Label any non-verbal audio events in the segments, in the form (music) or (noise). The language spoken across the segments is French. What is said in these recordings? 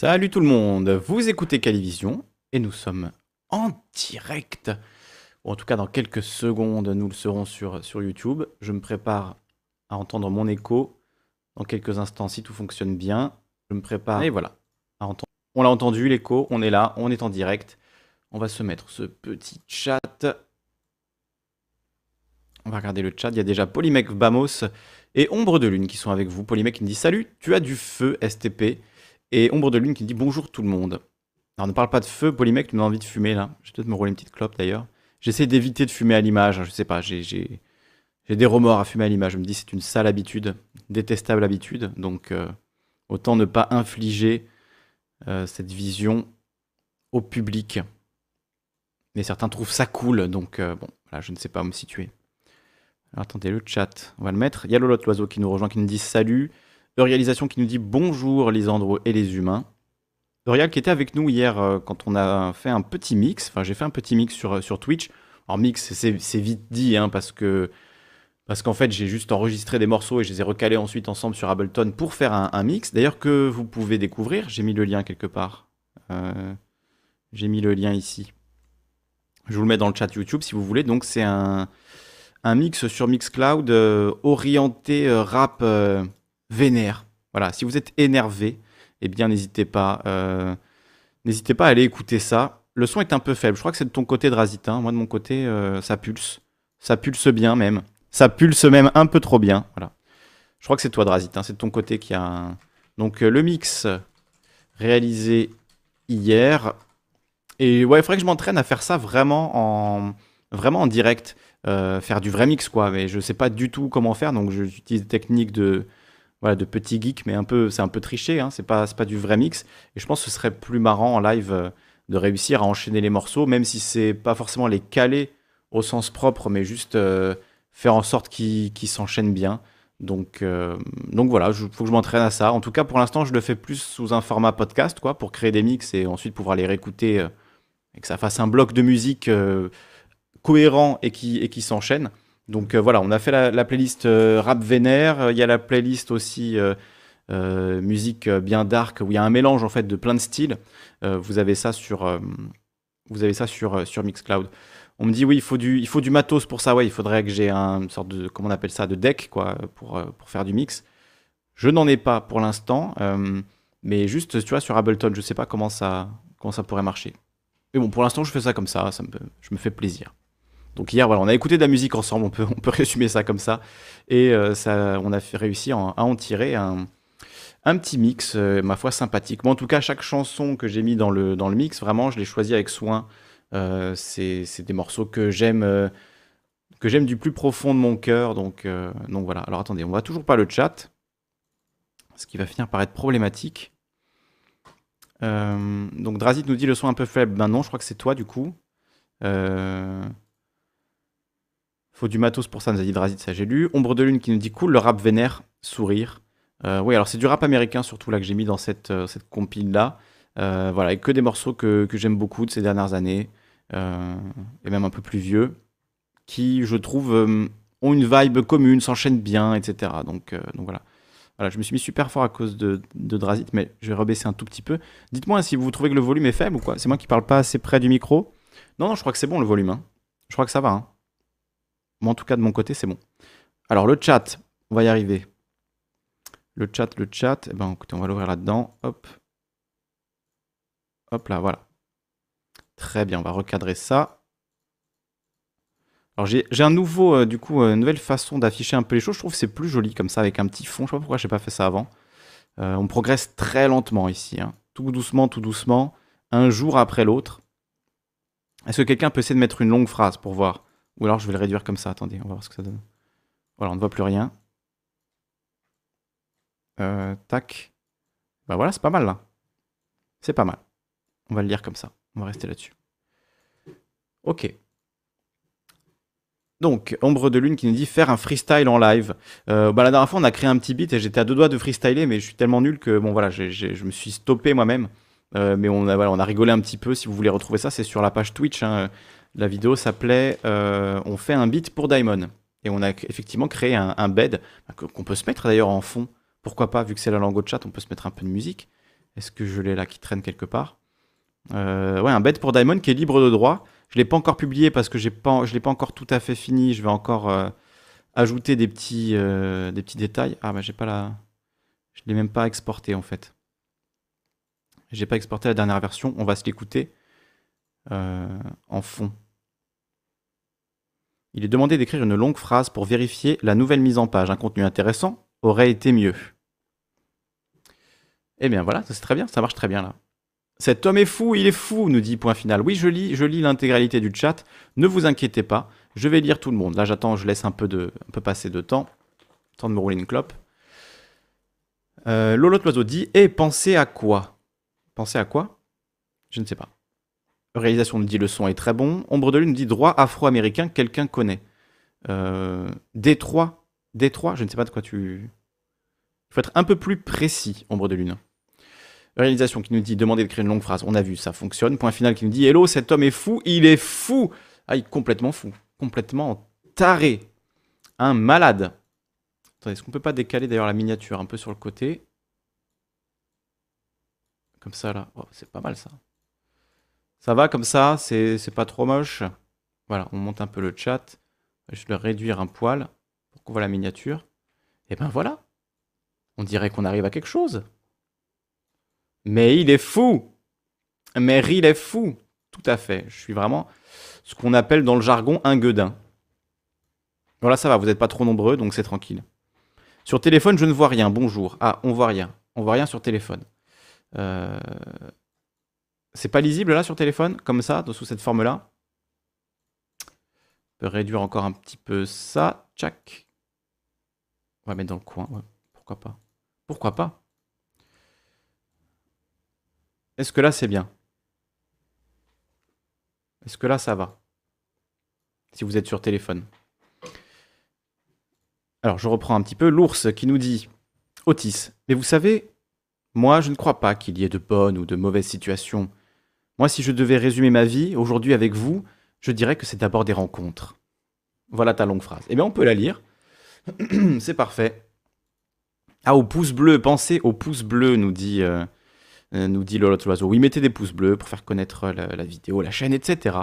Salut tout le monde, vous écoutez Calivision et nous sommes en direct. Ou en tout cas, dans quelques secondes, nous le serons sur, sur YouTube. Je me prépare à entendre mon écho dans quelques instants si tout fonctionne bien. Je me prépare et voilà. à entendre. On l'a entendu, l'écho, on est là, on est en direct. On va se mettre ce petit chat. On va regarder le chat. Il y a déjà Polymec Bamos et Ombre de Lune qui sont avec vous. Polymec qui me dit Salut, tu as du feu STP. Et Ombre de Lune qui me dit Bonjour tout le monde. Alors ne parle pas de feu, Polymec, tu m'as envie de fumer là. Je vais peut-être me rouler une petite clope d'ailleurs. J'essaie d'éviter de fumer à l'image. Je sais pas, j'ai des remords à fumer à l'image. Je me dis c'est une sale habitude, détestable habitude. Donc euh, autant ne pas infliger euh, cette vision au public. Mais certains trouvent ça cool, donc euh, bon, là je ne sais pas où me situer. Alors, attendez, le chat, on va le mettre. Il y a Lolotte l'oiseau qui nous rejoint, qui nous dit salut. Euréalisation qui nous dit bonjour Lisandro et les humains. Eurial qui était avec nous hier euh, quand on a fait un petit mix. Enfin, j'ai fait un petit mix sur, sur Twitch. Alors, mix, c'est vite dit, hein, parce que parce qu'en fait, j'ai juste enregistré des morceaux et je les ai recalés ensuite ensemble sur Ableton pour faire un, mix. D'ailleurs, que vous pouvez découvrir. J'ai mis le lien quelque part. Euh, j'ai mis le lien ici. Je vous le mets dans le chat YouTube si vous voulez. Donc, c'est un, un mix sur Mixcloud euh, orienté euh, rap euh, vénère. Voilà, si vous êtes énervé, eh bien n'hésitez pas, n'hésitez pas à aller écouter ça. Le son est un peu faible. Je crois que c'est de ton côté, Drasit. Hein. Moi, de mon côté, ça pulse. Ça pulse bien même. Ça pulse même un peu trop bien. Voilà. Je crois que c'est toi, Drasit. Hein. C'est de ton côté qui a. Donc, le mix réalisé hier. Et ouais, il faudrait que je m'entraîne à faire ça vraiment en, direct. Euh, faire du vrai mix, quoi. Mais je sais pas du tout comment faire, donc j'utilise des techniques de, voilà, de petit geek, mais un peu, c'est un peu triché, hein, c'est pas, pas du vrai mix. Et je pense que ce serait plus marrant en live euh, de réussir à enchaîner les morceaux, même si c'est pas forcément les caler au sens propre, mais juste euh, faire en sorte qu'ils s'enchaînent bien. Donc, donc voilà, il faut que je m'entraîne à ça. En tout cas, pour l'instant, je le fais plus sous un format podcast, quoi, pour créer des mix et ensuite pouvoir les réécouter et que ça fasse un bloc de musique cohérent et qui, et qui s'enchaînent. Donc euh, voilà, on a fait la, playlist euh, rap vénère. Il y a la playlist aussi euh, musique bien dark où il y a un mélange en fait de plein de styles. vous avez ça sur, Mixcloud. On me dit oui, il faut du, il matos pour ça. Ouais, il faudrait que j'ai un une sorte de, comment ça, de deck quoi, pour, faire du mix. Je n'en ai pas pour l'instant, mais juste sur Ableton, je sais pas comment ça, comment ça pourrait marcher. Mais bon, pour l'instant, je fais ça comme ça, je me fais plaisir. Donc hier, voilà, on a écouté de la musique ensemble, on peut, on peut (laughs) résumer ça comme ça. Et euh, ça, on a réussi à, en tirer un, petit mix, euh, ma foi, sympathique. Moi, en tout cas, chaque chanson que j'ai mis dans le, dans le mix, vraiment, je l'ai choisi avec soin. Euh, c'est des morceaux que j'aime que j'aime du plus profond de mon cœur. Donc, donc voilà. Alors attendez, on voit toujours pas le chat, ce qui va finir par être problématique. donc Drazit nous dit le son un peu faible. Ben non, je crois que c'est toi du coup. Euh, faut du matos pour ça, nous a dit Drazit, ça j'ai lu. Ombre de Lune qui nous dit cool, le rap vénère, sourire. Euh, oui, alors c'est du rap américain surtout là que j'ai mis dans cette, euh, cette compile là. Euh, voilà, et que des morceaux que, que j'aime beaucoup de ces dernières années, et même un peu plus vieux, qui je trouve ont une vibe commune, s'enchaînent bien, etc. Donc, donc voilà. Voilà, je me suis mis super fort à cause de, de Drazit, mais je vais rebaisser un tout petit peu. Dites-moi si vous trouvez que le volume est faible ou quoi. C'est moi qui parle pas assez près du micro. Non, non, je crois que c'est bon le volume. Hein. Je crois que ça va. Hein. Moi, en tout cas, de mon côté, c'est bon. Alors, le chat, on va y arriver. Le chat, le chat. Eh ben, écoutez, on va l'ouvrir là-dedans. Hop. Hop là, voilà. Très bien, on va recadrer ça. Alors, j'ai un nouveau, euh, du coup, euh, une nouvelle façon d'afficher un peu les choses. Je trouve que c'est plus joli comme ça, avec un petit fond. Je sais pas pourquoi je n'ai pas fait ça avant. Euh, on progresse très lentement ici. Hein. Tout doucement, tout doucement. Un jour après l'autre. Est-ce que quelqu'un peut essayer de mettre une longue phrase pour voir? Ou alors je vais le réduire comme ça. Attendez, on va voir ce que ça donne. Voilà, on ne voit plus rien. Euh, tac. Bah voilà, c'est pas mal là. C'est pas mal. On va le lire comme ça. On va rester là-dessus. Ok. Donc, Ombre de Lune qui nous dit faire un freestyle en live. Euh, bah, la dernière fois, on a créé un petit beat et j'étais à deux doigts de freestyler, mais je suis tellement nul que bon voilà, je me suis stoppé moi-même. Euh, mais on a, on a rigolé un petit peu. Si vous voulez retrouver ça, c'est sur la page Twitch. Hein. La vidéo s'appelait euh, On fait un beat pour Daimon. Et on a effectivement créé un, bed qu'on peut se mettre d'ailleurs en fond. Pourquoi pas, vu que c'est la langue de chat, on peut se mettre un peu de musique. Est-ce que je l'ai là qui traîne quelque part? Euh, Ouais, un bête pour Diamond qui est libre de droit. Je ne l'ai pas encore publié parce que pas, je ne l'ai pas encore tout à fait fini. Je vais encore euh, ajouter des petits, des petits détails. Ah, bah j'ai pas la. Je ne l'ai même pas exporté en fait. J'ai pas exporté la dernière version. On va se l'écouter en fond. Il est demandé d'écrire une longue phrase pour vérifier la nouvelle mise en page. Un contenu intéressant aurait été mieux. Eh bien voilà, c'est très bien, ça marche très bien là. Cet homme est fou, il est fou, nous dit point final. Oui, je lis, je lis l'intégralité du chat. Ne vous inquiétez pas, je vais lire tout le monde. Là, j'attends, je laisse un peu un peu passer de temps, temps de me rouler une clope. Euh, Lolo Oiseau dit Et eh, pensez à quoi? Pensez à quoi? Je ne sais pas. Réalisation nous dit le son est très bon. Ombre de Lune nous dit droit afro-américain, quelqu'un connaît. Euh, Détroit, Détroit, je ne sais pas de quoi tu. Il faut être un peu plus précis, Ombre de Lune. Réalisation qui nous dit demander d'écrire une longue phrase. On a vu, ça fonctionne. Point final qui nous dit Hello, cet homme est fou. Il est fou. Ah, complètement fou. Complètement taré. Un malade. Attendez, est-ce qu'on peut pas décaler d'ailleurs la miniature un peu sur le côté? Comme ça là. Oh, c'est pas mal ça. Ça va comme ça C'est pas trop moche Voilà, on monte un peu le chat. Je vais le réduire un poil pour qu'on voit la miniature. Et ben voilà. On dirait qu'on arrive à quelque chose. Mais il est fou Mais il est fou Tout à fait. Je suis vraiment ce qu'on appelle dans le jargon un gueudin. Voilà, ça va, vous n'êtes pas trop nombreux, donc c'est tranquille. Sur téléphone, je ne vois rien. Bonjour. Ah, on voit rien. On voit rien sur téléphone. Euh... C'est pas lisible là sur téléphone, comme ça, sous cette forme-là? On peut réduire encore un petit peu ça. Tchac. On va mettre dans le coin. pourquoi pas? Pourquoi pas? Est-ce que là c'est bien? Est-ce que là ça va? Si vous êtes sur téléphone. Alors je reprends un petit peu l'ours qui nous dit Otis, mais vous savez, moi je ne crois pas qu'il y ait de bonnes ou de mauvaises situations. Moi si je devais résumer ma vie aujourd'hui avec vous, je dirais que c'est d'abord des rencontres. Voilà ta longue phrase. Eh bien on peut la lire. (clears throat) c'est parfait. Ah, au pouce bleu, pensez au pouce bleu, nous dit, euh, euh, nous dit Lolo. Oui, mettez des pouces bleus pour faire connaître la, vidéo, la chaîne, etc.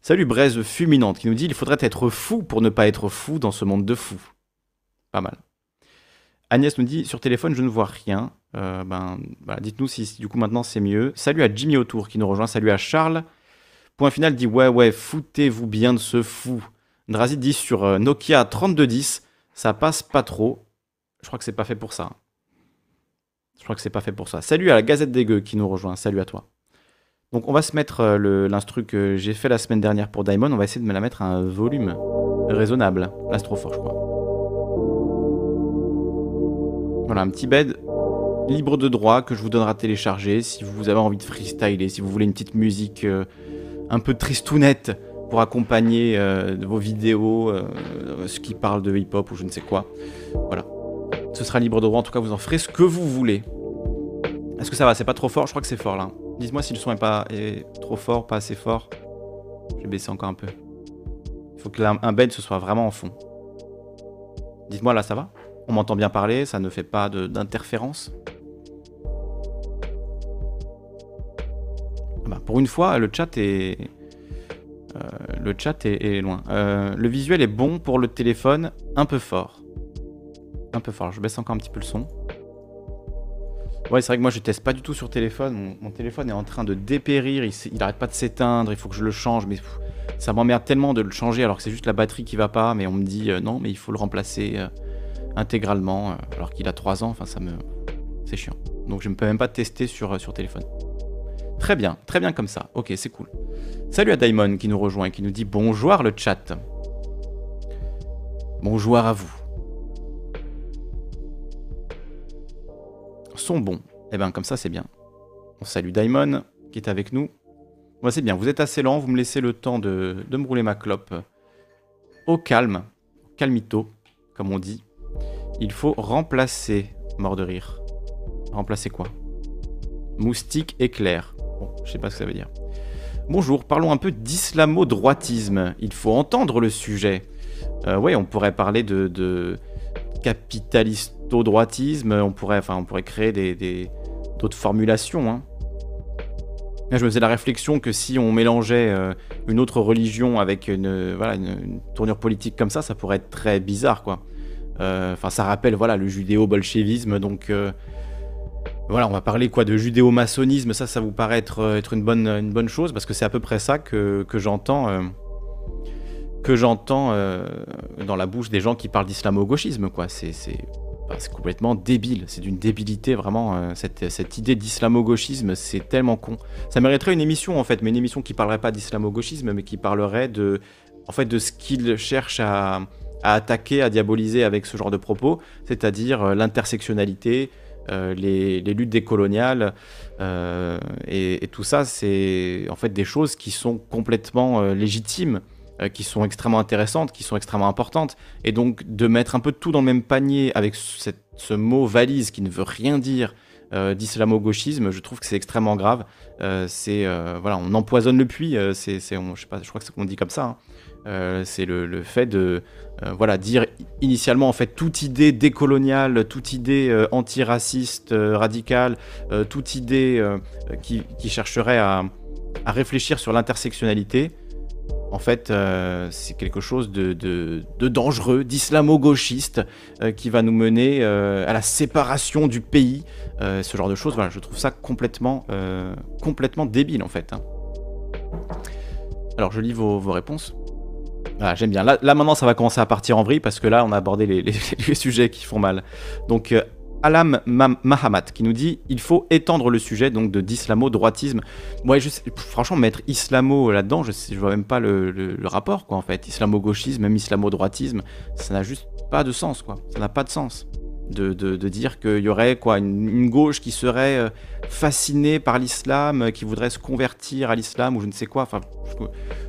Salut Braise Fuminante qui nous dit il faudrait être fou pour ne pas être fou dans ce monde de fous. Pas mal. Agnès nous dit sur téléphone je ne vois rien. Euh, ben, dites-nous si, du coup maintenant c'est mieux. Salut à Jimmy Autour qui nous rejoint. Salut à Charles. Point final dit ouais ouais foutez-vous bien de ce fou. Drazit dit sur euh, Nokia 3210 ça passe pas trop. Je crois que c'est pas fait pour ça. Je crois que c'est pas fait pour ça. Salut à la Gazette des Gueux qui nous rejoint. Salut à toi. Donc on va se mettre euh, l'instru que j'ai fait la semaine dernière pour Diamond. On va essayer de me la mettre à un volume raisonnable. Là je crois. Voilà un petit bed libre de droit que je vous donnerai à télécharger si vous avez envie de freestyler, si vous voulez une petite musique euh, un peu tristounette pour accompagner euh, vos vidéos, ce qui parle de hip-hop ou je ne sais quoi. Voilà. Ce sera libre de droit, en tout cas vous en ferez ce que vous voulez. Est-ce que ça va? C'est pas trop fort? Je crois que c'est fort là. Dites-moi si le son est pas trop fort, pas assez fort. Je vais baisser encore un peu. Il faut que bed ce soit vraiment en fond. Dites-moi là ça va? On m'entend bien parler, ça ne fait pas d'interférence? Bah, Pour une fois, le chat est... Euh, le chat est, loin. Euh, le visuel est bon pour le téléphone, un peu fort un peu fort. Je baisse encore un petit peu le son. Ouais, c'est vrai que moi je teste pas du tout sur téléphone. Mon, téléphone est en train de dépérir, il, arrête pas de s'éteindre, il faut que je le change, mais ça m'emmerde tellement de le changer alors que c'est juste la batterie qui va pas, mais on me dit euh, non, mais il faut le remplacer intégralement alors qu'il a 3 ans, enfin ça me. C'est chiant. Donc je ne peux même pas tester sur, sur téléphone. Très bien, très bien comme ça. Ok, c'est cool. Salut à Daimon qui nous rejoint et qui nous dit bonjour le chat. Bonjour à vous. sont bons. Eh bien comme ça c'est bien. On salue Daimon qui est avec nous. Moi c'est bien, vous êtes assez lent, vous me laissez le temps de, me rouler ma clope. Au calme, calmito, comme on dit. Il faut remplacer, mort de rire. Remplacer quoi? Moustique éclair. Bon, je sais pas ce que ça veut dire. Bonjour, parlons un peu d'islamo-droitisme. Il faut entendre le sujet. Euh, ouais, on pourrait parler de, de capitalisto-droitisme, on pourrait, enfin, on pourrait créer d'autres formulations. Hein. je me faisais la réflexion que si on mélangeait une autre religion avec une, voilà, une, tournure politique comme ça, ça pourrait être très bizarre, quoi. Enfin, ça rappelle voilà le judéo-bolchevisme, donc voilà, on va parler quoi de judéo-maçonnisme, ça, ça vous paraît être, euh, une, bonne, chose, parce que c'est à peu près ça que, j'entends euh, euh, dans la bouche des gens qui parlent d'islamo-gauchisme, quoi. C'est, bah, complètement débile, c'est d'une débilité, vraiment. cette, cette, idée d'islamo-gauchisme, c'est tellement con. Ça mériterait une émission, en fait, mais une émission qui parlerait pas d'islamo-gauchisme, mais qui parlerait de, ce qu'ils cherchent à attaquer, à diaboliser avec ce genre de propos, c'est-à-dire l'intersectionnalité, euh, les, luttes décoloniales euh, et, et, tout ça, c'est en fait des choses qui sont complètement euh, légitimes, qui sont extrêmement intéressantes, qui sont extrêmement importantes. Et donc de mettre un peu tout dans le même panier avec ce mot valise qui ne veut rien dire d'islamo-gauchisme, je trouve que c'est extrêmement grave. c'est voilà, on empoisonne le puits. c'est, je crois que c'est qu'on dit comme ça. Hein. C'est le, fait de euh, voilà, dire initialement en fait toute idée décoloniale, toute idée euh, antiraciste, euh, radicale, toute idée qui, chercherait à, réfléchir sur l'intersectionnalité, en fait, c'est quelque chose de, dangereux, d'islamo-gauchiste, qui va nous mener à la séparation du pays, ce genre de choses. Voilà, je trouve ça complètement, complètement débile, en fait. Hein. Alors, je lis vos réponses. Ah, j'aime bien. Là, maintenant, ça va commencer à partir en vrille parce que là, on a abordé les, (laughs) sujets qui font mal. Donc, euh, Alam Mahamat qui nous dit il faut étendre le sujet donc d'islamo-droitisme. Moi, je franchement, mettre islamo là-dedans, je, vois même pas le, rapport, quoi, en fait. Islamo-gauchisme, même islamo-droitisme, ça n'a juste pas de sens, quoi. Ça n'a pas de sens de, dire qu'il y aurait quoi une, gauche qui serait euh, fascinée par l'islam, qui voudrait se convertir à l'islam ou je ne sais quoi. Enfin,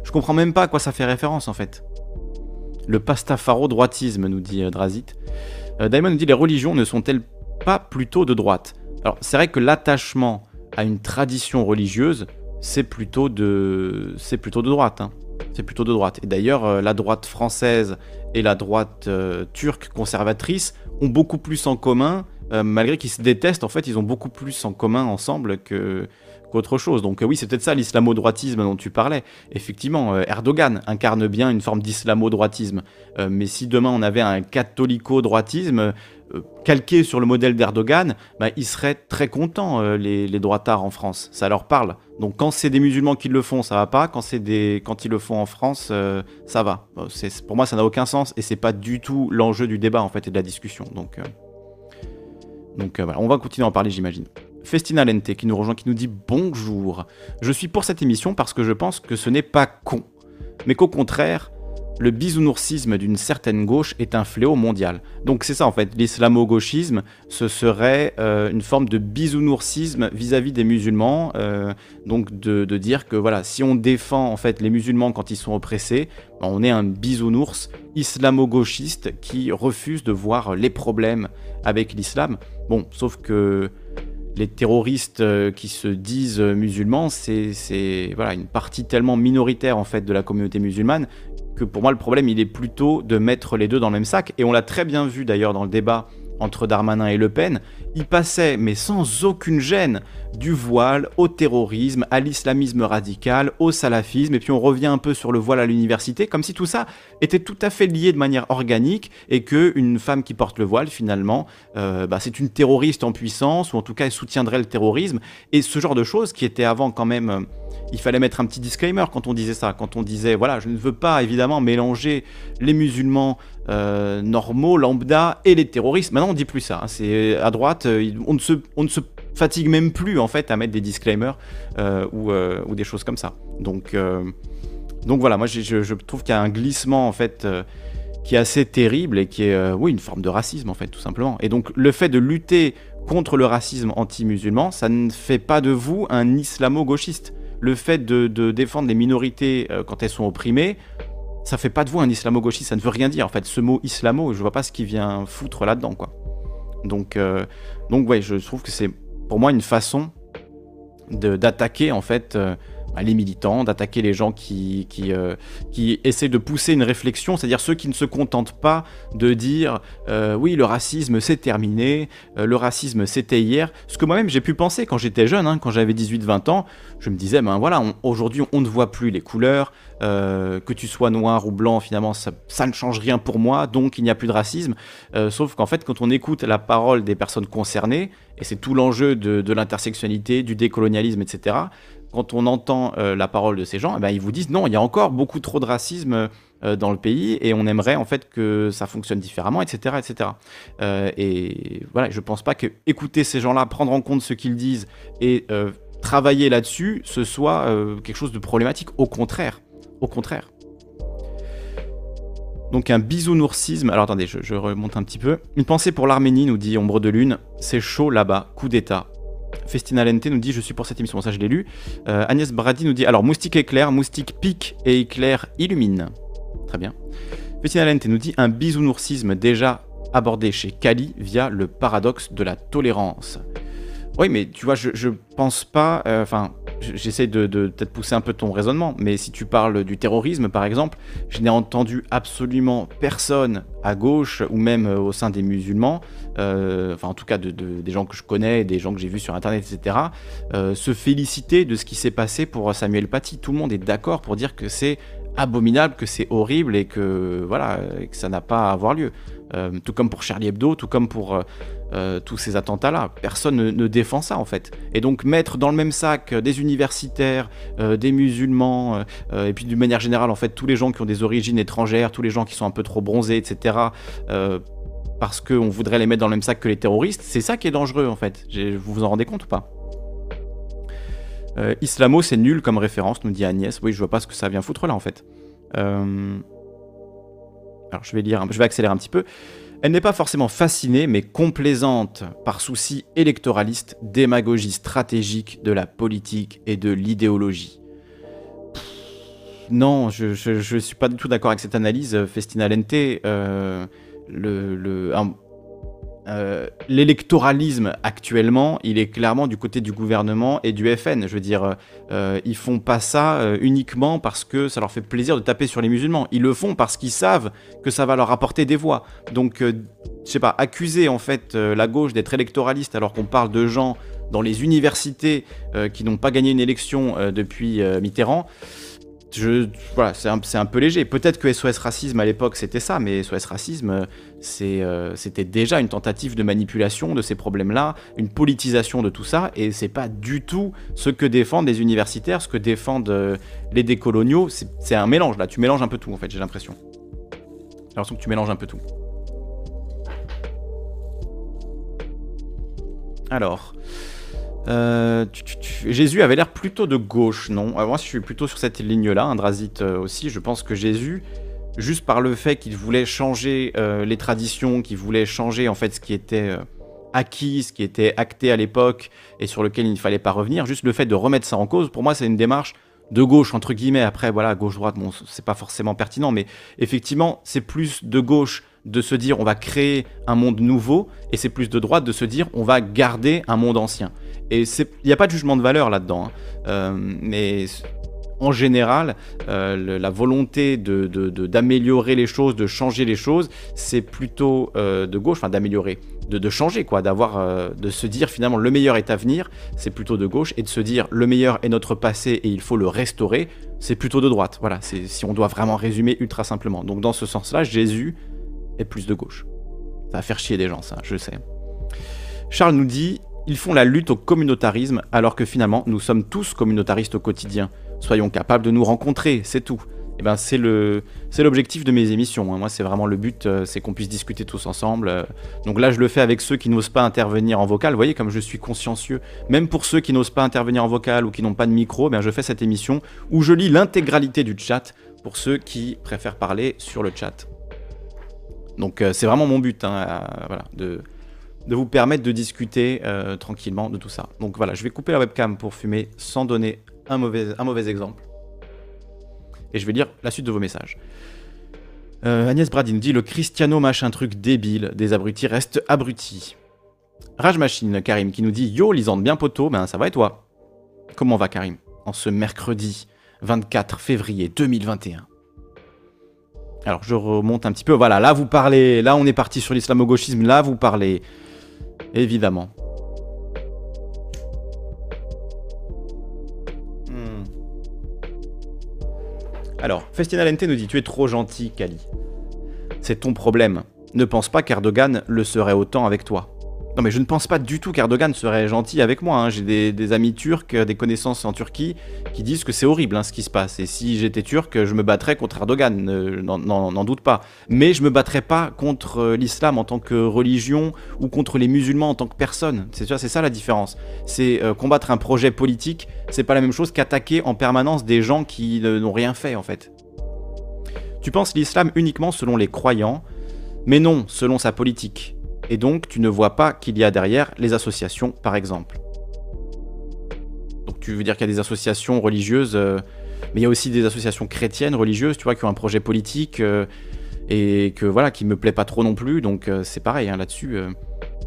je, comprends même pas à quoi ça fait référence en fait. Le pastafaro-droitisme, nous dit euh, Drazit. Euh, Daimon nous dit les religions ne sont-elles pas plutôt de droite? Alors c'est vrai que l'attachement à une tradition religieuse, c'est plutôt de, c'est plutôt de droite. Hein. C'est plutôt de droite. Et d'ailleurs, la droite française et la droite turque conservatrice ont beaucoup plus en commun, euh, malgré qu'ils se détestent, en fait, ils ont beaucoup plus en commun ensemble que qu'autre chose. Donc euh, oui, c'est peut-être ça l'islamo-droitisme dont tu parlais. Effectivement, euh, Erdogan incarne bien une forme d'islamo-droitisme. mais si demain on avait un catholico-droitisme calqué sur le modèle d'Erdogan, bah, ils seraient très contents, les, les droitards en France. Ça leur parle. Donc quand c'est des musulmans qui le font, ça va pas. Quand des, quand ils le font en France, euh, ça va. Pour moi, ça n'a aucun sens et c'est pas du tout l'enjeu du débat en fait et de la discussion. Donc, euh, donc euh, voilà, on va continuer à en parler, j'imagine. Festina Lente qui nous rejoint, qui nous dit bonjour. Je suis pour cette émission parce que je pense que ce n'est pas con, mais qu'au contraire, le bisounoursisme d'une certaine gauche est un fléau mondial. Donc c'est ça en fait, l'islamo-gauchisme, ce serait euh, une forme de bisounoursisme vis-à-vis des musulmans, euh, donc de, dire que voilà, si on défend en fait les musulmans quand ils sont oppressés, ben, on est un bisounours islamo-gauchiste qui refuse de voir les problèmes avec l'islam. Bon, sauf que les terroristes euh, qui se disent musulmans, c'est voilà, une partie tellement minoritaire en fait de la communauté musulmane pour moi le problème il est plutôt de mettre les deux dans le même sac. Et on l'a très bien vu d'ailleurs dans le débat entre Darmanin et Le Pen, il passait, mais sans aucune gêne, du voile au terrorisme, à l'islamisme radical, au salafisme, et puis on revient un peu sur le voile à l'université, comme si tout ça était tout à fait lié de manière organique, et que une femme qui porte le voile, finalement, euh, bah, c'est une terroriste en puissance, ou en tout cas elle soutiendrait le terrorisme, et ce genre de choses qui étaient avant quand même... Euh, il fallait mettre un petit disclaimer quand on disait ça, quand on disait voilà, je ne veux pas évidemment mélanger les musulmans euh, normaux, lambda et les terroristes. Maintenant, on dit plus ça. Hein. C'est à droite, euh, on ne, se, fatigue même plus en fait à mettre des disclaimers euh, ou, des choses comme ça. Donc, donc voilà, moi je, trouve qu'il y a un glissement en fait qui est assez terrible et qui est oui une forme de racisme en fait tout simplement. Et donc le fait de lutter contre le racisme anti-musulman, ça ne fait pas de vous un islamo-gauchiste le fait de, défendre les minorités euh, quand elles sont opprimées, ça fait pas de vous un islamo-gauchiste, ça ne veut rien dire. En fait, ce mot islamo, je vois pas ce qui vient foutre là-dedans, quoi. Donc, euh, donc ouais, je trouve que c'est pour moi une façon d'attaquer en fait euh, les militants, d'attaquer les gens qui, qui, euh, qui, essaient de pousser une réflexion, c'est-à-dire ceux qui ne se contentent pas de dire euh, oui, le racisme c'est terminé, euh, le racisme c'était hier. Ce que moi-même j'ai pu penser quand j'étais jeune, hein, quand j'avais 18-20 ans, je me disais, ben voilà, aujourd'hui on ne voit plus les couleurs, que tu sois noir ou blanc, finalement ça, ça, ne change rien pour moi, donc il n'y a plus de racisme. sauf qu'en fait, quand on écoute la parole des personnes concernées, et c'est tout l'enjeu de, de l'intersectionnalité, du décolonialisme, etc., quand on entend euh, la parole de ces gens, eh ben, ils vous disent non, il y a encore beaucoup trop de racisme euh, dans le pays et on aimerait en fait que ça fonctionne différemment, etc. etc. Euh, et voilà, je pense pas que écouter ces gens-là, prendre en compte ce qu'ils disent et travailler là-dessus, ce soit quelque chose de problématique. Au contraire, au contraire. Donc un bisounoursisme. Alors attendez, je, je remonte un petit peu. Une pensée pour l'Arménie, nous dit Ombre de Lune. C'est chaud là-bas, coup d'État. Festina Lente nous dit Je suis pour cette émission, ça je l'ai lu. Euh, Agnès Brady nous dit Alors, moustique éclair, moustique pique et éclair illumine. Très bien. Festina Lente nous dit Un bisounoursisme déjà abordé chez Kali via le paradoxe de la tolérance. Oui, mais tu vois, je, pense pas. Euh, enfin, j'essaie de, peut-être pousser un peu ton raisonnement, mais si tu parles du terrorisme, par exemple, je n'ai entendu absolument personne à gauche ou même euh, au sein des musulmans, euh, enfin en tout cas de, des gens que je connais, des gens que j'ai vus sur Internet, etc., euh, se féliciter de ce qui s'est passé pour Samuel Paty. Tout le monde est d'accord pour dire que c'est abominable, que c'est horrible et que voilà, que ça n'a pas à avoir lieu. tout comme pour Charlie Hebdo, tout comme pour euh, tous ces attentats-là. Personne ne, défend ça en fait. Et donc mettre dans le même sac des universitaires, euh, des musulmans, euh, et puis d'une manière générale en fait tous les gens qui ont des origines étrangères, tous les gens qui sont un peu trop bronzés, etc. parce qu'on voudrait les mettre dans le même sac que les terroristes, c'est ça qui est dangereux en fait. Vous vous en rendez compte ou pas? Islamo, c'est nul comme référence, nous dit Agnès. Oui, je vois pas ce que ça vient foutre là en fait. Alors je vais lire, je vais accélérer un petit peu. Elle n'est pas forcément fascinée, mais complaisante par souci électoraliste, démagogie stratégique de la politique et de l'idéologie. Non, je ne suis pas du tout d'accord avec cette analyse, Festina Lente. Euh, euh, l'électoralisme actuellement, il est clairement du côté du gouvernement et du FN. Je veux dire, euh, ils font pas ça euh, uniquement parce que ça leur fait plaisir de taper sur les musulmans. Ils le font parce qu'ils savent que ça va leur apporter des voix. Donc, je sais pas, accuser en fait la gauche d'être électoraliste alors qu'on parle de gens dans les universités qui n'ont pas gagné une élection depuis Mitterrand voilà, c'est un, peu léger. Peut-être que SOS Racisme à l'époque c'était ça, mais SOS Racisme euh, c'était déjà une tentative de manipulation de ces problèmes-là, une politisation de tout ça, et c'est pas du tout ce que défendent les universitaires, ce que défendent euh, les décoloniaux. C'est un mélange là, tu mélanges un peu tout en fait, j'ai l'impression. J'ai l'impression que tu mélanges un peu tout. Alors. Euh, Jésus avait l'air plutôt de gauche, non? Euh, Moi, je suis plutôt sur cette ligne-là, Andrazite euh, aussi. Je pense que Jésus, juste par le fait qu'il voulait changer les traditions, qu'il voulait changer en fait ce qui était acquis, ce qui était acté à l'époque et sur lequel il ne fallait pas revenir, juste le fait de remettre ça en cause, pour moi, c'est une démarche de gauche entre guillemets. Après, voilà, gauche-droite, bon, c'est pas forcément pertinent, mais effectivement, c'est plus de gauche de se dire on va créer un monde nouveau, et c'est plus de droite de se dire on va garder un monde ancien. Et il n'y a pas de jugement de valeur là-dedans, hein. euh, mais en général, euh, la volonté d'améliorer de, les choses, de changer les choses, c'est plutôt euh, de gauche, enfin d'améliorer, de, changer, quoi, d'avoir, de se dire finalement le meilleur est à venir, c'est plutôt de gauche, et de se dire le meilleur est notre passé et il faut le restaurer, c'est plutôt de droite. Voilà, si on doit vraiment résumer ultra simplement. Donc dans ce sens-là, Jésus est plus de gauche. Ça va faire chier des gens, ça, je sais. Charles nous dit ils font la lutte au communautarisme alors que finalement nous sommes tous communautaristes au quotidien. Soyons capables de nous rencontrer, c'est tout. Et eh ben c'est l'objectif de mes émissions. Hein. Moi c'est vraiment le but, euh, c'est qu'on puisse discuter tous ensemble. Euh. Donc là je le fais avec ceux qui n'osent pas intervenir en vocal. Vous voyez comme je suis consciencieux. Même pour ceux qui n'osent pas intervenir en vocal ou qui n'ont pas de micro, ben je fais cette émission où je lis l'intégralité du chat pour ceux qui préfèrent parler sur le chat. Donc euh, c'est vraiment mon but, hein, voilà, de vous permettre de discuter euh, tranquillement de tout ça. Donc voilà, je vais couper la webcam pour fumer sans donner un mauvais, un mauvais exemple. Et je vais lire la suite de vos messages. Euh, Agnès Bradin dit le Cristiano machin truc débile des abrutis reste abruti. Rage Machine, Karim qui nous dit Yo Lisande bien poteau, ben ça va et toi? Comment va Karim en ce mercredi 24 février 2021 Alors je remonte un petit peu. Voilà, là vous parlez, là on est parti sur l'islamo-gauchisme, là vous parlez, évidemment. Hmm. Alors, Festina Lente nous dit Tu es trop gentil, Kali. C'est ton problème. Ne pense pas qu'Erdogan le serait autant avec toi. Non mais je ne pense pas du tout qu'Erdogan serait gentil avec moi. Hein. J'ai des, amis turcs, des connaissances en Turquie qui disent que c'est horrible hein, ce qui se passe. Et si j'étais turc, je me battrais contre Erdogan, n'en doute pas. Mais je me battrais pas contre euh, l'islam en tant que religion ou contre les musulmans en tant que personne. C'est ça, ça la différence. C'est euh, combattre un projet politique, c'est pas la même chose qu'attaquer en permanence des gens qui n'ont rien fait en fait. Tu penses l'islam uniquement selon les croyants, mais non selon sa politique et donc tu ne vois pas qu'il y a derrière les associations, par exemple. Donc tu veux dire qu'il y a des associations religieuses, euh, mais il y a aussi des associations chrétiennes, religieuses, tu vois, qui ont un projet politique euh, et que voilà, qui me plaît pas trop non plus. Donc euh, c'est pareil hein, là-dessus.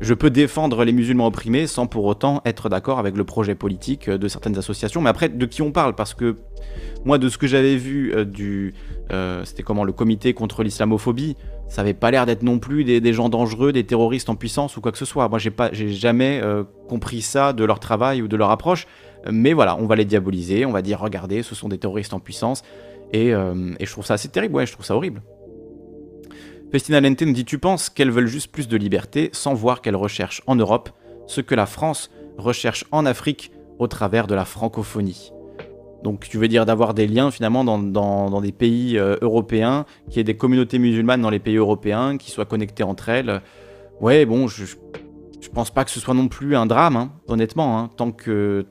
Je peux défendre les musulmans opprimés sans pour autant être d'accord avec le projet politique de certaines associations. Mais après, de qui on parle? Parce que moi, de ce que j'avais vu du, c'était comment le comité contre l'islamophobie ça avait pas l'air d'être non plus des, gens dangereux, des terroristes en puissance ou quoi que ce soit. Moi, j'ai pas, jamais euh, compris ça de leur travail ou de leur approche. Mais voilà, on va les diaboliser, on va dire, regardez, ce sont des terroristes en puissance. Et, euh, je trouve ça assez terrible, ouais, je trouve ça horrible. Festina Lente nous dit Tu penses qu'elles veulent juste plus de liberté sans voir qu'elles recherchent en Europe ce que la France recherche en Afrique au travers de la francophonie? Donc tu veux dire d'avoir des liens finalement dans, des pays euh, européens, qu'il y ait des communautés musulmanes dans les pays européens, qui soient connectées entre elles? Ouais, bon, je, je pense pas que ce soit non plus un drame, hein, honnêtement. Hein. tant que,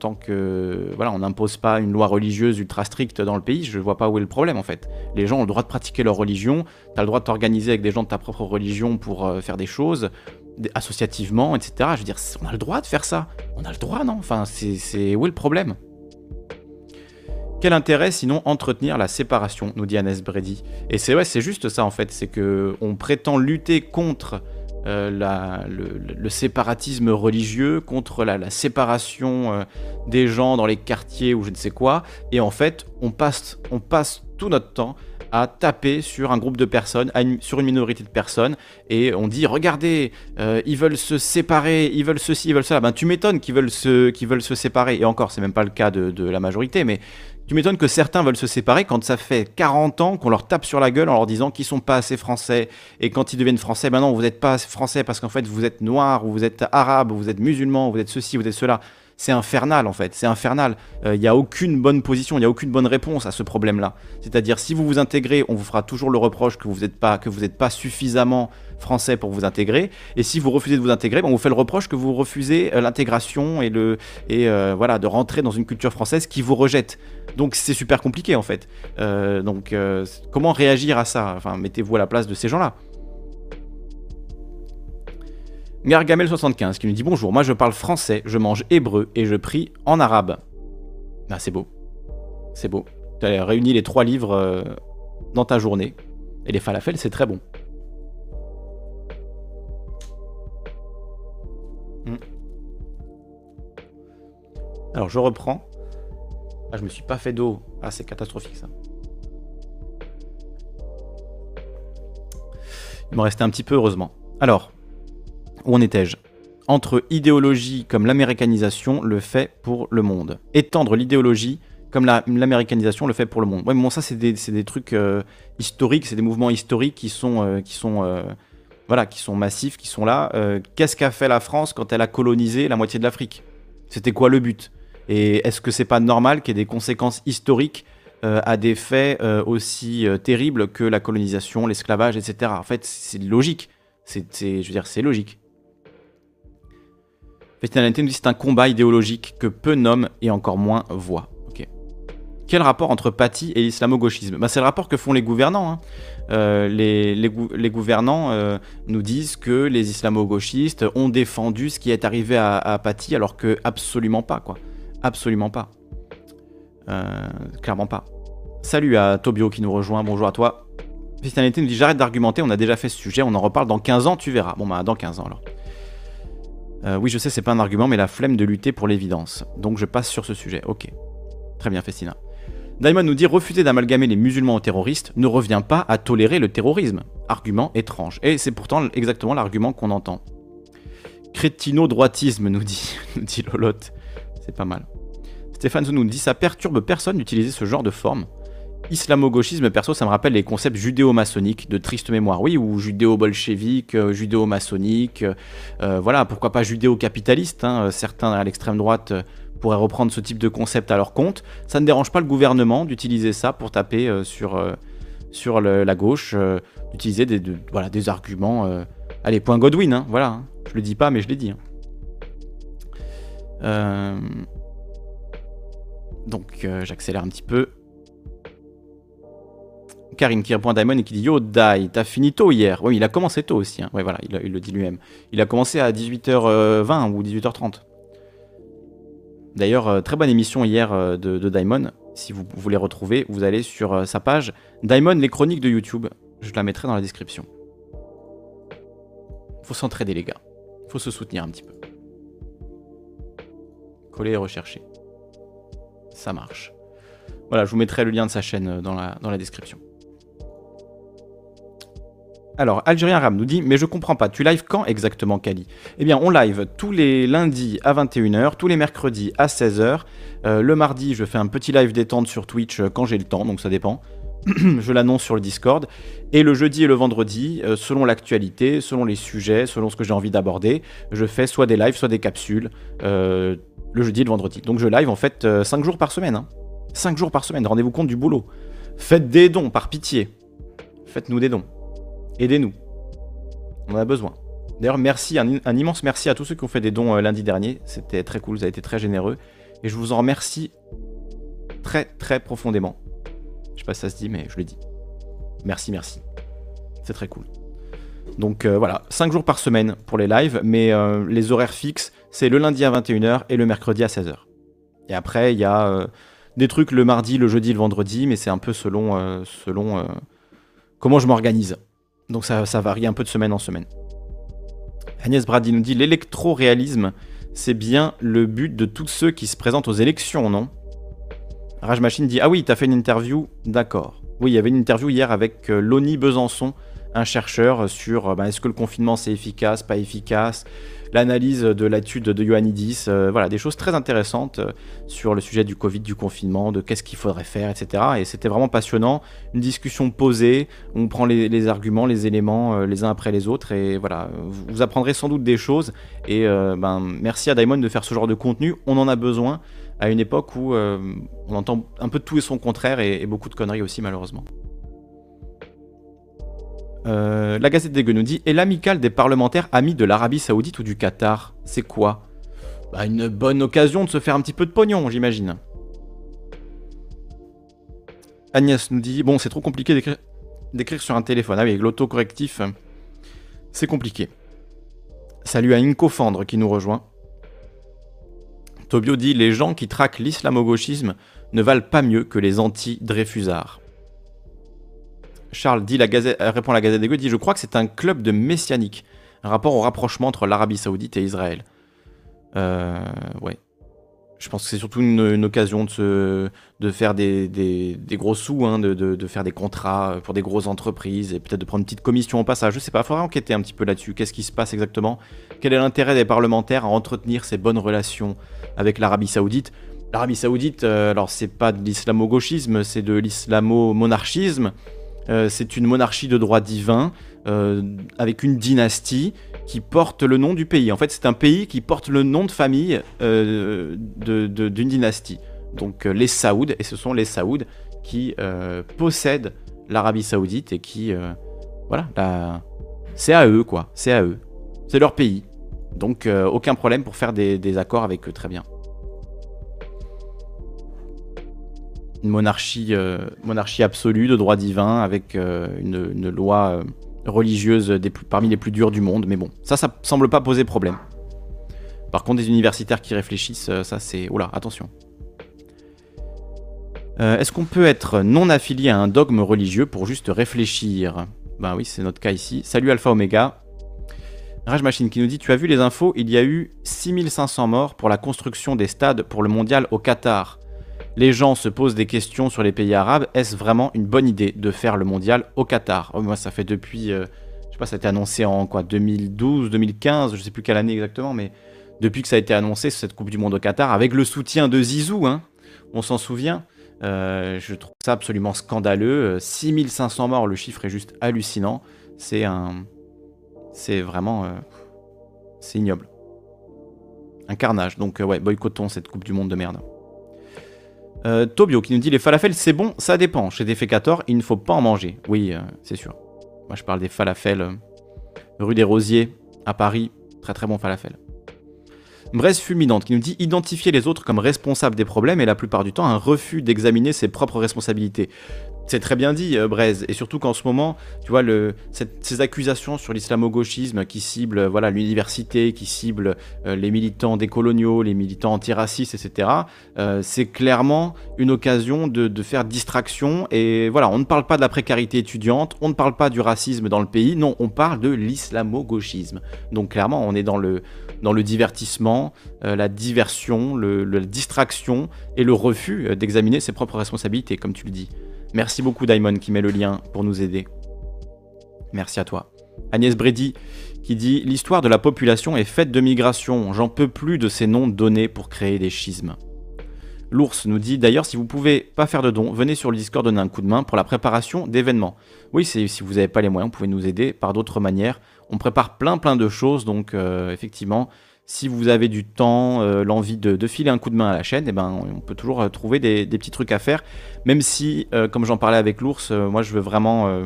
on n'impose pas une loi religieuse ultra stricte dans le pays, je vois pas où est le problème en fait. Les gens ont le droit de pratiquer leur religion, tu as le droit de t'organiser avec des gens de ta propre religion pour euh, faire des choses, associativement, etc. Je veux dire, on a le droit de faire ça. On a le droit, non? Enfin, c'est où est le problème? Quel intérêt sinon entretenir la séparation, nous dit Agnès Brady. Et c'est ouais, c'est juste ça en fait, c'est que on prétend lutter contre euh, le, séparatisme religieux, contre la, séparation euh, des gens dans les quartiers ou je ne sais quoi, et en fait on passe, on passe tout notre temps à taper sur un groupe de personnes, sur une minorité de personnes, et on dit regardez, euh, ils veulent se séparer, ils veulent ceci, ils veulent cela. Ben tu m'étonnes qu'ils veulent se, qu'ils veulent se séparer. Et encore, c'est même pas le cas de, de la majorité, mais tu m'étonnes que certains veulent se séparer quand ça fait 40 ans qu'on leur tape sur la gueule en leur disant qu'ils sont pas assez français. Et quand ils deviennent français, ben non, vous n'êtes pas français parce qu'en fait vous êtes noir, ou vous êtes arabe, ou vous êtes musulman, ou vous êtes ceci, vous êtes cela. C'est infernal en fait, c'est infernal. Il euh, n'y a aucune bonne position, il n'y a aucune bonne réponse à ce problème-là. C'est-à-dire si vous vous intégrez, on vous fera toujours le reproche que vous n'êtes pas, que vous pas suffisamment français pour vous intégrer. Et si vous refusez de vous intégrer, ben, on vous fait le reproche que vous refusez euh, l'intégration et, le, et euh, voilà, de rentrer dans une culture française qui vous rejette. Donc c'est super compliqué en fait. Donc comment réagir à ça? Enfin, mettez-vous à la place de ces gens-là. Gargamel75 qui nous dit bonjour, moi je parle français, je mange hébreu et je prie en arabe. Ah, c'est beau. C'est beau. Tu as réuni les trois livres dans ta journée. Et les falafels, c'est très bon. Hmm. Alors je reprends. Ah, je me suis pas fait d'eau. Ah, c'est catastrophique ça. Il m'en restait un petit peu, heureusement. Alors, où en étais-je? Entre idéologie comme l'américanisation le fait pour le monde. Étendre l'idéologie comme l'américanisation le fait pour le monde. Ouais, mais bon, ça, c'est des, trucs euh, historiques, c'est des mouvements historiques qui sont, euh, qui sont euh, voilà, qui sont massifs, qui sont là. Qu'est-ce qu'a fait la France quand elle a colonisé la moitié de l'Afrique? C'était quoi le but? Et est-ce que c'est pas normal qu'il y ait des conséquences historiques à des faits aussi terribles que la colonisation, l'esclavage, etc. En fait, c'est logique. C'est, je veux dire, c'est logique. Festinalité nous dit c'est un combat idéologique que peu nomment et encore moins voient. Quel rapport entre Paty et l'islamo-gauchisme? Bah, C'est le rapport que font les gouvernants. Hein. Euh, les, gouvernants euh, nous disent que les islamo-gauchistes ont défendu ce qui est arrivé à, à Paty, alors que absolument pas, quoi. Absolument pas. Euh, clairement pas. Salut à Tobio qui nous rejoint, bonjour à toi. Christianité nous dit j'arrête d'argumenter, on a déjà fait ce sujet, on en reparle dans 15 ans, tu verras. Bon bah dans 15 ans alors. Oui je sais c'est pas un argument mais la flemme de lutter pour l'évidence. Donc je passe sur ce sujet, ok. Très bien, Festina. Daimon nous dit refuser d'amalgamer les musulmans aux terroristes ne revient pas à tolérer le terrorisme. Argument étrange. Et c'est pourtant exactement l'argument qu'on entend. Crétino-droitisme, nous dit, (laughs) nous dit Lolotte. C'est pas mal. Stéphane nous dit ça perturbe personne d'utiliser ce genre de forme. Islamo-gauchisme, perso, ça me rappelle les concepts judéo-maçonniques de triste mémoire, oui, ou judéo-bolchevique, euh, judéo-maçonnique, euh, voilà, pourquoi pas judéo-capitaliste, hein, certains à l'extrême droite euh, pourraient reprendre ce type de concept à leur compte. Ça ne dérange pas le gouvernement d'utiliser ça pour taper sur, la gauche, d'utiliser des, voilà, des arguments. allez, point Godwin, hein, voilà, hein. je le dis pas, mais je l'ai dit. donc j'accélère un petit peu. Karine qui répond à Diamond et qui dit Yo, Dai, t'as fini tôt hier. Oui, il a commencé tôt aussi. Hein. Ouais, voilà, il, le dit lui-même. Il a commencé à 18h20 ou 18h30. D'ailleurs, euh, très bonne émission hier euh, de, de, Daimon. Si vous voulez retrouver, vous allez sur euh, sa page Daimon, les chroniques de YouTube. Je la mettrai dans la description. Faut s'entraider, les gars. Faut se soutenir un petit peu. Coller et rechercher. Ça marche. Voilà, je vous mettrai le lien de sa chaîne dans la description. Alors, Algérien Ram nous dit Mais je comprends pas, tu live quand exactement, Kali? Eh bien, on live tous les lundis à 21h, tous les mercredis à 16h. Euh, le mardi, je fais un petit live détente sur Twitch euh, quand j'ai le temps, donc ça dépend. (clears throat) je l'annonce sur le Discord. Et le jeudi et le vendredi, euh, selon l'actualité, selon les sujets, selon ce que j'ai envie d'aborder, je fais soit des lives, soit des capsules. le jeudi et le vendredi. Donc je live en fait 5 jours par semaine. 5 hein. jours par semaine, rendez-vous compte du boulot. Faites des dons, par pitié. Faites-nous des dons. Aidez-nous. On en a besoin. D'ailleurs, merci, un, immense merci à tous ceux qui ont fait des dons euh, lundi dernier. C'était très cool, vous avez été très généreux. Et je vous en remercie très très profondément. Je sais pas si ça se dit, mais je le dis. Merci, merci. C'est très cool. Donc euh, voilà, 5 jours par semaine pour les lives, mais euh, les horaires fixes, c'est le lundi à 21h et le mercredi à 16h. Et après, il y a des trucs le mardi, le jeudi, le vendredi, mais c'est un peu selon, selon comment je m'organise. Donc ça, varie un peu de semaine en semaine. Agnès Brady nous dit l'électro-réalisme, c'est bien le but de tous ceux qui se présentent aux élections, non? Rage Machine dit Ah oui, t'as fait une interview D'accord. Oui, il y avait une interview hier avec euh, Loni Besançon, un chercheur sur euh, bah, est-ce que le confinement c'est efficace, pas efficace, l'analyse de l'étude de Ioannidis, euh, voilà, des choses très intéressantes euh, sur le sujet du Covid, du confinement, de qu'est-ce qu'il faudrait faire, etc. Et c'était vraiment passionnant, une discussion posée, on prend les, arguments, les éléments les uns après les autres, et voilà, vous, apprendrez sans doute des choses. Et ben, merci à Daimon de faire ce genre de contenu, on en a besoin à une époque où on entend un peu tout et son contraire et beaucoup de conneries aussi malheureusement. Euh, la Gazette des nous dit Et l'amicale des parlementaires amis de l'Arabie Saoudite ou du Qatar C'est quoi? Bah, Une bonne occasion de se faire un petit peu de pognon, j'imagine. Agnès nous dit Bon, c'est trop compliqué d'écrire sur un téléphone. Ah oui, avec l'autocorrectif, c'est compliqué. Salut à Inco Fendre qui nous rejoint. Tobio dit Les gens qui traquent l'islamo-gauchisme ne valent pas mieux que les anti-Dreyfusards. Charles dit la Gazette, euh, répond à la Gazette des dit Je crois que c'est un club de messianique, un rapport au rapprochement entre l'Arabie Saoudite et Israël. Euh, ouais. Je pense que c'est surtout une, occasion de, se, de faire des, gros sous, hein, de, faire des contrats pour des grosses entreprises et peut-être de prendre une petite commission au passage. Je sais pas, il faudrait enquêter un petit peu là-dessus. Qu'est-ce qui se passe exactement? Quel est l'intérêt des parlementaires à entretenir ces bonnes relations avec l'Arabie Saoudite? L'Arabie Saoudite, euh, alors c'est pas de l'islamo-gauchisme, c'est de l'islamo-monarchisme. Euh, c'est une monarchie de droit divin euh, avec une dynastie qui porte le nom du pays. En fait, c'est un pays qui porte le nom de famille euh, d'une dynastie. Donc les Saouds, et ce sont les Saouds qui possèdent l'Arabie Saoudite et qui, voilà, c'est à eux quoi, c'est à eux, c'est leur pays. Donc aucun problème pour faire des accords avec eux, très bien. Une monarchie, euh, monarchie absolue de droit divin avec euh, une, loi euh, religieuse parmi les plus dures du monde. Mais bon, ça, ça semble pas poser problème. Par contre, des universitaires qui réfléchissent, ça c'est... Oula, attention. Est-ce qu'on peut être non affilié à un dogme religieux pour juste réfléchir? Ben oui, c'est notre cas ici. Salut Alpha Omega. Rage Machine qui nous dit Tu as vu les infos Il y a eu 6500 morts pour la construction des stades pour le mondial au Qatar. Les gens se posent des questions sur les pays arabes. Est-ce vraiment une bonne idée de faire le mondial au Qatar? Oh, Moi, ça fait depuis. Euh, je sais pas, ça a été annoncé en quoi 2012, 2015, je sais plus quelle année exactement, mais depuis que ça a été annoncé, cette Coupe du Monde au Qatar, avec le soutien de Zizou, hein, on s'en souvient. Euh, je trouve ça absolument scandaleux. 6500 morts, le chiffre est juste hallucinant. C'est un. C'est vraiment. Euh, c'est ignoble. Un carnage. Donc, ouais, boycottons cette Coupe du Monde de merde. Euh, Tobio qui nous dit les falafels c'est bon, ça dépend. Chez Defecator, il ne faut pas en manger. Oui, euh, c'est sûr. Moi je parle des falafels euh, rue des Rosiers à Paris. Très très bon falafel. Braise fulminante qui nous dit identifier les autres comme responsables des problèmes et la plupart du temps un refus d'examiner ses propres responsabilités. C'est très bien dit, euh, Braise, et surtout qu'en ce moment, tu vois, ces accusations sur l'islamo-gauchisme qui ciblent euh, voilà, l'université, qui ciblent euh, les militants décoloniaux, les militants antiracistes, etc., c'est clairement une occasion de, faire distraction. Et voilà, on ne parle pas de la précarité étudiante, on ne parle pas du racisme dans le pays, non, on parle de l'islamo-gauchisme. Donc clairement, on est dans le, divertissement, la diversion, la distraction et le refus d'examiner ses propres responsabilités, comme tu le dis. Merci beaucoup Daimon qui met le lien pour nous aider. Merci à toi. Agnès Brady qui dit L'histoire de la population est faite de migration. J'en peux plus de ces noms donnés pour créer des schismes. L'ours nous dit d'ailleurs si vous pouvez pas faire de dons, venez sur le Discord donner un coup de main pour la préparation d'événements. Oui, si vous n'avez pas les moyens, vous pouvez nous aider par d'autres manières. On prépare plein plein de choses, donc euh, effectivement, si vous avez du temps, euh, l'envie de, filer un coup de main à la chaîne, eh ben, on peut toujours euh, trouver des, petits trucs à faire. Même si, euh, comme j'en parlais avec l'ours, moi je veux vraiment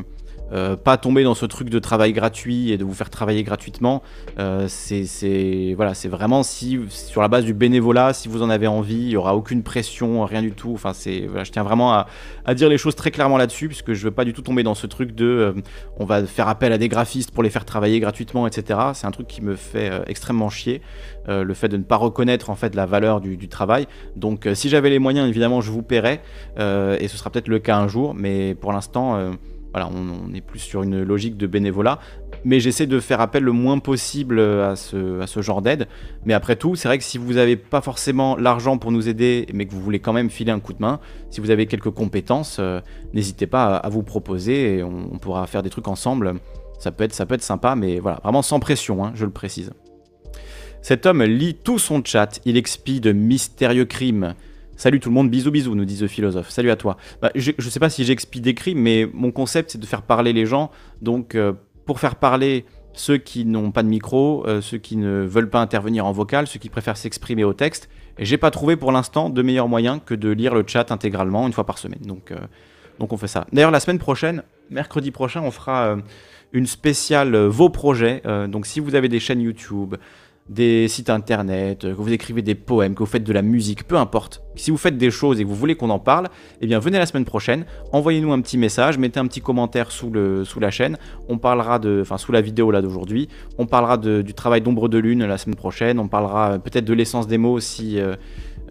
euh, pas tomber dans ce truc de travail gratuit et de vous faire travailler gratuitement. Euh, c'est c'est vraiment si sur la base du bénévolat, si vous en avez envie, il y aura aucune pression, rien du tout. Je tiens vraiment à, dire les choses très clairement là-dessus, puisque je veux pas du tout tomber dans ce truc de euh, on va faire appel à des graphistes pour les faire travailler gratuitement, etc. C'est un truc qui me fait extrêmement chier, le fait de ne pas reconnaître en fait la valeur du travail. Donc, si j'avais les moyens, évidemment, je vous paierais, et ce sera peut-être le cas un jour, mais pour l'instant voilà, on, est plus sur une logique de bénévolat, mais j'essaie de faire appel le moins possible à ce, genre d'aide. Mais après tout, c'est vrai que si vous n'avez pas forcément l'argent pour nous aider, mais que vous voulez quand même filer un coup de main, si vous avez quelques compétences, euh, n'hésitez pas à, vous proposer et on, pourra faire des trucs ensemble. Ça peut être, ça peut être sympa, mais voilà, vraiment sans pression, hein, je le précise. Cet homme lit tout son chat, il expie de mystérieux crimes. Salut tout le monde, bisous bisous, nous dit le philosophe. Salut à toi. Bah, je ne sais pas si j'expie des crimes, mais mon concept c'est de faire parler les gens. Donc euh, pour faire parler ceux qui n'ont pas de micro, euh, ceux qui ne veulent pas intervenir en vocal, ceux qui préfèrent s'exprimer au texte, j'ai pas trouvé pour l'instant de meilleur moyen que de lire le chat intégralement une fois par semaine. Donc, euh, donc on fait ça. D'ailleurs la semaine prochaine, mercredi prochain, on fera une spéciale vos projets. donc si vous avez des chaînes YouTube, des sites internet, que vous écrivez des poèmes, que vous faites de la musique, peu importe. Si vous faites des choses et que vous voulez qu'on en parle, eh bien venez la semaine prochaine, envoyez-nous un petit message, mettez un petit commentaire sous, la chaîne, on parlera de, enfin sous la vidéo là d'aujourd'hui, on parlera du travail d'ombre de lune la semaine prochaine, on parlera euh, peut-être de l'essence des mots si euh,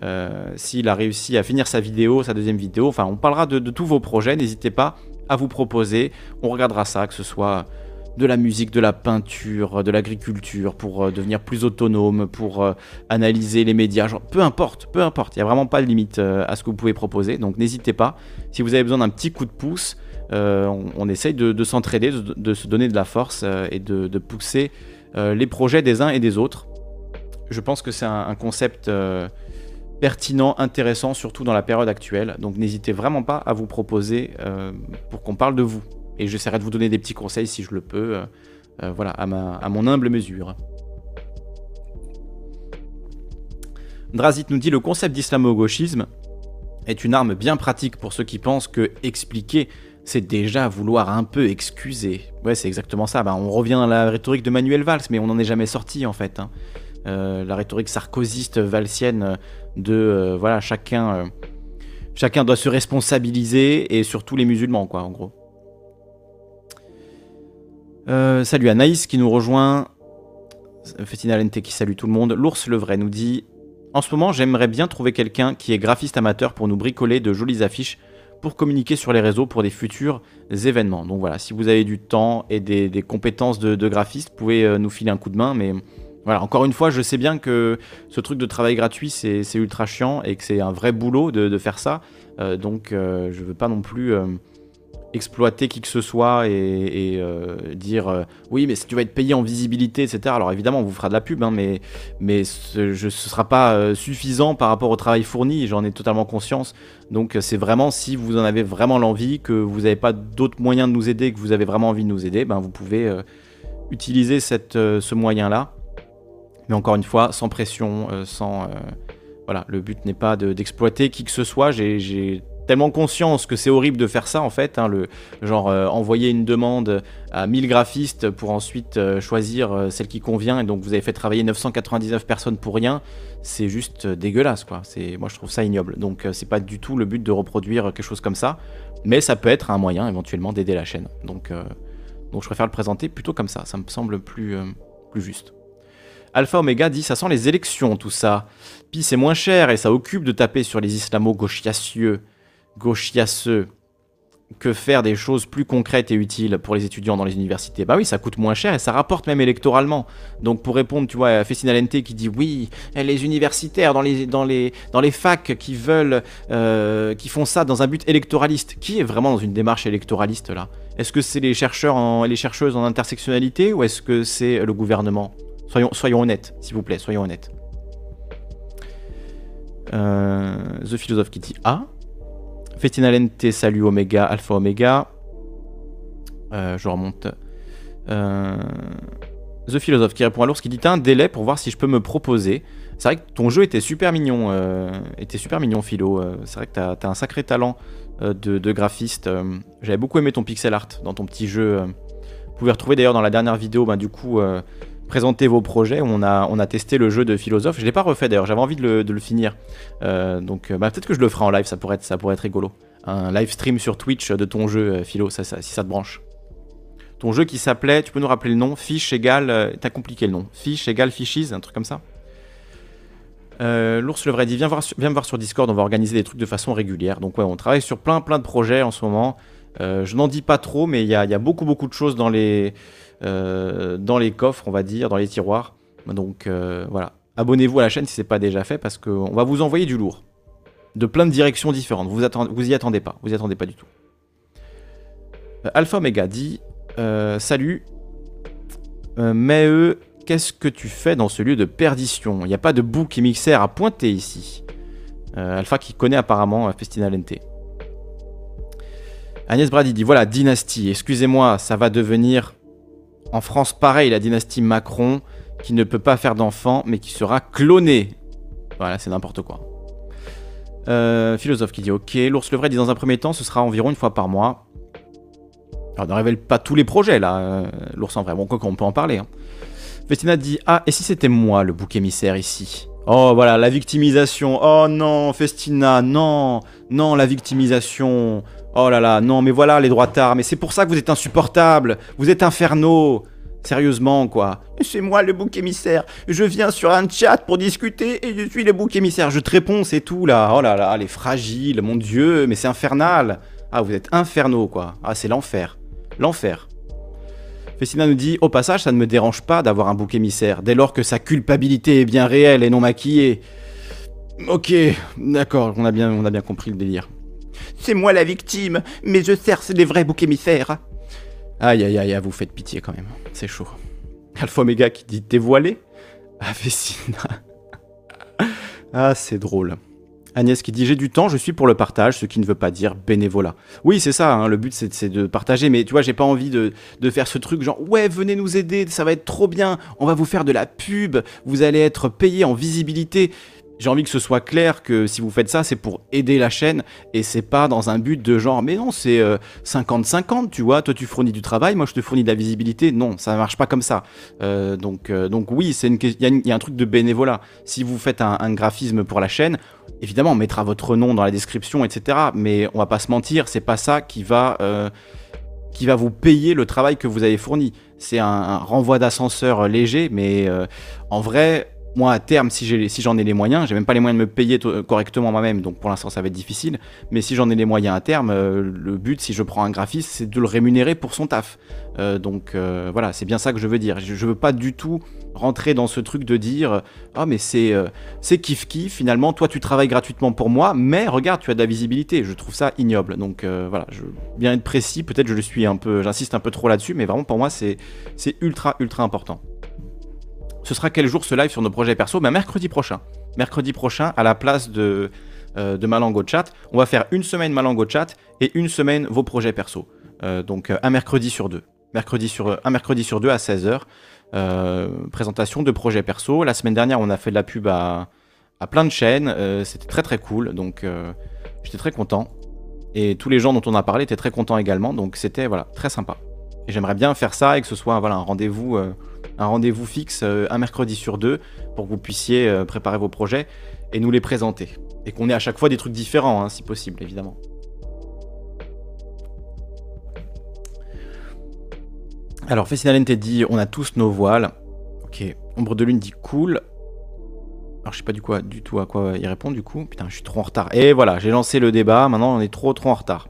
euh, s'il a réussi à finir sa vidéo, sa deuxième vidéo, enfin on parlera de tous vos projets, n'hésitez pas à vous proposer, on regardera ça, que ce soit de la musique, de la peinture, de l'agriculture, pour euh, devenir plus autonome, pour euh, analyser les médias, peu importe, peu importe, il n'y a vraiment pas de limite euh, à ce que vous pouvez proposer, donc n'hésitez pas, si vous avez besoin d'un petit coup de pouce, on, essaye de, s'entraider, de, se donner de la force et de, pousser les projets des uns et des autres. Je pense que c'est un, concept pertinent, intéressant, surtout dans la période actuelle, donc n'hésitez vraiment pas à vous proposer pour qu'on parle de vous. Et j'essaierai de vous donner des petits conseils si je le peux, euh, euh, voilà, à, ma, à mon humble mesure. Drazit nous dit le concept d'islamo-gauchisme est une arme bien pratique pour ceux qui pensent que expliquer, c'est déjà vouloir un peu excuser. Ouais, c'est exactement ça. Bah, on revient à la rhétorique de Manuel Valls, mais on n'en est jamais sorti en fait. Hein. Euh, la rhétorique sarkozyste valsienne de voilà chacun, chacun doit se responsabiliser et surtout les musulmans quoi en gros. Euh, salut Anaïs qui nous rejoint. Festina Lente qui salue tout le monde. L'ours le vrai nous dit En ce moment, j'aimerais bien trouver quelqu'un qui est graphiste amateur pour nous bricoler de jolies affiches pour communiquer sur les réseaux pour des futurs événements. Donc voilà, si vous avez du temps et des, compétences de, graphiste, vous pouvez euh, nous filer un coup de main, mais voilà, encore une fois, je sais bien que ce truc de travail gratuit, c'est ultra chiant et que c'est un vrai boulot de, faire ça. Euh, donc, euh, je veux pas non plus euh, exploiter qui que ce soit et, dire oui, mais si tu vas être payé en visibilité, etc. Alors, évidemment, on vous fera de la pub, hein, mais, mais ce ne sera pas suffisant par rapport au travail fourni. J'en ai totalement conscience. Donc, c'est vraiment si vous en avez vraiment l'envie, que vous n'avez pas d'autres moyens de nous aider, que vous avez vraiment envie de nous aider, ben, vous pouvez utiliser ce moyen-là. Mais encore une fois, sans pression, euh, sans. Euh, voilà, le but n'est pas d'exploiter qui que ce soit. J'ai tellement conscience que c'est horrible de faire ça en fait, hein, le genre euh, envoyer une demande à 1000 graphistes pour ensuite choisir celle qui convient et donc vous avez fait travailler 999 personnes pour rien, c'est juste dégueulasse quoi. C'est moi je trouve ça ignoble. Donc c'est pas du tout le but de reproduire quelque chose comme ça, mais ça peut être un moyen éventuellement d'aider la chaîne. Donc donc je préfère le présenter plutôt comme ça, ça me semble plus plus juste. Alpha Omega dit ça sent les élections tout ça. Puis c'est moins cher et ça occupe de taper sur les islamo-gauchiacieux, gauchiaceux, que faire des choses plus concrètes et utiles pour les étudiants dans les universités. Bah oui, ça coûte moins cher et ça rapporte même électoralement. Donc pour répondre, tu vois, à Fessina Lente qui dit oui, les universitaires dans les, dans les, dans les facs qui veulent, euh, qui font ça dans un but électoraliste. Qui est vraiment dans une démarche électoraliste là? Est-ce que c'est les chercheurs et les chercheuses en intersectionnalité ou est-ce que c'est le gouvernement? Soyons, honnêtes, s'il vous plaît, soyons honnêtes. Euh, The Philosophe qui dit A. Festinalente, salut Omega, Alpha Omega. Euh, je remonte. Euh, The Philosophe qui répond à l'ours qui dit T'as un délai pour voir si je peux me proposer. C'est vrai que ton jeu était super mignon, était super mignon, Philo. c'est vrai que t'as as un sacré talent de, graphiste. J'avais beaucoup aimé ton pixel art dans ton petit jeu. Vous pouvez retrouver d'ailleurs dans la dernière vidéo, bah, du coup, présenter vos projets. On a, on a testé le jeu de philosophe. Je ne l'ai pas refait d'ailleurs, j'avais envie de le, finir. Euh, donc euh, bah, peut-être que je le ferai en live, ça pourrait, être, ça pourrait être rigolo. Un live stream sur Twitch de ton jeu, euh, Philo, ça, si ça te branche. Ton jeu qui s'appelait, tu peux nous rappeler le nom? Fiche égale. T'as compliqué le nom. Fiche égale Fishies, un truc comme ça L'ours le vrai dit viens, voir, viens me voir sur Discord, on va organiser des trucs de façon régulière. Donc ouais, on travaille sur plein plein de projets en ce moment. je n'en dis pas trop, mais il y a, y a, beaucoup beaucoup de choses dans les, euh, dans les coffres, on va dire, dans les tiroirs. Donc euh, voilà, abonnez-vous à la chaîne si ce n'est pas déjà fait parce qu'on va vous envoyer du lourd. De plein de directions différentes. Vous, attendez, vous y attendez pas. Vous y attendez pas du tout. Euh, Alpha Omega dit Salut. mais eux, qu'est-ce que tu fais dans ce lieu de perdition? Il n'y a pas de bouc émissaire à pointer ici. Alpha qui connaît apparemment Festina Lente. Agnès Brady dit Voilà, dynastie. Excusez-moi, ça va devenir en France, pareil, la dynastie Macron, qui ne peut pas faire d'enfant, mais qui sera clonée. Voilà, c'est n'importe quoi. Euh, philosophe qui dit Ok, l'ours le vrai dit dans un premier temps, ce sera environ une fois par mois. Alors, ne révèle pas tous les projets là, euh, l'ours en vrai. Bon, quoi qu'on peut en parler. Hein. Festina dit Ah, et si c'était moi le bouc émissaire ici? Oh, voilà, la victimisation. Oh non, Festina, non, non, la victimisation. Oh là là, non, mais voilà les droits tard, mais c'est pour ça que vous êtes insupportable, vous êtes infernaux. Sérieusement, quoi. C'est moi le bouc émissaire. Je viens sur un chat pour discuter et je suis le bouc émissaire. Je te réponds, c'est tout là. Oh là là, les fragiles, mon dieu, mais c'est infernal. Ah, vous êtes infernaux, quoi. Ah, c'est l'enfer. L'enfer. Fessina nous dit Au passage, ça ne me dérange pas d'avoir un bouc émissaire, dès lors que sa culpabilité est bien réelle et non maquillée. Ok, d'accord, on, a bien, on a bien compris le délire. C'est moi la victime, mais je c'est des vrais boucs émissaires. Aïe aïe aïe, vous faites pitié quand même, c'est chaud. Alpha Omega qui dit T'es voilé Ah, c'est drôle. Agnès qui dit J'ai du temps, je suis pour le partage, ce qui ne veut pas dire bénévolat. Oui, c'est ça, hein, le but c'est de partager, mais tu vois, j'ai pas envie de, faire ce truc genre Ouais, venez nous aider, ça va être trop bien, on va vous faire de la pub, vous allez être payé en visibilité. J'ai envie que ce soit clair que si vous faites ça, c'est pour aider la chaîne et c'est pas dans un but de genre, mais non, c'est 50-50, euh, tu vois. Toi, tu fournis du travail, moi, je te fournis de la visibilité. Non, ça marche pas comme ça. Euh, donc, euh, donc, oui, il y, a un truc de bénévolat. Si vous faites un, graphisme pour la chaîne, évidemment, on mettra votre nom dans la description, etc. Mais on va pas se mentir, c'est pas ça qui va, qui va vous payer le travail que vous avez fourni. C'est un renvoi d'ascenseur léger, mais en vrai, moi, à terme, si j'en ai les moyens, j'ai même pas les moyens de me payer correctement moi-même, donc pour l'instant, ça va être difficile. Mais si j'en ai les moyens à terme, euh, le but, si je prends un graphiste, c'est de le rémunérer pour son taf. Euh, donc euh, voilà, c'est bien ça que je veux dire. Je, je, veux pas du tout rentrer dans ce truc de dire Ah, oh, mais c'est c'est kiff kiff, finalement, toi, tu travailles gratuitement pour moi, mais regarde, tu as de la visibilité. Je trouve ça ignoble. Donc voilà, je bien être précis. Peut-être je le suis un peu, j'insiste un peu trop là-dessus, mais vraiment, pour moi, c'est ultra, ultra important. Ce sera quel jour ce live sur nos projets perso? Ben, Mercredi prochain. Mercredi prochain, à la place de, euh, de ma langue au chat, on va faire une semaine ma langue au chat et une semaine vos projets perso. Euh, donc euh, un mercredi sur deux. Mercredi sur, un mercredi sur deux à 16h. présentation de projets perso. La semaine dernière, on a fait de la pub à, à plein de chaînes. C'était très très cool. Donc j'étais très content. Et tous les gens dont on a parlé étaient très contents également. Donc c'était voilà, très sympa. Et j'aimerais bien faire ça et que ce soit voilà, un rendez-vous un rendez-vous fixe euh, un mercredi sur deux pour que vous puissiez euh, préparer vos projets et nous les présenter. Et qu'on ait à chaque fois des trucs différents, hein, si possible, évidemment. Alors, Fessinalente dit on a tous nos voiles. Ok. Ombre de Lune dit cool. Alors, je sais pas du, quoi, du tout à quoi il répond du coup. Putain, je suis trop en retard. Et voilà, j'ai lancé le débat. Maintenant, on est trop, trop en retard.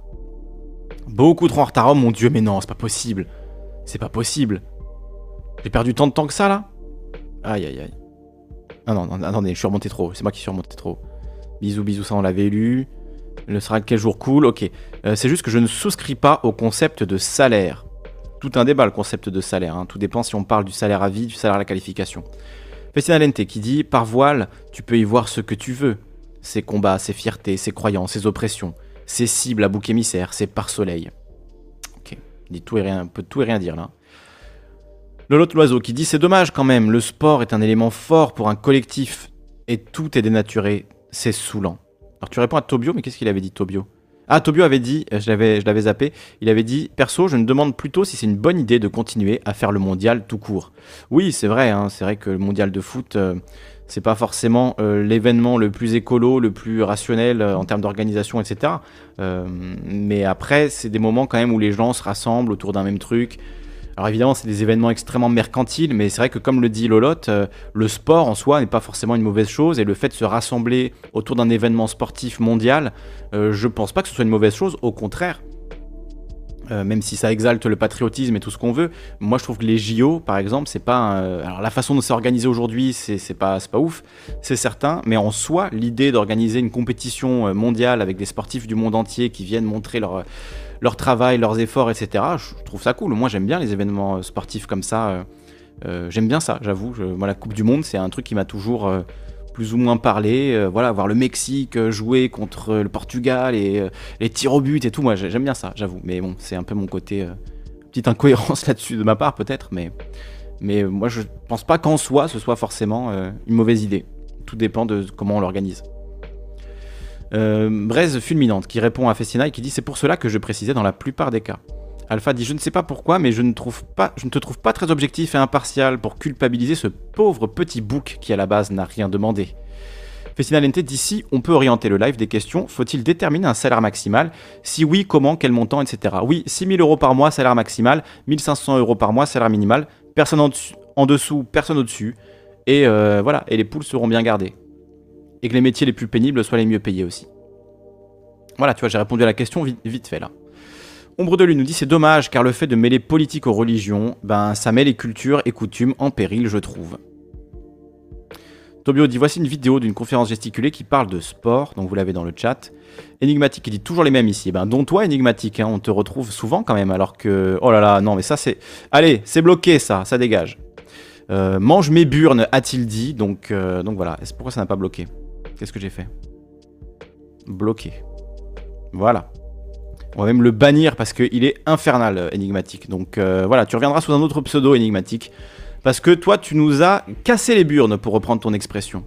Beaucoup trop en retard. Oh mon dieu, mais non, c'est pas possible. C'est pas possible. J'ai perdu tant de temps que ça, là Aïe, aïe, aïe. Ah non, non, attendez, je suis remonté trop. C'est moi qui suis remonté trop. Bisous, bisous, ça on l'avait lu. Le sera quel jour cool Ok. Euh, c'est juste que je ne souscris pas au concept de salaire. Tout un débat, le concept de salaire. Hein. Tout dépend si on parle du salaire à vie, du salaire à la qualification. Festina Lente qui dit Par voile, tu peux y voir ce que tu veux. Ses combats, ses fiertés, ses croyances, ses oppressions, ses cibles à bouc émissaire, ses pare soleil. Ok. Dit tout et rien, peut tout et rien dire là. Lolotte Loiseau qui dit c'est dommage quand même, le sport est un élément fort pour un collectif et tout est dénaturé, c'est saoulant. Alors tu réponds à Tobio, mais qu'est-ce qu'il avait dit Tobio? Ah Tobio avait dit, je l'avais, je l'avais zappé, il avait dit perso je me demande plutôt si c'est une bonne idée de continuer à faire le mondial tout court. Oui c'est vrai, hein, c'est vrai que le mondial de foot euh, c'est pas forcément euh, l'événement le plus écolo, le plus rationnel euh, en termes d'organisation, etc. mais après, c'est des moments quand même où les gens se rassemblent autour d'un même truc. Alors évidemment, c'est des événements extrêmement mercantiles, mais c'est vrai que comme le dit Lolotte, euh, le sport en soi n'est pas forcément une mauvaise chose, et le fait de se rassembler autour d'un événement sportif mondial, euh, je pense pas que ce soit une mauvaise chose, au contraire. Euh, même si ça exalte le patriotisme et tout ce qu'on veut, moi je trouve que les JO, par exemple, c'est pas. alors la façon dont c'est organisé aujourd'hui, c'est pas, pas ouf, c'est certain, mais en soi, l'idée d'organiser une compétition mondiale avec des sportifs du monde entier qui viennent montrer leur leur travail, leurs efforts, etc. Je trouve ça cool. Moi, j'aime bien les événements euh, sportifs comme ça. Euh, euh, j'aime bien ça, j'avoue. Moi, la Coupe du Monde, c'est un truc qui m'a toujours plus ou moins parlé. voilà, voir le Mexique jouer contre le Portugal et les tirs au but et tout. Moi, j'aime bien ça, j'avoue. Mais bon, c'est un peu mon côté petite incohérence (laughs) là-dessus de ma part, peut-être. Mais, mais moi, je pense pas qu'en soi, ce soit forcément une mauvaise idée. Tout dépend de comment on l'organise. Euh, Braise fulminante qui répond à Festina et qui dit c'est pour cela que je précisais dans la plupart des cas. Alpha dit je ne sais pas pourquoi mais je ne, trouve pas, je ne te trouve pas très objectif et impartial pour culpabiliser ce pauvre petit bouc qui à la base n'a rien demandé. Festina Lente dit si on peut orienter le live des questions, faut-il déterminer un salaire maximal? Si oui, comment, quel montant, etc. Oui, 6000 euros par mois, salaire maximal, 1500 euros par mois, salaire minimal, personne en, dessous, personne au-dessus, et euh, voilà, et les poules seront bien gardées et que les métiers les plus pénibles soient les mieux payés aussi. Voilà, tu vois, j'ai répondu à la question vite, fait là. Ombre de Lune nous dit c'est dommage car le fait de mêler politique aux religions, ben ça met les cultures et coutumes en péril, je trouve. Tobio dit voici une vidéo d'une conférence gesticulée qui parle de sport, donc vous l'avez dans le chat. Énigmatique qui dit toujours les mêmes ici. Ben, dont toi, Énigmatique, hein, on te retrouve souvent quand même, alors que. Oh là là, non, mais ça c'est. Allez, c'est bloqué ça, ça dégage. Euh, mange mes burnes, a-t-il dit, donc, euh, donc voilà. Pourquoi ça n'a pas bloqué Qu'est-ce que j'ai fait Bloqué. Voilà. On va même le bannir parce qu'il est infernal, euh, énigmatique. Donc euh, voilà, tu reviendras sous un autre pseudo énigmatique. Parce que toi, tu nous as cassé les burnes, pour reprendre ton expression.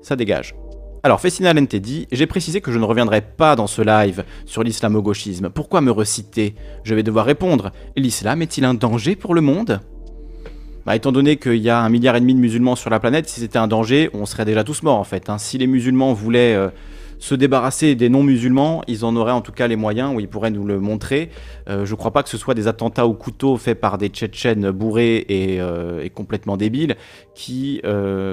Ça dégage. Alors, Fessina Lente dit J'ai précisé que je ne reviendrai pas dans ce live sur l'islamo-gauchisme. Pourquoi me reciter? Je vais devoir répondre. L'islam est-il un danger pour le monde? Bah, étant donné qu'il y a un milliard et demi de musulmans sur la planète, si c'était un danger, on serait déjà tous morts en fait. Hein. Si les musulmans voulaient euh, se débarrasser des non-musulmans, ils en auraient en tout cas les moyens, ou ils pourraient nous le montrer. Euh, je ne crois pas que ce soit des attentats au couteau faits par des Tchétchènes bourrés et, euh, complètement débiles qui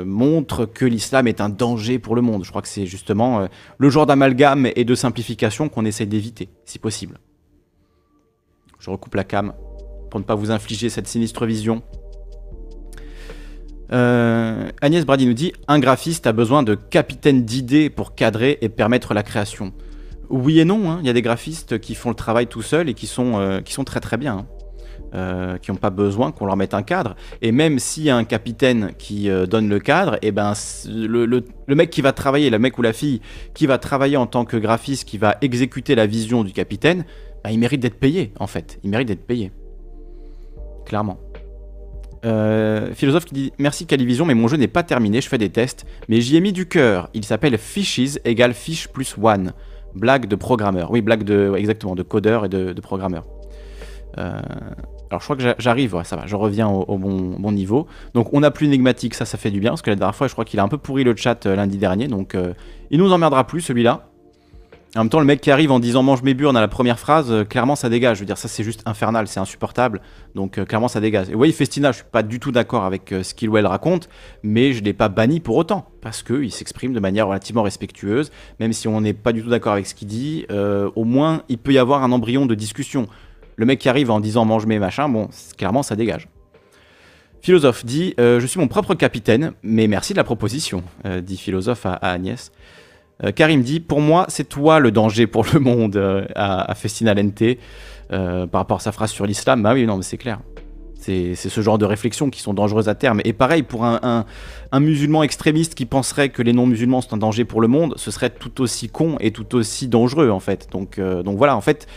montrent que l'islam est un danger pour le monde. Je crois que c'est justement le genre d'amalgame et de simplification qu'on essaie d'éviter, si possible. Je recoupe la cam pour ne pas vous infliger cette sinistre vision. Euh, Agnès Brady nous dit Un graphiste a besoin de capitaine d'idées pour cadrer et permettre la création. Oui et non, hein. il y a des graphistes qui font le travail tout seuls et qui sont, euh, très très bien. Hein. Euh, qui n'ont pas besoin qu'on leur mette un cadre. Et même s'il y a un capitaine qui donne le cadre, et eh ben le, mec qui va travailler, le mec ou la fille qui va travailler en tant que graphiste, qui va exécuter la vision du capitaine, ben, il mérite d'être payé en fait. Il mérite d'être payé. Clairement. Euh, philosophe qui dit Merci Calivision, mais mon jeu n'est pas terminé, je fais des tests, mais j'y ai mis du cœur. Il s'appelle Fishes égale Fish plus one. Blague de programmeur. Oui, blague de. exactement, de codeur et de, programmeur. Euh, alors je crois que j'arrive, ça va, je reviens au, bon, niveau. Donc on n'a plus énigmatique, ça, ça fait du bien, parce que la dernière fois, je crois qu'il a un peu pourri le chat euh, lundi dernier, donc il nous emmerdera plus celui-là. En même temps, le mec qui arrive en disant mange mes burnes à la première phrase, euh, clairement ça dégage. Je veux dire, ça c'est juste infernal, c'est insupportable. Donc euh, clairement ça dégage. Et oui, Festina, je suis pas du tout d'accord avec euh, ce qu'il ou elle raconte, mais je l'ai pas banni pour autant. Parce qu'il s'exprime de manière relativement respectueuse. Même si on n'est pas du tout d'accord avec ce qu'il dit, au moins il peut y avoir un embryon de discussion. Le mec qui arrive en disant mange mes machins, bon, clairement ça dégage. Philosophe dit Je suis mon propre capitaine, mais merci de la proposition, dit Philosophe à Agnès. Euh, Karim dit Pour moi, c'est toi le danger pour le monde euh, à, Festina Lente. Euh, par rapport à sa phrase sur l'islam, bah oui, non, mais c'est clair. C'est ce genre de réflexions qui sont dangereuses à terme. Et pareil, pour un, musulman extrémiste qui penserait que les non-musulmans sont un danger pour le monde, ce serait tout aussi con et tout aussi dangereux, en fait. Donc, donc voilà, en fait,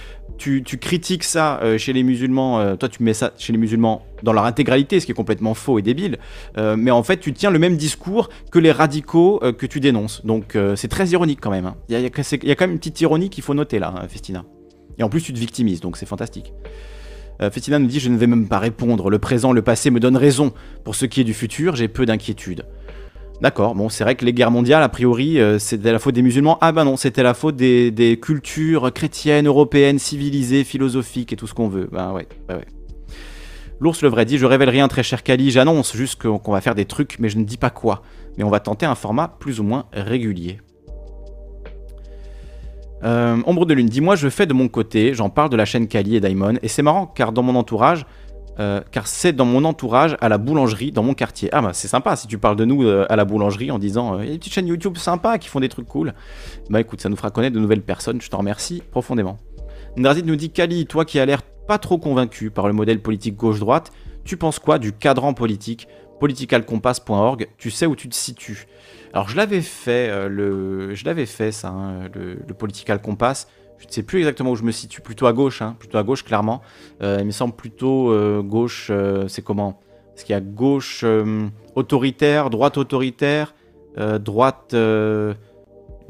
tu, critiques ça euh, chez les musulmans, euh, toi tu mets ça chez les musulmans dans leur intégralité, ce qui est complètement faux et débile, euh, mais en fait tu tiens le même discours que les radicaux que tu dénonces. Donc c'est très ironique quand même. Hein. Il y, a, quand même une petite ironie qu'il faut noter là, hein, Festina. Et en plus tu te victimises, donc c'est fantastique. Festina nous dit Je ne vais même pas répondre, le présent, le passé me donnent raison. Pour ce qui est du futur, j'ai peu d'inquiétude. D'accord, bon, c'est vrai que les guerres mondiales, a priori, euh, c'était la faute des musulmans. Ah ben non, c'était la faute des, cultures chrétiennes, européennes, civilisées, philosophiques et tout ce qu'on veut. Ben ouais, ouais, ouais. L'ours le vrai dit Je révèle rien, très cher Kali, j'annonce juste qu'on va faire des trucs, mais je ne dis pas quoi. Mais on va tenter un format plus ou moins régulier. Euh, Ombre de Lune, dis-moi, je fais de mon côté, j'en parle de la chaîne Kali et Daimon, et c'est marrant car dans mon entourage, euh, car c'est dans mon entourage, à la boulangerie, dans mon quartier. Ah bah c'est sympa si tu parles de nous euh, à la boulangerie en disant euh, il y a des petites chaînes YouTube sympas qui font des trucs cool. Bah écoute, ça nous fera connaître de nouvelles personnes, je t'en remercie profondément. Ndrazid nous dit Kali, toi qui as l'air pas trop convaincu par le modèle politique gauche-droite, tu penses quoi du cadran politique? politicalcompass.org Tu sais où tu te situes Alors je l'avais fait, le... je l'avais fait ça, hein, le, le Political Compass je ne sais plus exactement où je me situe, plutôt à gauche, hein, plutôt à gauche clairement. Euh, il me semble plutôt euh, gauche, euh, c'est comment? Parce qu'il y a gauche autoritaire, droite autoritaire, droite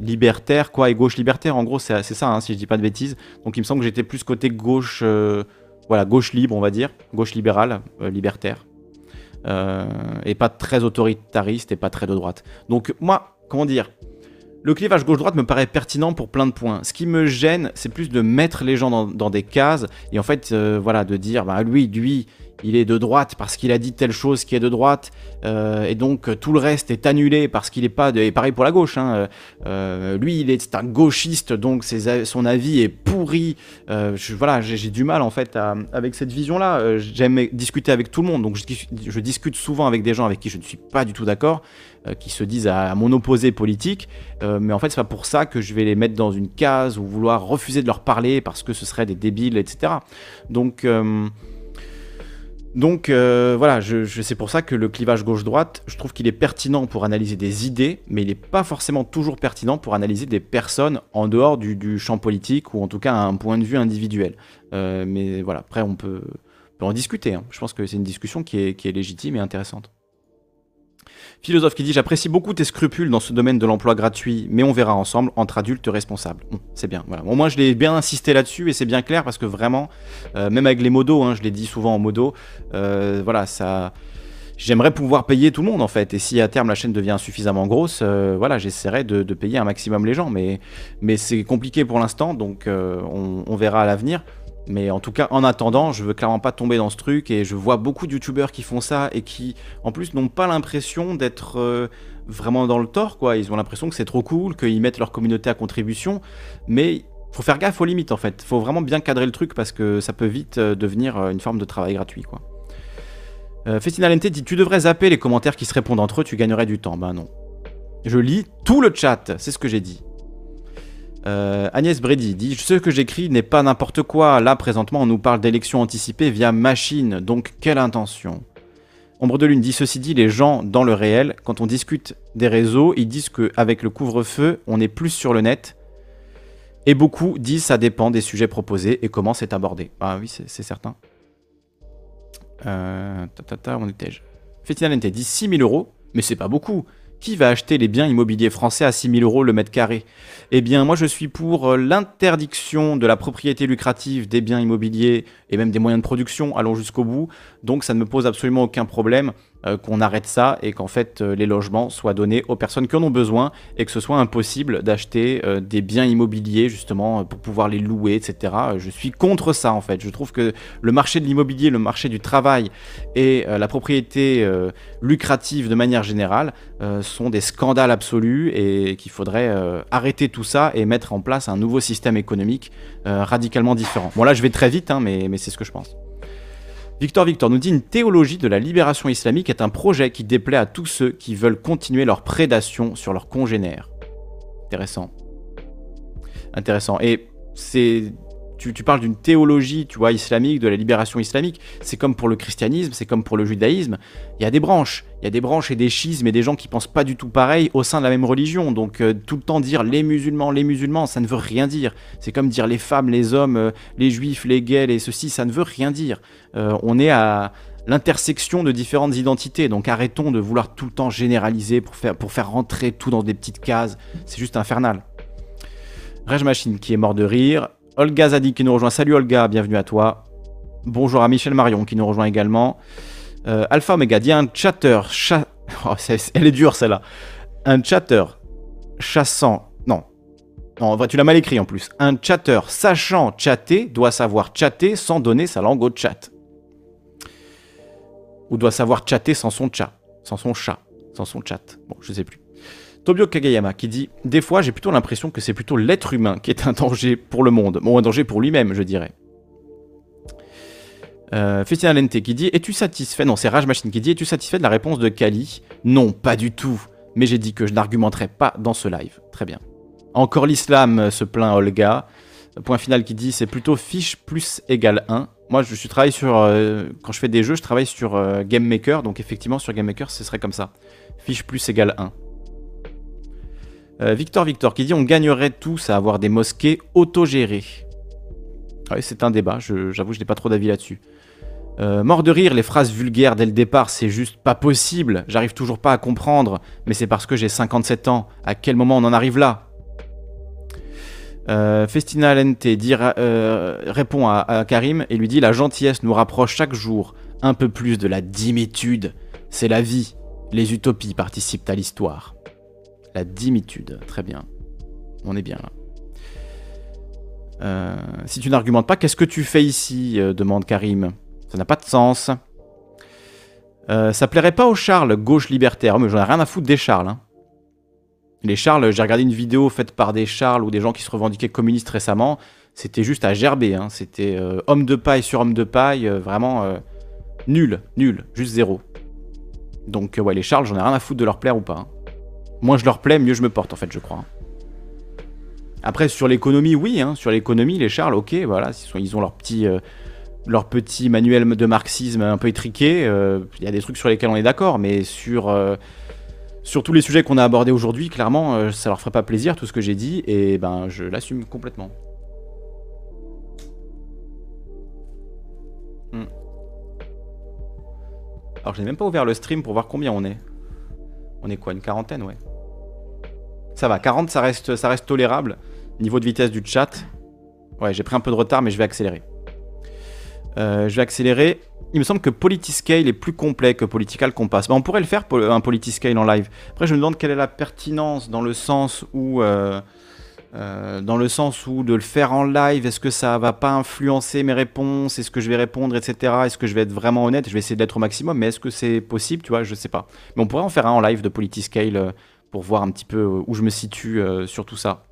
libertaire, quoi, et gauche libertaire, en gros c'est ça, hein, si je dis pas de bêtises. Donc il me semble que j'étais plus côté gauche, voilà, gauche libre on va dire, gauche libérale, libertaire. et pas très autoritariste et pas très de droite. Donc moi, comment dire? Le clivage gauche-droite me paraît pertinent pour plein de points. Ce qui me gêne, c'est plus de mettre les gens dans, des cases et en fait, euh, voilà, de dire, bah lui, lui, il est de droite parce qu'il a dit telle chose qui est de droite, euh, et donc euh, tout le reste est annulé parce qu'il n'est pas de... Et pareil pour la gauche, hein, euh, lui il est un gauchiste, donc son avis est pourri. Voilà, j'ai du mal en fait avec cette vision-là. J'aime discuter avec tout le monde, donc je, discute souvent avec des gens avec qui je ne suis pas du tout d'accord, qui se disent à, mon opposé politique, mais en fait c'est pas pour ça que je vais les mettre dans une case ou vouloir refuser de leur parler parce que ce serait des débiles, etc. Donc... Donc euh, voilà, je, c'est pour ça que le clivage gauche-droite, je trouve qu'il est pertinent pour analyser des idées, mais il n'est pas forcément toujours pertinent pour analyser des personnes en dehors du, champ politique ou en tout cas un point de vue individuel. Euh, mais voilà, après on peut, en discuter. Hein. Je pense que c'est une discussion qui est légitime et intéressante. Philosophe qui dit J'apprécie beaucoup tes scrupules dans ce domaine de l'emploi gratuit, mais on verra ensemble entre adultes responsables. c'est bien. Voilà. Au moins, je l'ai bien insisté là-dessus et c'est bien clair parce que vraiment, euh, même avec les modos, hein, je l'ai dit souvent en modo, euh, voilà, ça. j'aimerais pouvoir payer tout le monde en fait. Et si à terme la chaîne devient suffisamment grosse, euh, voilà, j'essaierai de, payer un maximum les gens. Mais, mais c'est compliqué pour l'instant, donc euh, on, verra à l'avenir. Mais en tout cas, en attendant, je veux clairement pas tomber dans ce truc et je vois beaucoup de youtubeurs qui font ça et qui, en plus, n'ont pas l'impression d'être euh, vraiment dans le tort, quoi. Ils ont l'impression que c'est trop cool, qu'ils mettent leur communauté à contribution, mais faut faire gaffe aux limites en fait. Faut vraiment bien cadrer le truc parce que ça peut vite devenir une forme de travail gratuit, quoi. Euh, dit Tu devrais zapper les commentaires qui se répondent entre eux, tu gagnerais du temps. Ben non. Je lis tout le chat, c'est ce que j'ai dit. Euh, Agnès Brady dit Ce que j'écris n'est pas n'importe quoi. Là, présentement, on nous parle d'élections anticipées via machine, donc quelle intention? Ombre de Lune dit Ceci dit, les gens dans le réel, quand on discute des réseaux, ils disent qu'avec le couvre-feu, on est plus sur le net. Et beaucoup disent ça dépend des sujets proposés et comment c'est abordé. Ah oui, c'est certain. Euh, ta, on était. Dit 6000 euros, mais c'est pas beaucoup. Qui va acheter les biens immobiliers français à 6000 euros le mètre carré? Eh bien, moi, je suis pour euh, l'interdiction de la propriété lucrative des biens immobiliers et même des moyens de production, allons jusqu'au bout. Donc, ça ne me pose absolument aucun problème euh, qu'on arrête ça et qu'en fait euh, les logements soient donnés aux personnes qui en ont besoin et que ce soit impossible d'acheter euh, des biens immobiliers justement pour pouvoir les louer, etc. Je suis contre ça en fait. Je trouve que le marché de l'immobilier, le marché du travail et la propriété lucrative de manière générale sont des scandales absolus et qu'il faudrait arrêter tout ça et mettre en place un nouveau système économique radicalement différent. Bon là je vais très vite hein, mais, mais c'est ce que je pense. Victor Victor nous dit une théologie de la libération islamique est un projet qui déplaît à tous ceux qui veulent continuer leur prédation sur leurs congénères. Intéressant. Intéressant. Et c'est tu, parles d'une théologie, tu vois, islamique, de la libération islamique. C'est comme pour le christianisme, c'est comme pour le judaïsme. Il y a des branches. Il y a des branches et des schismes et des gens qui pensent pas du tout pareil au sein de la même religion. Donc euh, tout le temps dire les musulmans, les musulmans, ça ne veut rien dire. C'est comme dire les femmes, les hommes, euh, les juifs, les gays, et ceci, ça ne veut rien dire. Euh, on est à l'intersection de différentes identités. Donc arrêtons de vouloir tout le temps généraliser pour faire, pour faire rentrer tout dans des petites cases. C'est juste infernal. Rage Machine qui est mort de rire. Olga Zadi qui nous rejoint. Salut Olga, bienvenue à toi. Bonjour à Michel Marion qui nous rejoint également. Euh, Alpha Omega dit un chatter. (laughs) Oh, elle est dure celle-là. Un chatter chassant. Non. Non, en vrai, tu l'as mal écrit en plus. Un chatter sachant chatter doit savoir chatter sans donner sa langue au chat. Ou doit savoir chatter sans son chat. Sans son chat. Sans son chat. Bon, je sais plus. Tobio Kagayama qui dit Des fois, j'ai plutôt l'impression que c'est plutôt l'être humain qui est un danger pour le monde. Bon, un danger pour lui-même, je dirais. Euh, Lente qui dit Es-tu satisfait Non, c'est Rage Machine qui dit Es-tu satisfait de la réponse de Kali? Non, pas du tout. Mais j'ai dit que je n'argumenterai pas dans ce live. Très bien. Encore l'islam, euh, se plaint Olga. Point final qui dit C'est plutôt fiche plus égale 1. Moi, je suis travaille sur. Euh, quand je fais des jeux, je travaille sur Game Maker. Donc, effectivement, sur Game Maker, ce serait comme ça. Fiche plus égale 1. Euh, Victor Victor qui dit on gagnerait tous à avoir des mosquées autogérées. Ah oui, c'est un débat, j'avoue, je n'ai pas trop d'avis là-dessus. Euh, mort de rire, les phrases vulgaires dès le départ, c'est juste pas possible. J'arrive toujours pas à comprendre, mais c'est parce que j'ai 57 ans. À quel moment on en arrive là? Euh, Festina Lente répond à, à, Karim et lui dit La gentillesse nous rapproche chaque jour un peu plus de la dimitude. C'est la vie. Les utopies participent à l'histoire. La dimitude, très bien. On est bien là. Euh, si tu n'argumentes pas, qu'est-ce que tu fais ici euh, demande Karim. Ça n'a pas de sens. Euh, ça plairait pas aux Charles, gauche libertaire. Mais j'en ai rien à foutre des Charles. Hein. Les Charles, j'ai regardé une vidéo faite par des Charles ou des gens qui se revendiquaient communistes récemment. C'était juste à gerber. Hein. C'était homme de paille sur homme de paille. vraiment nul, nul, juste zéro. Donc ouais, les Charles, j'en ai rien à foutre de leur plaire ou pas. Hein moins je leur plais, mieux je me porte en fait, je crois. Après, sur l'économie, oui, hein, sur l'économie, les Charles, ok, voilà, ils ont leur petit, euh, leur petit manuel de marxisme un peu étriqué. Euh, il y a des trucs sur lesquels on est d'accord, mais sur, euh, sur tous les sujets qu'on a abordés aujourd'hui, clairement, ça leur ferait pas plaisir tout ce que j'ai dit, et ben je l'assume complètement. Hmm. Alors, je n'ai même pas ouvert le stream pour voir combien on est. On est quoi, une quarantaine, ouais. Ça va, 40 ça reste, ça reste tolérable. Niveau de vitesse du chat. Ouais, j'ai pris un peu de retard mais je vais accélérer. Euh, je vais accélérer. il me semble que Politiscale est plus complet que Political Compass. Bah, on pourrait le faire, un Politiscale en live. Après, je me demande quelle est la pertinence dans le sens où... Euh, euh, dans le sens où de le faire en live, est-ce que ça va pas influencer mes réponses? Est-ce que je vais répondre, etc. Est-ce que je vais être vraiment honnête? Je vais essayer d'être au maximum, mais est-ce que c'est possible? Tu vois, je sais pas. Mais on pourrait en faire un en live de Politiscale pour voir un petit peu où je me situe sur tout ça.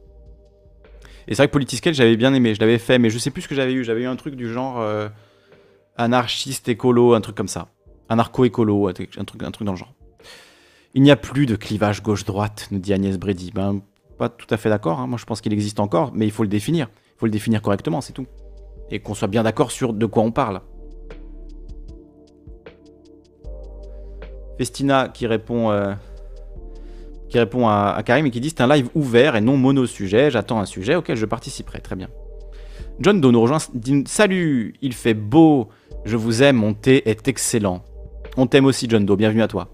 Et c'est vrai que Politiscale, j'avais bien aimé, je l'avais fait, mais je sais plus ce que j'avais eu. J'avais eu un truc du genre anarchiste écolo, un truc comme ça. Anarcho-écolo, un truc, dans le genre. Il n'y a plus de clivage gauche-droite, nous dit Agnès Brady. Ben, pas tout à fait d'accord. Hein. Moi, je pense qu'il existe encore, mais il faut le définir. Il faut le définir correctement, c'est tout. Et qu'on soit bien d'accord sur de quoi on parle. Festina qui répond, euh, qui répond à, Karim et qui dit c'est un live ouvert et non mono-sujet. J'attends un sujet auquel je participerai. Très bien. John Doe nous rejoint. Salut, il fait beau. Je vous aime, mon thé est excellent. On t'aime aussi, John Doe, bienvenue à toi.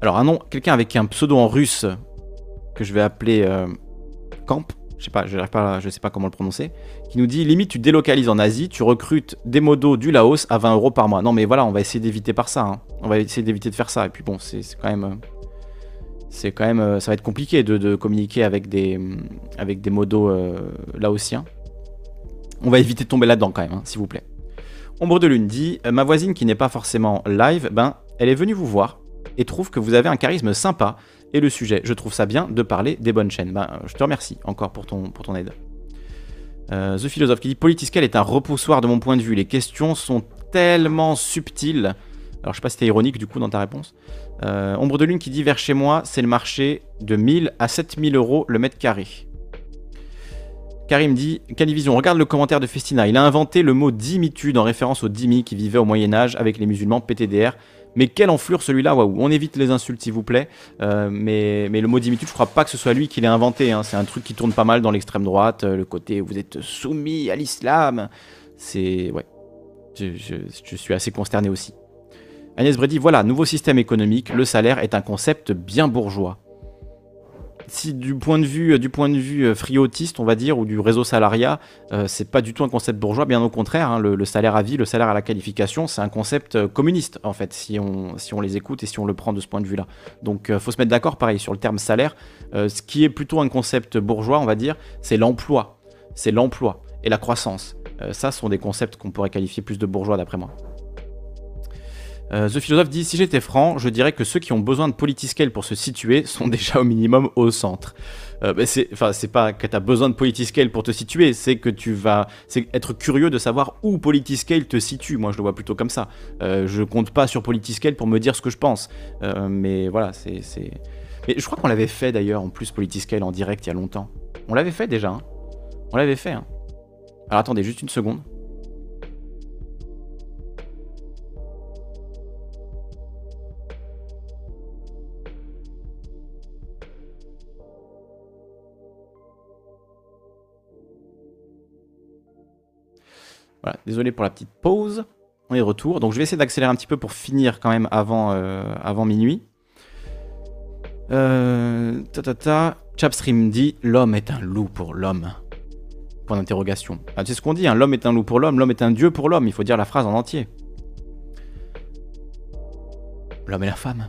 Alors, un nom, quelqu'un avec un pseudo en russe que je vais appeler euh, Camp, je sais pas, je pas, je sais pas comment le prononcer, qui nous dit limite tu délocalises en Asie, tu recrutes des modos du Laos à 20 euros par mois. Non mais voilà, on va essayer d'éviter par ça. Hein. On va essayer d'éviter de faire ça. Et puis bon, c'est quand même, euh, c'est quand même, euh, ça va être compliqué de, communiquer avec des, avec des modos laotiens. On va éviter de tomber là-dedans quand même, hein, s'il vous plaît. Ombre de Lune dit euh, Ma voisine qui n'est pas forcément live, ben, elle est venue vous voir et trouve que vous avez un charisme sympa et le sujet. Je trouve ça bien de parler des bonnes chaînes. Ben, je te remercie encore pour ton, pour ton aide. Euh, The Philosophe qui dit Politiscal est un repoussoir de mon point de vue. Les questions sont tellement subtiles. Alors, je sais pas si t'es ironique du coup dans ta réponse. Euh, Ombre de Lune qui dit Vers chez moi, c'est le marché de 1000 à 7000 euros le mètre carré. Karim dit Calivision, regarde le commentaire de Festina. Il a inventé le mot dimitude en référence aux dimi qui vivaient au Moyen-Âge avec les musulmans PTDR. Mais quelle enflure celui-là, waouh. On évite les insultes s'il vous plaît. Euh, mais, le mot dimitude, je crois pas que ce soit lui qui l'ait inventé. Hein. C'est un truc qui tourne pas mal dans l'extrême droite. Euh, le côté vous êtes soumis à l'islam. C'est. Ouais. Je, suis assez consterné aussi. Agnès Brady, voilà, nouveau système économique. Le salaire est un concept bien bourgeois si du point de vue, euh, du point de vue euh, friotiste, on va dire, ou du réseau salariat, euh, c'est pas du tout un concept bourgeois, bien au contraire. Hein, le, salaire à vie, le salaire à la qualification, c'est un concept communiste, en fait, si on, les écoute et si on le prend de ce point de vue-là. Donc, faut se mettre d'accord, pareil, sur le terme salaire. ce qui est plutôt un concept bourgeois, on va dire, c'est l'emploi. C'est l'emploi et la croissance. ça sont des concepts qu'on pourrait qualifier plus de bourgeois, d'après moi. Euh, The Philosophe dit Si j'étais franc, je dirais que ceux qui ont besoin de politiscale pour se situer sont (laughs) déjà au minimum au centre. Euh, c'est, enfin, c'est pas que tu besoin de politiscale pour te situer, c'est que tu vas être curieux de savoir où politiscale te situe. Moi, je le vois plutôt comme ça. Euh, je compte pas sur politiscale pour me dire ce que je pense. Euh, mais voilà, c'est, c'est. Mais je crois qu'on l'avait fait d'ailleurs en plus politiscale en direct il y a longtemps. On l'avait fait déjà. Hein. On l'avait fait. Hein. Alors attendez juste une seconde. Voilà, désolé pour la petite pause. On est retour. Donc je vais essayer d'accélérer un petit peu pour finir quand même avant, euh, minuit. Euh, ta, ta, ta. Chapstream dit L'homme est un loup pour l'homme. Point d'interrogation. Ah, c'est ce qu'on dit, hein. l'homme est un loup pour l'homme, l'homme est un dieu pour l'homme. Il faut dire la phrase en entier. L'homme et la femme.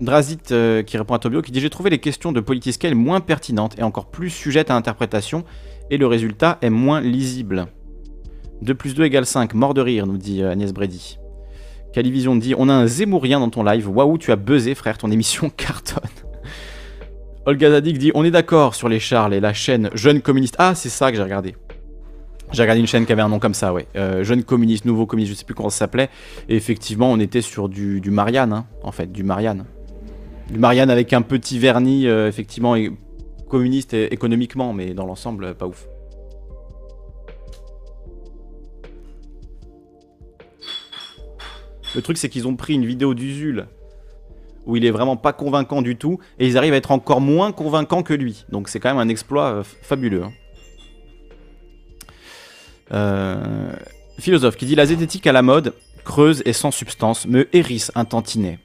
Drazit euh, qui répond à Tobio qui dit J'ai trouvé les questions de Politiscale moins pertinentes et encore plus sujettes à interprétation et le résultat est moins lisible. 2 plus 2 égale 5, mort de rire, nous dit euh, Agnès Brady. Calivision dit On a un Zémourien dans ton live. Waouh, tu as buzzé, frère, ton émission (laughs) cartonne. Olga Zadig dit On est d'accord sur les Charles et la chaîne Jeune Communiste. Ah, c'est ça que j'ai regardé. J'ai regardé une chaîne qui avait un nom comme ça, ouais. Euh, jeune communiste, nouveau communiste, je sais plus comment ça s'appelait. Et effectivement, on était sur du, Marianne, hein, en fait, du Marianne. Du Marianne avec un petit vernis, euh, effectivement, communiste économiquement, mais dans l'ensemble, pas ouf. Le truc, c'est qu'ils ont pris une vidéo d'Usul où il est vraiment pas convaincant du tout, et ils arrivent à être encore moins convaincants que lui. Donc c'est quand même un exploit euh, fabuleux. Hein. Euh, philosophe qui dit la zététique à la mode, creuse et sans substance, me hérisse un tantinet.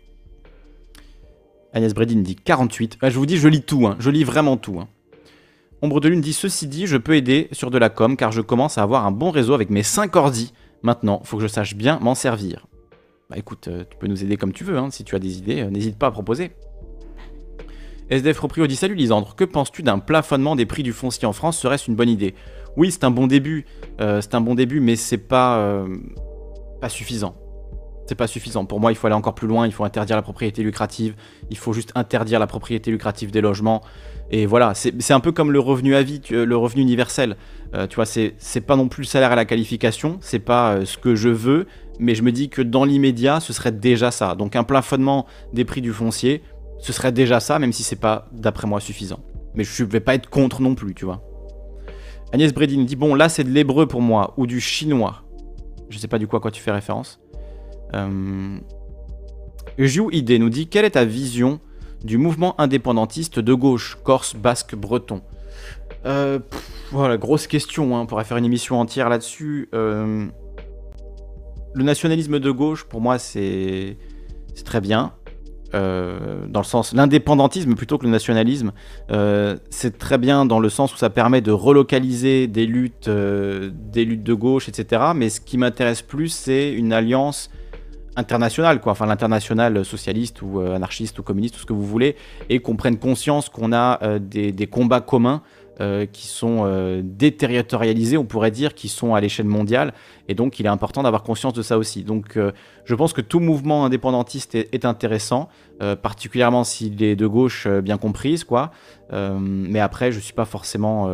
Agnès Bredin dit 48. Ah, je vous dis, je lis tout, hein. je lis vraiment tout. Hein. Ombre de Lune dit Ceci dit, je peux aider sur de la com car je commence à avoir un bon réseau avec mes 5 ordi Maintenant, faut que je sache bien m'en servir. Bah écoute, euh, tu peux nous aider comme tu veux, hein. si tu as des idées, euh, n'hésite pas à proposer. SDF Reprio dit Salut Lisandre, que penses-tu d'un plafonnement des prix du foncier en France? Serait-ce une bonne idée? Oui, c'est un bon début, euh, c'est un bon début, mais c'est pas, pas suffisant. C'est pas suffisant. Pour moi, il faut aller encore plus loin, il faut interdire la propriété lucrative, il faut juste interdire la propriété lucrative des logements. Et voilà, c'est un peu comme le revenu à vie, le revenu universel. tu vois, c'est pas non plus le salaire à la qualification, c'est pas ce que je veux, mais je me dis que dans l'immédiat, ce serait déjà ça. Donc un plafonnement des prix du foncier, ce serait déjà ça, même si c'est pas, d'après moi, suffisant. Mais je ne vais pas être contre non plus, tu vois. Agnès Bredin dit Bon, là, c'est de l'hébreu pour moi, ou du chinois. Je sais pas du quoi, quoi tu fais référence. Euh... ID nous dit Quelle est ta vision du mouvement indépendantiste de gauche, corse, basque, breton? Euh, Voilà, grosse question, hein, on pourrait faire une émission entière là-dessus. Euh, le nationalisme de gauche, pour moi, c'est très bien. Euh, dans le sens l'indépendantisme plutôt que le nationalisme, euh, c'est très bien dans le sens où ça permet de relocaliser des luttes, euh, des luttes de gauche, etc. Mais ce qui m'intéresse plus, c'est une alliance internationale, quoi. Enfin, l'international socialiste ou anarchiste ou communiste, tout ce que vous voulez, et qu'on prenne conscience qu'on a des, des, combats communs euh, qui sont euh, déterritorialisés, on pourrait dire, qui sont à l'échelle mondiale. Et donc, il est important d'avoir conscience de ça aussi. Donc, euh, je pense que tout mouvement indépendantiste est, intéressant, particulièrement s'il est de gauche bien comprise, quoi. mais après, je ne suis pas forcément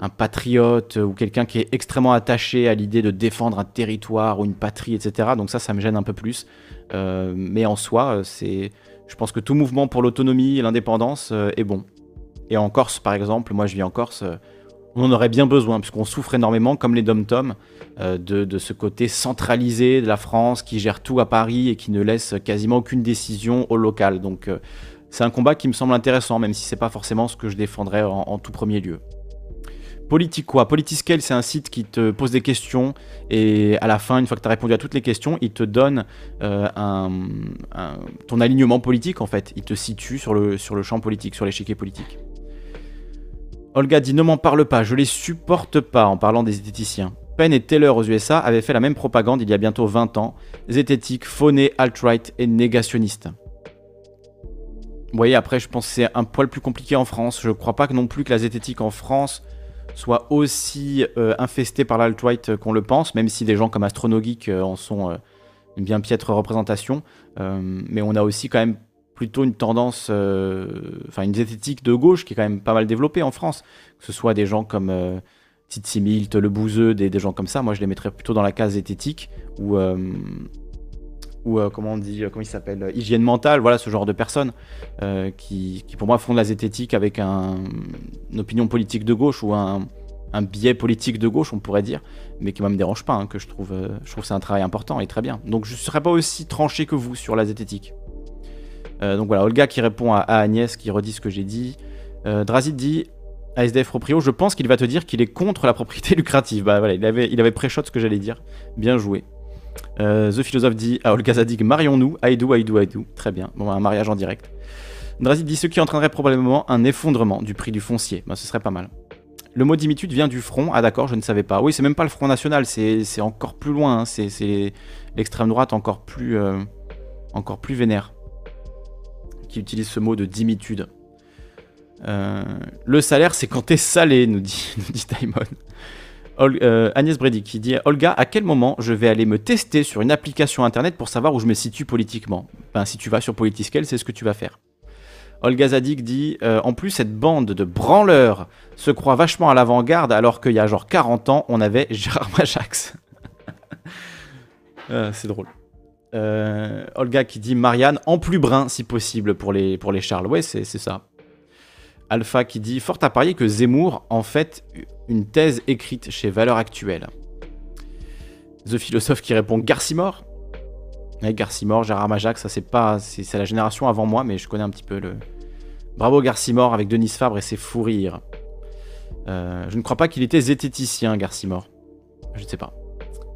un patriote ou quelqu'un qui est extrêmement attaché à l'idée de défendre un territoire ou une patrie, etc. Donc ça, ça me gêne un peu plus. mais en soi, c'est, je pense que tout mouvement pour l'autonomie et l'indépendance est bon. Et en Corse, par exemple, moi je vis en Corse, euh, on en aurait bien besoin, puisqu'on souffre énormément, comme les dom-tom, euh, de, ce côté centralisé de la France qui gère tout à Paris et qui ne laisse quasiment aucune décision au local. Donc euh, c'est un combat qui me semble intéressant, même si c'est pas forcément ce que je défendrais en, tout premier lieu. Politique quoi Politiscale, c'est un site qui te pose des questions et à la fin, une fois que tu as répondu à toutes les questions, il te donne ton alignement politique en fait. Il te situe sur le, sur le champ politique, sur l'échiquier politique. Olga dit ne m'en parle pas, je les supporte pas en parlant des zététiciens. Penn et Taylor aux USA avaient fait la même propagande il y a bientôt 20 ans, zététique, fauné, alt-right et négationniste. Vous voyez, après, je pense que c'est un poil plus compliqué en France. Je crois pas que non plus que la zététique en France soit aussi euh, infestée par l'alt-right qu'on le pense, même si des gens comme Astronogeek euh, en sont euh, une bien piètre représentation. mais on a aussi quand même plutôt une tendance, euh, enfin une zététique de gauche qui est quand même pas mal développée en France. Que ce soit des gens comme euh, Titi Milt, Le Bouzeux, des, gens comme ça. Moi, je les mettrais plutôt dans la case zététique ou euh, comment on dit, comment il s'appelle, hygiène mentale. Voilà, ce genre de personnes qui, pour moi font de la zététique avec un, une opinion politique de gauche ou un, biais politique de gauche, on pourrait dire, mais qui ne me dérange pas, hein, que je trouve, je trouve c'est un travail important et très bien. Donc je ne serais pas aussi tranché que vous sur la zététique. Euh, donc voilà, Olga qui répond à, Agnès qui redit ce que j'ai dit. Euh, Drazid dit à SDF Proprio, je pense qu'il va te dire qu'il est contre la propriété (laughs) lucrative. Bah voilà, il avait, il pré-shot ce que j'allais dire. Bien joué. Euh, The Philosophe dit à Olga Zadig, marions-nous, do, I do. Très bien, bon, un mariage en direct. Drazid dit ce qui entraînerait probablement un effondrement du prix du foncier. Bah, ce serait pas mal. Le mot dimitude vient du front. Ah d'accord, je ne savais pas. Oui, c'est même pas le Front National, c'est encore plus loin. Hein. C'est l'extrême droite encore plus, encore plus vénère qui utilise ce mot de dimitude. Euh, le salaire, c'est quand t'es salé, nous dit, (laughs) nous dit euh, Agnès Brady qui dit Olga, à quel moment je vais aller me tester sur une application internet pour savoir où je me situe politiquement? Ben, si tu vas sur Politiscale, c'est ce que tu vas faire. Olga Zadig dit euh, En plus, cette bande de branleurs se croit vachement à l'avant-garde alors qu'il y a genre 40 ans, on avait Gérard Majax. (laughs) c'est drôle. Euh, Olga qui dit Marianne en plus brun si possible pour les, pour les Charles. Ouais, c'est ça. Alpha qui dit Fort à parier que Zemmour en fait une thèse écrite chez Valeurs Actuelles. The Philosophe qui répond Garcimore? Garcimore, Gérard Majac, ça c'est pas. C'est la génération avant moi, mais je connais un petit peu le. Bravo Garcimore avec Denis Fabre et ses fous rires. Euh, je ne crois pas qu'il était zététicien, Garcimore. Je ne sais pas.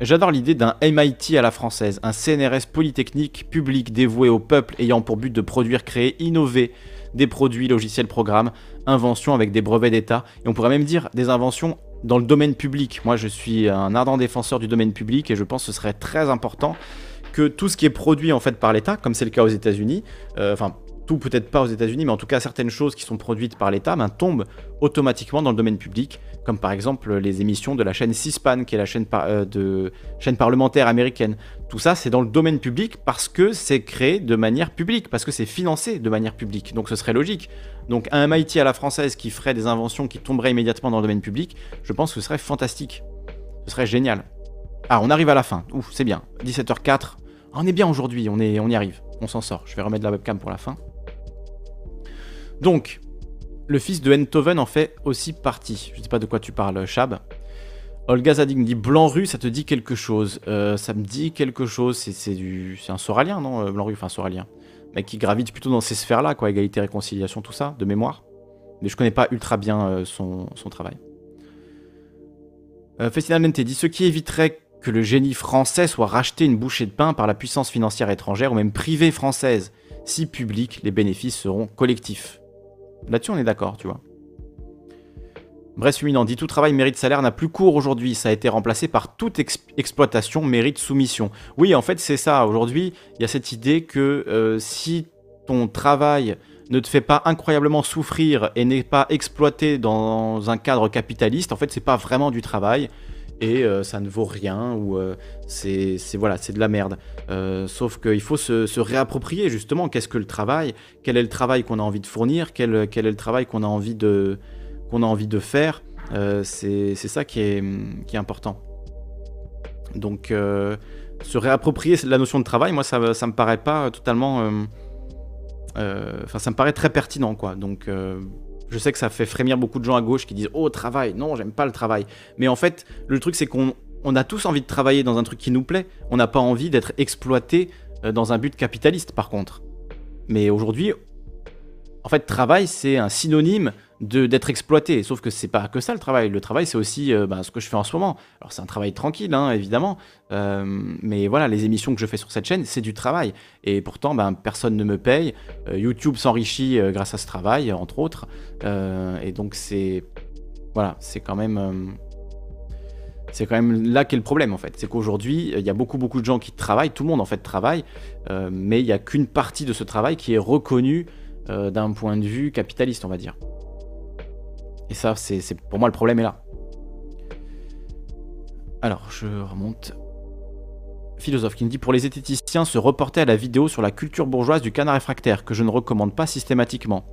J'adore l'idée d'un MIT à la française, un CNRS polytechnique public dévoué au peuple ayant pour but de produire, créer, innover des produits, logiciels, programmes, inventions avec des brevets d'État, et on pourrait même dire des inventions dans le domaine public. Moi, je suis un ardent défenseur du domaine public et je pense que ce serait très important que tout ce qui est produit en fait par l'État, comme c'est le cas aux États-Unis, euh, enfin tout peut-être pas aux États-Unis, mais en tout cas certaines choses qui sont produites par l'État ben, tombent automatiquement dans le domaine public, comme par exemple les émissions de la chaîne C-SPAN, qui est la chaîne, euh, chaîne parlementaire américaine. Tout ça, c'est dans le domaine public parce que c'est créé de manière publique, parce que c'est financé de manière publique. Donc ce serait logique. Donc un MIT à la française qui ferait des inventions qui tomberaient immédiatement dans le domaine public, je pense que ce serait fantastique. Ce serait génial. Ah, on arrive à la fin. Ouf, c'est bien. 17h04. On est bien aujourd'hui, on y arrive. On s'en sort. Je vais remettre la webcam pour la fin. Donc, le fils de Enthoven en fait aussi partie. Je ne sais pas de quoi tu parles, Chab. Olga Zadig me dit Blanc-Rue, ça te dit quelque chose euh, Ça me dit quelque chose. C'est du, un Soralien, non euh, Blanc-Rue, enfin Soralien. Mec qui gravite plutôt dans ces sphères-là, quoi, égalité, réconciliation, tout ça, de mémoire. Mais je connais pas ultra bien euh, son, travail. Euh, Festinamente dit ce qui éviterait que le génie français soit racheté une bouchée de pain par la puissance financière étrangère ou même privée française. Si public, les bénéfices seront collectifs. Là-dessus, on est d'accord, tu vois. Huminant dit tout travail mérite salaire n'a plus cours aujourd'hui. Ça a été remplacé par toute exploitation mérite soumission. Oui, en fait, c'est ça. Aujourd'hui, il y a cette idée que euh, si ton travail ne te fait pas incroyablement souffrir et n'est pas exploité dans un cadre capitaliste, en fait, c'est pas vraiment du travail et euh, ça ne vaut rien ou euh, c'est voilà c'est de la merde. sauf qu'il faut se, réapproprier justement qu'est-ce que le travail, quel est le travail qu'on a envie de fournir, quel, quel est le travail qu'on a envie de qu'on a envie de faire, euh, c'est ça qui est, qui est important. Donc, euh, se réapproprier la notion de travail, moi, ça, ça me paraît pas totalement. Euh, enfin, ça me paraît très pertinent, quoi. Donc, je sais que ça fait frémir beaucoup de gens à gauche qui disent Oh, travail, non, j'aime pas le travail. Mais en fait, le truc, c'est qu'on on a tous envie de travailler dans un truc qui nous plaît. On n'a pas envie d'être exploité dans un but capitaliste, par contre. Mais aujourd'hui, en fait, travail, c'est un synonyme d'être exploité. Sauf que c'est pas que ça le travail. Le travail, c'est aussi euh, bah, ce que je fais en ce moment. Alors c'est un travail tranquille, hein, évidemment. Euh, mais voilà, les émissions que je fais sur cette chaîne, c'est du travail. Et pourtant, ben, personne ne me paye. Euh, YouTube s'enrichit grâce à ce travail, entre autres. et donc c'est voilà, c'est quand même c'est quand même là qu'est le problème en fait. C'est qu'aujourd'hui, il y a beaucoup beaucoup de gens qui travaillent, tout le monde en fait travaille, mais il n'y a qu'une partie de ce travail qui est reconnue d'un point de vue capitaliste, on va dire. Et ça, c'est pour moi le problème est là. Alors, je remonte. Philosophe qui me dit pour les zététiciens se reporter à la vidéo sur la culture bourgeoise du canard réfractaire que je ne recommande pas systématiquement.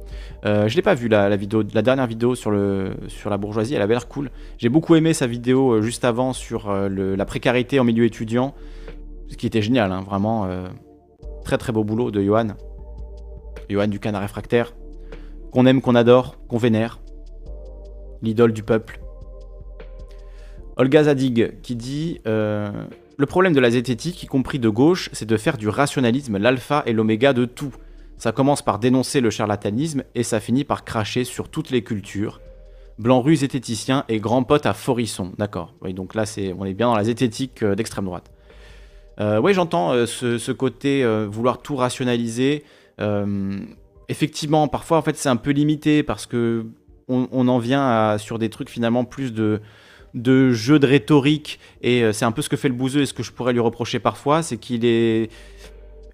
Euh, je l'ai pas vu la, vidéo, la dernière vidéo sur, le, sur la bourgeoisie, elle avait l'air cool. J'ai beaucoup aimé sa vidéo euh, juste avant sur euh, la précarité en milieu étudiant, ce qui était génial, hein, vraiment euh, très très beau boulot de Johan. Johan du canard réfractaire, qu'on aime, qu'on adore, qu'on vénère l'idole du peuple. Olga Zadig qui dit euh, Le problème de la zététique, y compris de gauche, c'est de faire du rationalisme l'alpha et l'oméga de tout. Ça commence par dénoncer le charlatanisme et ça finit par cracher sur toutes les cultures. Blanc-Rue zététicien et grand pote à Forisson. D'accord. Oui, donc là, on est bien dans la zététique euh, d'extrême droite. Euh, oui, j'entends ce, côté vouloir tout rationaliser. effectivement, parfois, en fait, c'est un peu limité parce que on, en vient sur des trucs finalement plus de, de jeu de rhétorique. Et euh, c'est un peu ce que fait le bouseux et ce que je pourrais lui reprocher parfois, c'est qu'il est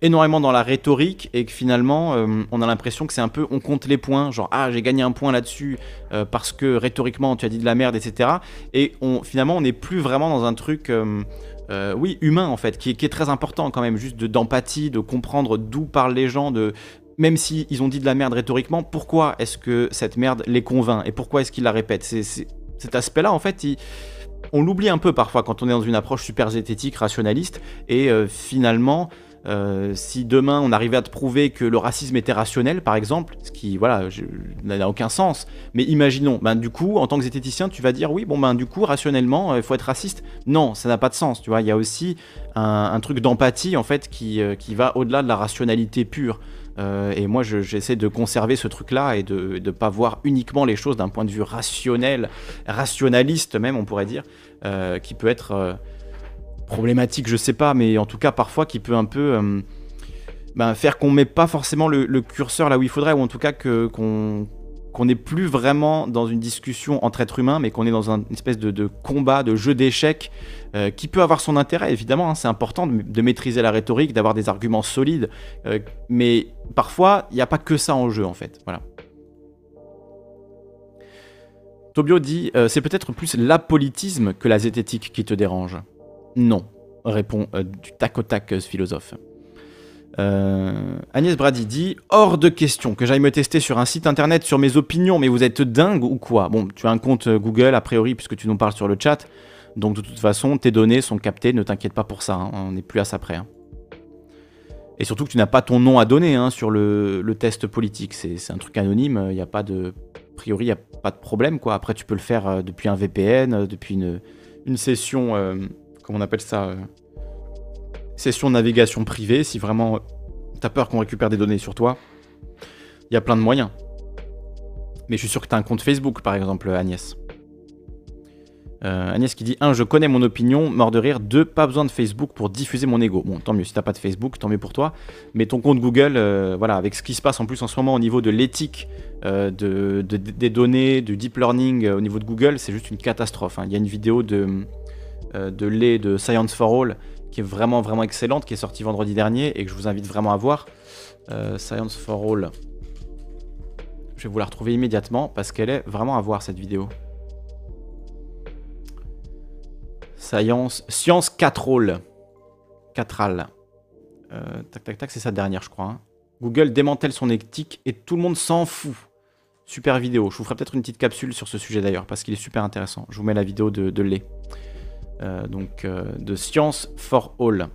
énormément dans la rhétorique et que finalement euh, on a l'impression que c'est un peu on compte les points genre ah j'ai gagné un point là-dessus euh, parce que rhétoriquement tu as dit de la merde etc et on, finalement on n'est plus vraiment dans un truc oui humain en fait qui, qui, est très important quand même juste d'empathie de comprendre d'où parlent les gens de même s'ils ils ont dit de la merde rhétoriquement, pourquoi est-ce que cette merde les convainc et pourquoi est-ce qu'ils la répètent? C'est, Cet aspect-là, en fait, on l'oublie un peu parfois quand on est dans une approche super zététique, rationaliste, et euh, finalement, euh, si demain on arrivait à te prouver que le racisme était rationnel, par exemple, ce qui voilà n'a aucun sens, mais imaginons, ben du coup, en tant que zététicien, tu vas dire oui, bon ben du coup, rationnellement, il faut être raciste. Non, ça n'a pas de sens, tu vois. Il y a aussi un, truc d'empathie en fait qui, euh, qui va au-delà de la rationalité pure. Euh, et moi, j'essaie de conserver ce truc-là et de ne pas voir uniquement les choses d'un point de vue rationnel, rationaliste même, on pourrait dire, euh, qui peut être euh, problématique, je sais pas, mais en tout cas parfois qui peut un peu ben, faire qu'on met pas forcément le, curseur là où il faudrait, ou en tout cas qu'on qu'on n'est plus vraiment dans une discussion entre êtres humains, mais qu'on est dans une espèce de, combat, de jeu d'échecs, euh, qui peut avoir son intérêt, évidemment. Hein. c'est important de, maîtriser la rhétorique, d'avoir des arguments solides, euh, mais parfois, il n'y a pas que ça en jeu, en fait. Voilà. Tobio dit euh, C'est peut-être plus l'apolitisme que la zététique qui te dérange. Non, répond du tac au tac ce philosophe. Euh, Agnès Brady dit Hors de question que j'aille me tester sur un site internet sur mes opinions, mais vous êtes dingue ou quoi? Bon, tu as un compte euh, Google a priori, puisque tu nous parles sur le chat, donc de toute façon, tes données sont captées, ne t'inquiète pas pour ça, hein, on n'est plus à ça près. Hein. Et surtout que tu n'as pas ton nom à donner hein, sur le, test politique, c'est un truc anonyme, il n'y a pas de. A priori, il n'y a pas de problème, quoi. Après, tu peux le faire euh, depuis un VPN, depuis une, une session. comment on appelle ça session de navigation privée, si vraiment t'as peur qu'on récupère des données sur toi, il y a plein de moyens. Mais je suis sûr que t'as un compte Facebook, par exemple, Agnès. Euh, Agnès qui dit 1. Je connais mon opinion, mort de rire. 2. Pas besoin de Facebook pour diffuser mon ego. Bon, tant mieux, si t'as pas de Facebook, tant mieux pour toi. Mais ton compte Google, euh, voilà, avec ce qui se passe en plus en ce moment au niveau de l'éthique euh, de, des données, du deep learning au niveau de Google, c'est juste une catastrophe. Hein. Il y a une vidéo de, de de Science for All qui est vraiment vraiment excellente, qui est sortie vendredi dernier et que je vous invite vraiment à voir. Euh, Science for All. Je vais vous la retrouver immédiatement parce qu'elle est vraiment à voir cette vidéo. Science, Science 4 All. 4 All. Tac tac tac, c'est sa dernière je crois. Hein. Google démantèle son éthique et tout le monde s'en fout. Super vidéo. Je vous ferai peut-être une petite capsule sur ce sujet d'ailleurs parce qu'il est super intéressant. Je vous mets la vidéo de, de. Euh, donc euh, de Science for All.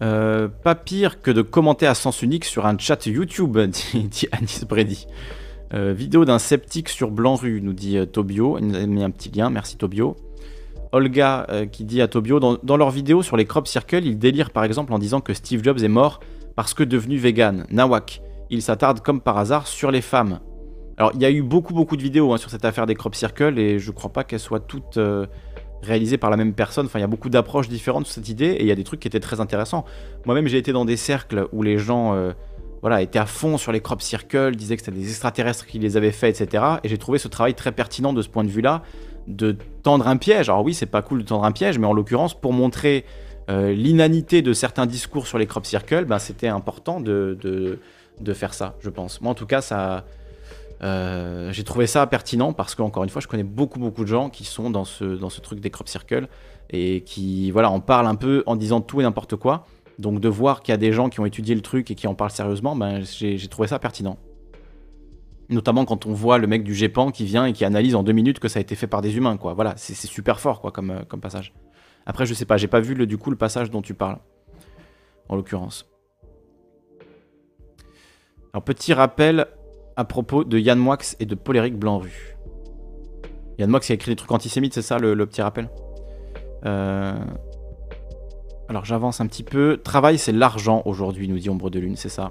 Euh, pas pire que de commenter à sens unique sur un chat YouTube, (laughs) dit, Anis Brady. vidéo d'un sceptique sur Blanc-Rue, nous dit Tobio. Il nous a mis un petit lien, merci Tobio. Olga qui dit à Tobio dans, dans, leur vidéo sur les crop circles, ils délirent par exemple en disant que Steve Jobs est mort parce que devenu vegan. Nawak. Il s'attarde comme par hasard sur les femmes. Alors, il y a eu beaucoup, beaucoup de vidéos hein, sur cette affaire des crop circles et je crois pas qu'elles soient toutes euh, réalisées par la même personne. Enfin, il y a beaucoup d'approches différentes sur cette idée et il y a des trucs qui étaient très intéressants. Moi-même, j'ai été dans des cercles où les gens euh, voilà, étaient à fond sur les crop circles, disaient que c'était des extraterrestres qui les avaient faits, etc. Et j'ai trouvé ce travail très pertinent de ce point de vue-là, de tendre un piège. Alors, oui, c'est pas cool de tendre un piège, mais en l'occurrence, pour montrer euh, l'inanité de certains discours sur les crop circles, ben, c'était important de, de, de faire ça, je pense. Moi, en tout cas, ça euh, j'ai trouvé ça pertinent parce qu'encore une fois, je connais beaucoup beaucoup de gens qui sont dans ce, dans ce truc des crop circles et qui voilà, en parlent un peu en disant tout et n'importe quoi. Donc de voir qu'il y a des gens qui ont étudié le truc et qui en parlent sérieusement, ben, j'ai trouvé ça pertinent. Notamment quand on voit le mec du GEPAN qui vient et qui analyse en deux minutes que ça a été fait par des humains, quoi. Voilà, c'est super fort, quoi, comme, euh, comme passage. Après, je sais pas, j'ai pas vu du coup le passage dont tu parles, en l'occurrence. Alors, petit rappel, à propos de Yann Moix et de Paul-Éric Blanc-Rue. Yann Moix qui a écrit des trucs antisémites, c'est ça le, petit rappel? Euh, Alors j'avance un petit peu. Travail, c'est l'argent aujourd'hui, nous dit Ombre de Lune, c'est ça.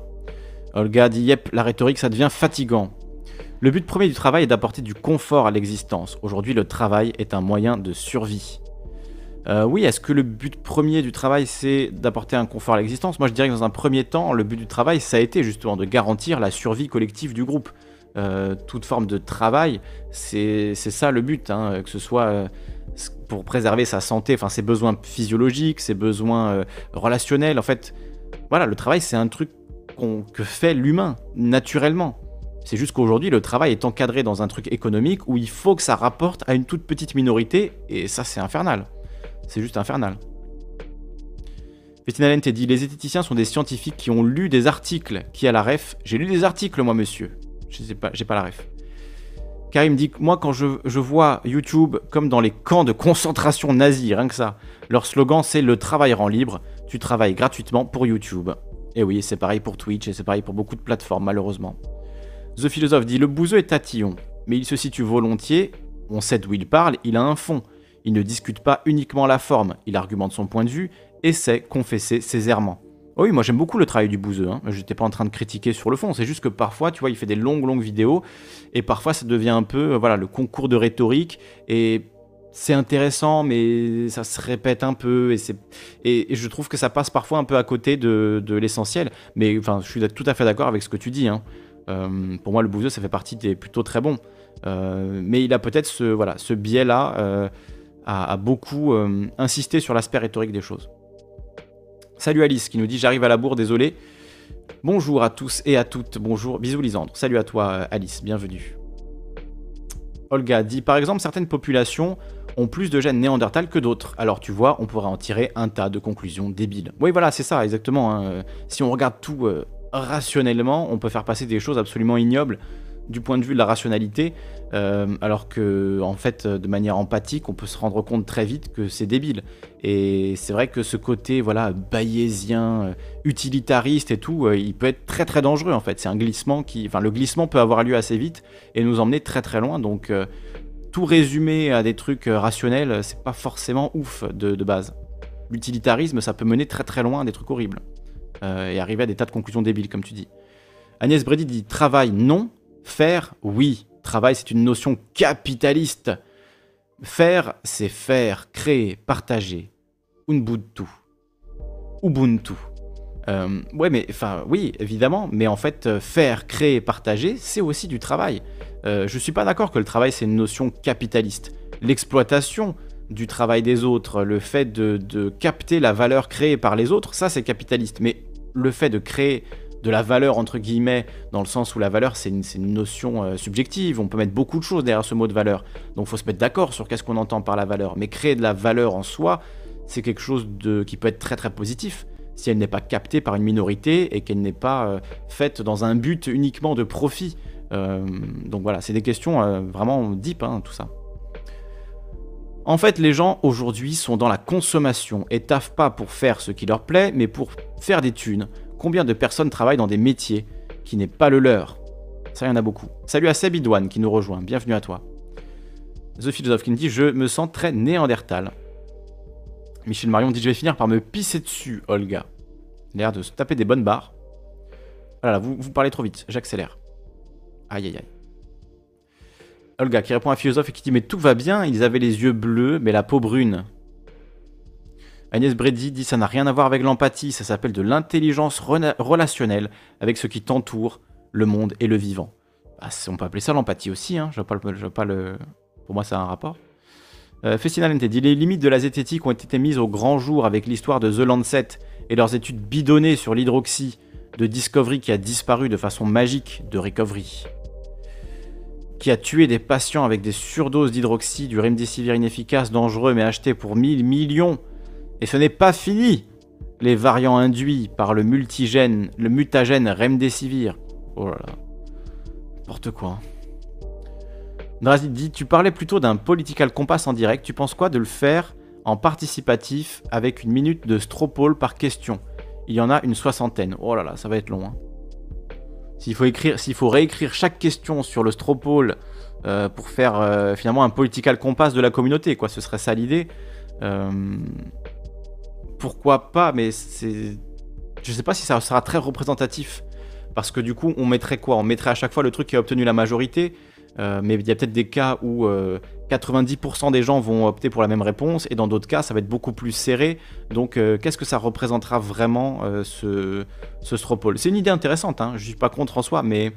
Olga dit Yep, la rhétorique, ça devient fatigant. Le but premier du travail est d'apporter du confort à l'existence. Aujourd'hui, le travail est un moyen de survie. Euh, oui, est-ce que le but premier du travail, c'est d'apporter un confort à l'existence? Moi, je dirais que dans un premier temps, le but du travail, ça a été justement de garantir la survie collective du groupe. Euh, toute forme de travail, c'est ça le but, hein, que ce soit euh, pour préserver sa santé, enfin ses besoins physiologiques, ses besoins relationnels. En fait, voilà, le travail, c'est un truc que fait l'humain naturellement. C'est juste qu'aujourd'hui, le travail est encadré dans un truc économique où il faut que ça rapporte à une toute petite minorité, et ça, c'est infernal. C'est juste infernal. Bettina t'a dit Les zététiciens sont des scientifiques qui ont lu des articles. Qui a la ref? J'ai lu des articles, moi, monsieur. Je sais pas, j'ai pas la ref. Karim dit moi, quand je, vois YouTube comme dans les camps de concentration nazis, rien que ça, leur slogan c'est le travail rend libre. Tu travailles gratuitement pour YouTube. Et oui, c'est pareil pour Twitch et c'est pareil pour beaucoup de plateformes, malheureusement. The Philosophe dit Le bouseux est tatillon, mais il se situe volontiers. On sait d'où il parle, il a un fond. Il ne discute pas uniquement la forme, il argumente son point de vue et sait confesser ses errements. Oh oui, moi j'aime beaucoup le travail du bouseux, hein. j'étais pas en train de critiquer sur le fond, c'est juste que parfois, tu vois, il fait des longues, longues vidéos, et parfois ça devient un peu, euh, voilà, le concours de rhétorique, et c'est intéressant, mais ça se répète un peu, et, je trouve que ça passe parfois un peu à côté de, l'essentiel. Mais enfin, je suis tout à fait d'accord avec ce que tu dis. Hein. Euh, pour moi, le Bouzeux, ça fait partie des plutôt très bons. Euh, mais il a peut-être ce, voilà, ce biais-là à, beaucoup insisté sur l'aspect rhétorique des choses. Salut Alice qui nous dit J'arrive à la bourre, désolé. Bonjour à tous et à toutes. Bonjour, bisous Lisandre. Salut à toi Alice, bienvenue. Olga dit Par exemple, certaines populations ont plus de gènes néandertal que d'autres. Alors tu vois, on pourrait en tirer un tas de conclusions débiles. Oui, voilà, c'est ça, exactement. Hein. Si on regarde tout euh, rationnellement, on peut faire passer des choses absolument ignobles du point de vue de la rationalité, euh, alors que en fait, de manière empathique, on peut se rendre compte très vite que c'est débile. Et c'est vrai que ce côté, voilà, bayésien, euh, utilitariste et tout, il peut être très très dangereux en fait. C'est un glissement qui, enfin, le glissement peut avoir lieu assez vite et nous emmener très très loin. Donc tout résumer à des trucs euh, rationnels, c'est pas forcément ouf de, base. L'utilitarisme, ça peut mener très très loin à des trucs horribles. Euh, et arriver à des tas de conclusions débiles, comme tu dis. Agnès Brady dit travail, non. Faire, oui. Travail, c'est une notion capitaliste. Faire, c'est faire, créer, partager. Ubuntu. Ubuntu. Euh, ouais, mais enfin, oui, évidemment, mais en fait, faire, créer, partager, c'est aussi du travail. Euh, je suis pas d'accord que le travail c'est une notion capitaliste. L'exploitation du travail des autres, le fait de, capter la valeur créée par les autres, ça c'est capitaliste. Mais le fait de créer de la valeur entre guillemets, dans le sens où la valeur c'est une, notion euh, subjective, on peut mettre beaucoup de choses derrière ce mot de valeur. Donc il faut se mettre d'accord sur qu'est-ce qu'on entend par la valeur. Mais créer de la valeur en soi, c'est quelque chose qui peut être très très positif si elle n'est pas captée par une minorité et qu'elle n'est pas euh, faite dans un but uniquement de profit. Euh, donc voilà, c'est des questions vraiment deep, hein, tout ça. En fait, les gens aujourd'hui sont dans la consommation et taffent pas pour faire ce qui leur plaît, mais pour faire des thunes. Combien de personnes travaillent dans des métiers qui n'est pas le leur? Ça, il y en a beaucoup. Salut à Sabidouane qui nous rejoint, bienvenue à toi. The Philosophe qui nous dit Je me sens très néandertal. Michel Marion dit Je vais finir par me pisser dessus, Olga. L'air de se taper des bonnes barres. Voilà, vous, vous parlez trop vite, j'accélère. Aïe aïe aïe. Olga qui répond à philosophe et qui dit Mais tout va bien, ils avaient les yeux bleus, mais la peau brune. Agnès Brady dit Ça n'a rien à voir avec l'empathie, ça s'appelle de l'intelligence relationnelle avec ce qui t'entoure, le monde et le vivant. Bah, on peut appeler ça l'empathie aussi, hein. je vois pas, le, pas le... Pour moi, ça a un rapport. Euh, dit Les limites de la zététique ont été mises au grand jour avec l'histoire de The Lancet et leurs études bidonnées sur l'hydroxy de Discovery qui a disparu de façon magique de Recovery qui a tué des patients avec des surdoses d'hydroxy, du remdesivir inefficace, dangereux, mais acheté pour 1000 millions. Et ce n'est pas fini Les variants induits par le multigène, le mutagène remdesivir. Oh là là. N'importe quoi. Drazid dit Tu parlais plutôt d'un political compass en direct. Tu penses quoi de le faire en participatif avec une minute de stropole par question? Il y en a une soixantaine. Oh là là, ça va être long. Hein. S'il faut, réécrire chaque question sur le Stropole euh, pour faire euh, finalement un political compass de la communauté, quoi, ce serait ça l'idée. Euh, pourquoi pas, mais c'est. Je sais pas si ça sera très représentatif. Parce que du coup, on mettrait quoi? On mettrait à chaque fois le truc qui a obtenu la majorité. mais il y a peut-être des cas où 90% des gens vont opter pour la même réponse, et dans d'autres cas, ça va être beaucoup plus serré. Donc, euh, qu'est-ce que ça représentera vraiment euh, ce, ce C'est une idée intéressante, hein, je ne suis pas contre en soi, mais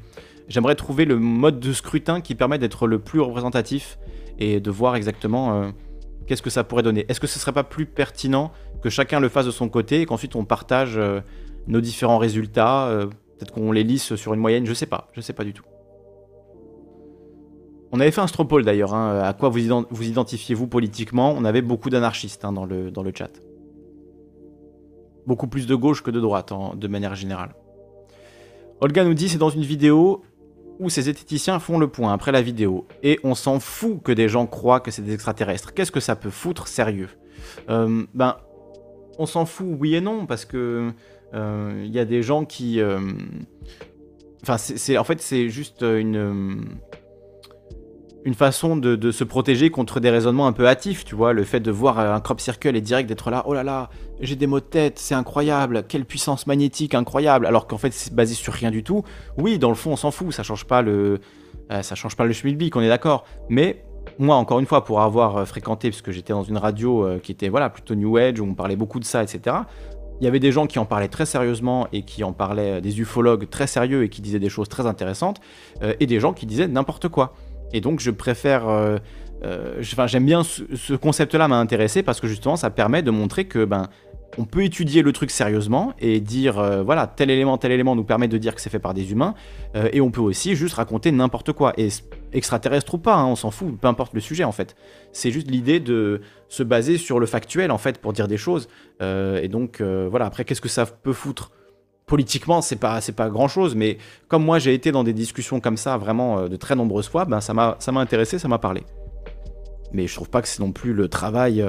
j'aimerais trouver le mode de scrutin qui permet d'être le plus représentatif et de voir exactement euh, qu'est-ce que ça pourrait donner. Est-ce que ce serait pas plus pertinent que chacun le fasse de son côté et qu'ensuite on partage nos différents résultats Peut-être qu'on les lisse sur une moyenne, je sais pas, je sais pas du tout. On avait fait un stropole d'ailleurs, hein, à quoi vous, vous identifiez-vous politiquement? On avait beaucoup d'anarchistes hein, dans, le, dans le chat. Beaucoup plus de gauche que de droite, de manière générale. Olga nous dit c'est dans une vidéo où ces zététiciens font le point après la vidéo. Et on s'en fout que des gens croient que c'est des extraterrestres. Qu'est-ce que ça peut foutre? Sérieux? Euh, Ben, on s'en fout oui et non, parce que euh, il y a des gens qui... Euh, enfin, c'est en fait, c'est juste une une façon de, se protéger contre des raisonnements un peu hâtifs, tu vois, le fait de voir un crop circle et direct d'être là, oh là là, j'ai des mots de tête, c'est incroyable, quelle puissance magnétique incroyable, alors qu'en fait c'est basé sur rien du tout. Oui, dans le fond on s'en fout, ça change pas le, euh, ça change pas le schmilblick, on est d'accord, mais moi, encore une fois, pour avoir fréquenté, parce que j'étais dans une radio qui était voilà, plutôt New Age, où on parlait beaucoup de ça, etc., il y avait des gens qui en parlaient très sérieusement et qui en parlaient, des ufologues très sérieux et qui disaient des choses très intéressantes, et des gens qui disaient n'importe quoi. Et donc, je préfère. Enfin, j'aime bien ce, ce concept-là m'a intéressé parce que justement, ça permet de montrer que ben, on peut étudier le truc sérieusement et dire, euh, voilà, tel élément, tel élément nous permet de dire que c'est fait par des humains, euh, et on peut aussi juste raconter n'importe quoi, et extraterrestre ou pas, hein, on s'en fout, peu importe le sujet en fait. C'est juste l'idée de se baser sur le factuel en fait pour dire des choses, euh, et donc voilà, après qu'est-ce que ça peut foutre? Politiquement, c'est pas, pas grand chose, mais comme moi j'ai été dans des discussions comme ça vraiment de très nombreuses fois, ben ça m'a, ça m'a intéressé, ça m'a parlé. Mais je trouve pas que c'est non plus le travail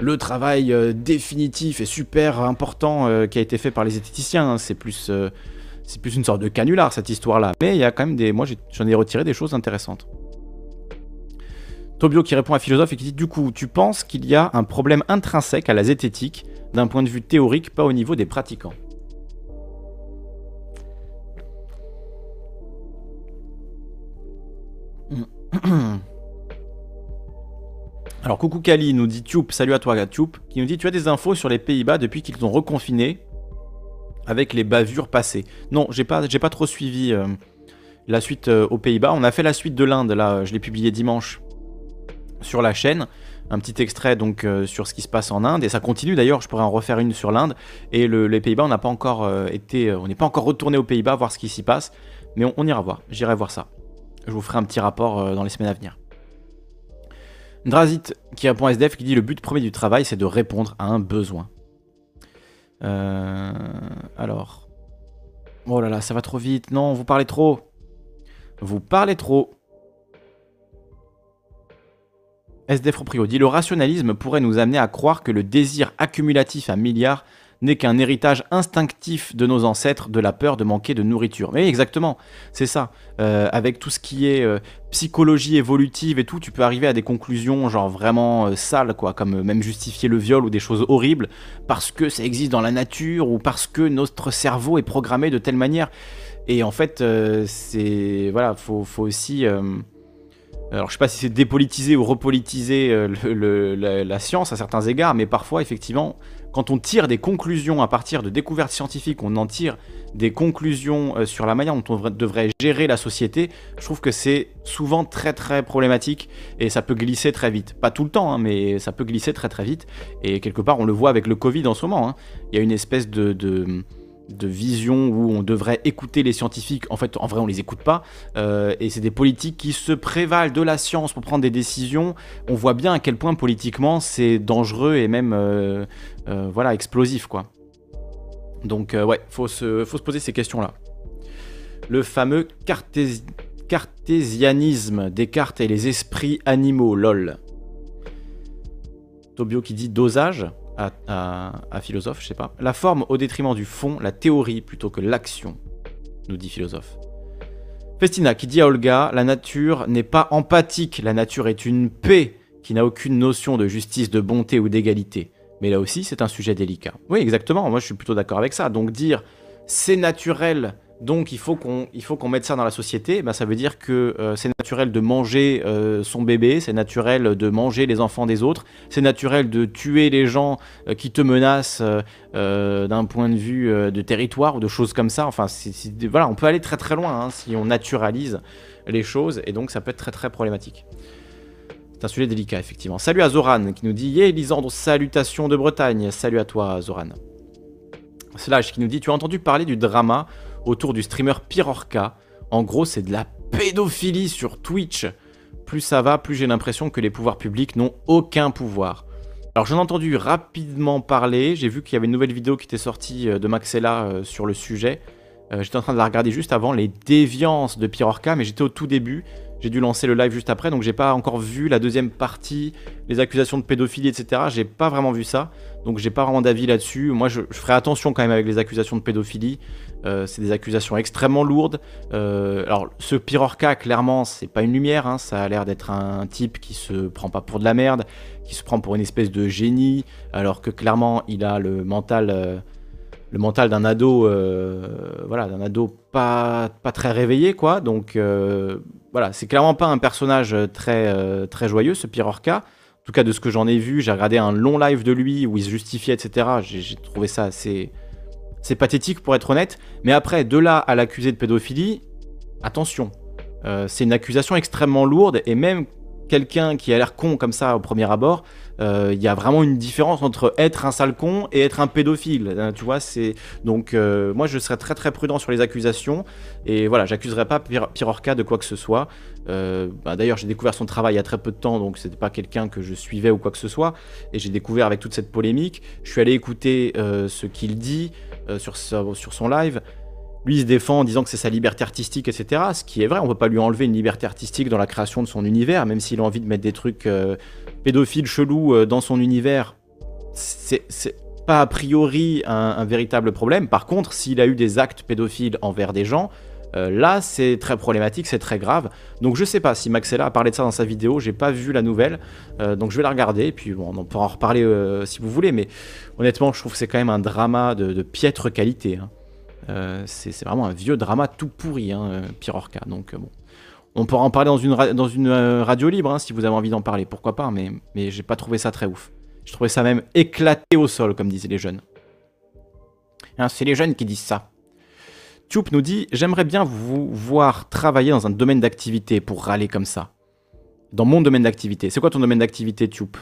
le travail euh, définitif et super important euh, qui a été fait par les zététiciens. Hein. C'est plus, euh, plus une sorte de canular cette histoire-là. Mais il y a quand même des. Moi, j'en ai, retiré des choses intéressantes. Tobio qui répond à Philosophe et qui dit Du coup, tu penses qu'il y a un problème intrinsèque à la zététique d'un point de vue théorique, pas au niveau des pratiquants? (clears throat) Alors coucou Kali nous dit Tube, salut à toi Tube, qui nous dit tu as des infos sur les Pays-Bas depuis qu'ils ont reconfiné avec les bavures passées. Non, j'ai pas, j'ai pas trop suivi euh, la suite euh, aux Pays-Bas. On a fait la suite de l'Inde, là, je l'ai publié dimanche sur la chaîne. Un petit extrait donc euh, sur ce qui se passe en Inde et ça continue d'ailleurs. Je pourrais en refaire une sur l'Inde et les Pays-Bas. On n'a pas encore été, on n'est pas encore retourné aux Pays-Bas voir ce qui s'y passe, mais on ira voir. J'irai voir ça. Je vous ferai un petit rapport dans les semaines à venir. Drazit qui répond à SDF qui dit le but premier du travail c'est de répondre à un besoin. Euh, alors. Oh là là, ça va trop vite. Non, vous parlez trop. Vous parlez trop. SDF Proprio dit le rationalisme pourrait nous amener à croire que le désir accumulatif à milliards n'est qu'un héritage instinctif de nos ancêtres de la peur de manquer de nourriture. Mais exactement, c'est ça. Euh, avec tout ce qui est euh, psychologie évolutive et tout, tu peux arriver à des conclusions genre vraiment euh, sales, quoi, comme même justifier le viol ou des choses horribles parce que ça existe dans la nature ou parce que notre cerveau est programmé de telle manière. Et en fait, c'est voilà, faut, faut aussi alors je sais pas si c'est dépolitiser ou repolitiser la, la, science à certains égards, mais parfois effectivement quand on tire des conclusions à partir de découvertes scientifiques, on en tire des conclusions euh, sur la manière dont on devrait gérer la société, je trouve que c'est souvent très très problématique et ça peut glisser très vite. Pas tout le temps, hein, mais ça peut glisser très très vite. Et quelque part, on le voit avec le Covid en ce moment. Hein. Il y a une espèce de vision où on devrait écouter les scientifiques. En fait, en vrai, on les écoute pas. Euh, et c'est des politiques qui se prévalent de la science pour prendre des décisions. On voit bien à quel point politiquement c'est dangereux et même euh, euh, voilà explosif quoi. Donc ouais, faut se, faut se poser ces questions-là. Le fameux cartésianisme des cartes et les esprits animaux, lol. Tobio qui dit dosage à, philosophe, je sais pas. La forme au détriment du fond, la théorie plutôt que l'action, nous dit philosophe. Festina qui dit à Olga, la nature n'est pas empathique, la nature est une paix qui n'a aucune notion de justice, de bonté ou d'égalité. Mais là aussi, c'est un sujet délicat. Oui, exactement, moi je suis plutôt d'accord avec ça. Donc dire c'est naturel donc il faut qu'on mette ça dans la société. Ben, ça veut dire que euh, c'est naturel de manger euh, son bébé, c'est naturel de manger les enfants des autres, c'est naturel de tuer les gens euh, qui te menacent d'un point de vue de territoire ou de choses comme ça. Enfin, voilà, on peut aller très très loin hein, si on naturalise les choses et donc ça peut être très très problématique. C'est un sujet délicat effectivement. Salut à Zoran qui nous dit Yé Lisandre, salutations de Bretagne. Salut à toi Zoran. Slash qui nous dit Tu as entendu parler du drama autour du streamer Pirorca. En gros, c'est de la pédophilie sur Twitch. Plus ça va, plus j'ai l'impression que les pouvoirs publics n'ont aucun pouvoir. Alors j'en ai entendu rapidement parler, j'ai vu qu'il y avait une nouvelle vidéo qui était sortie euh, de Maxella euh, sur le sujet. Euh, j'étais en train de la regarder juste avant, les déviances de Pirorca, mais j'étais au tout début. J'ai dû lancer le live juste après, donc j'ai pas encore vu la deuxième partie, les accusations de pédophilie, etc. J'ai pas vraiment vu ça, donc j'ai pas vraiment d'avis là-dessus. Moi, je, ferai attention quand même avec les accusations de pédophilie. Euh, c'est des accusations extrêmement lourdes. Euh, alors, ce Pirorca, clairement, c'est pas une lumière. Hein. ça a l'air d'être un type qui se prend pas pour de la merde, qui se prend pour une espèce de génie, alors que clairement, il a le mental. Euh, le mental d'un ado, voilà, d'un ado pas, pas très réveillé, quoi. Donc, voilà, c'est clairement pas un personnage très, très joyeux, ce Pirorca. En tout cas, de ce que j'en ai vu, j'ai regardé un long live de lui où il se justifiait, etc. J'ai trouvé ça assez, c'est pathétique pour être honnête. Mais après, de là à l'accuser de pédophilie, attention. c'est une accusation extrêmement lourde et même quelqu'un qui a l'air con comme ça au premier abord, euh, il y a vraiment une différence entre être un sale con et être un pédophile. C'est donc euh, moi je serais très très prudent sur les accusations et voilà, j'accuserai pas Pirorca de quoi que ce soit. Euh, bah, d'ailleurs, j'ai découvert son travail il y a très peu de temps, donc c'était pas quelqu'un que je suivais ou quoi que ce soit. Et j'ai découvert avec toute cette polémique. Je suis allé écouter ce qu'il dit sur, sur son live. Lui, il se défend en disant que c'est sa liberté artistique, etc. Ce qui est vrai, on ne peut pas lui enlever une liberté artistique dans la création de son univers, même s'il a envie de mettre des trucs euh, pédophiles, chelous euh, dans son univers. C'est pas a priori un, véritable problème. Par contre, s'il a eu des actes pédophiles envers des gens, euh, là, c'est très problématique, c'est très grave. Donc je sais pas si Maxella a parlé de ça dans sa vidéo, j'ai pas vu la nouvelle, donc je vais la regarder, et puis on pourra en reparler si vous voulez, mais honnêtement, je trouve que c'est quand même un drama de, piètre qualité. Hein. Euh, c'est vraiment un vieux drama tout pourri, hein, euh. Donc euh, bon, on pourra en parler dans une, dans une radio libre hein, si vous avez envie d'en parler, pourquoi pas, mais, mais j'ai pas trouvé ça très ouf. Je trouvais ça même éclaté au sol, comme disaient les jeunes. Hein, c'est les jeunes qui disent ça. Tube nous dit J'aimerais bien vous voir travailler dans un domaine d'activité pour râler comme ça. Dans mon domaine d'activité. C'est quoi ton domaine d'activité, Tube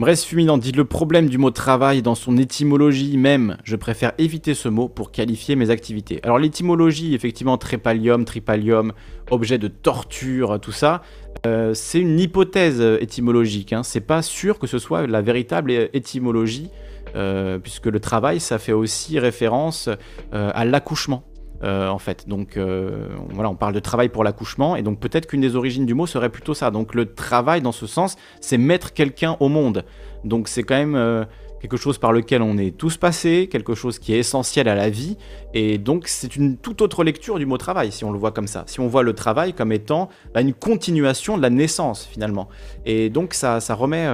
Bref, Fuminant dit le problème du mot travail dans son étymologie même, je préfère éviter ce mot pour qualifier mes activités. Alors l'étymologie, effectivement, trépalium, tripalium, objet de torture, tout ça, euh, c'est une hypothèse étymologique. Hein. C'est pas sûr que ce soit la véritable étymologie, euh, puisque le travail, ça fait aussi référence euh, à l'accouchement. Euh, en fait. Donc voilà, on parle de travail pour l'accouchement, et donc peut-être qu'une des origines du mot serait plutôt ça. Donc le travail, dans ce sens, c'est mettre quelqu'un au monde. Donc c'est quand même quelque chose par lequel on est tous passés, quelque chose qui est essentiel à la vie, et donc c'est une toute autre lecture du mot travail, si on le voit comme ça. Si on voit le travail comme étant bah, une continuation de la naissance, finalement. Et donc ça, ça remet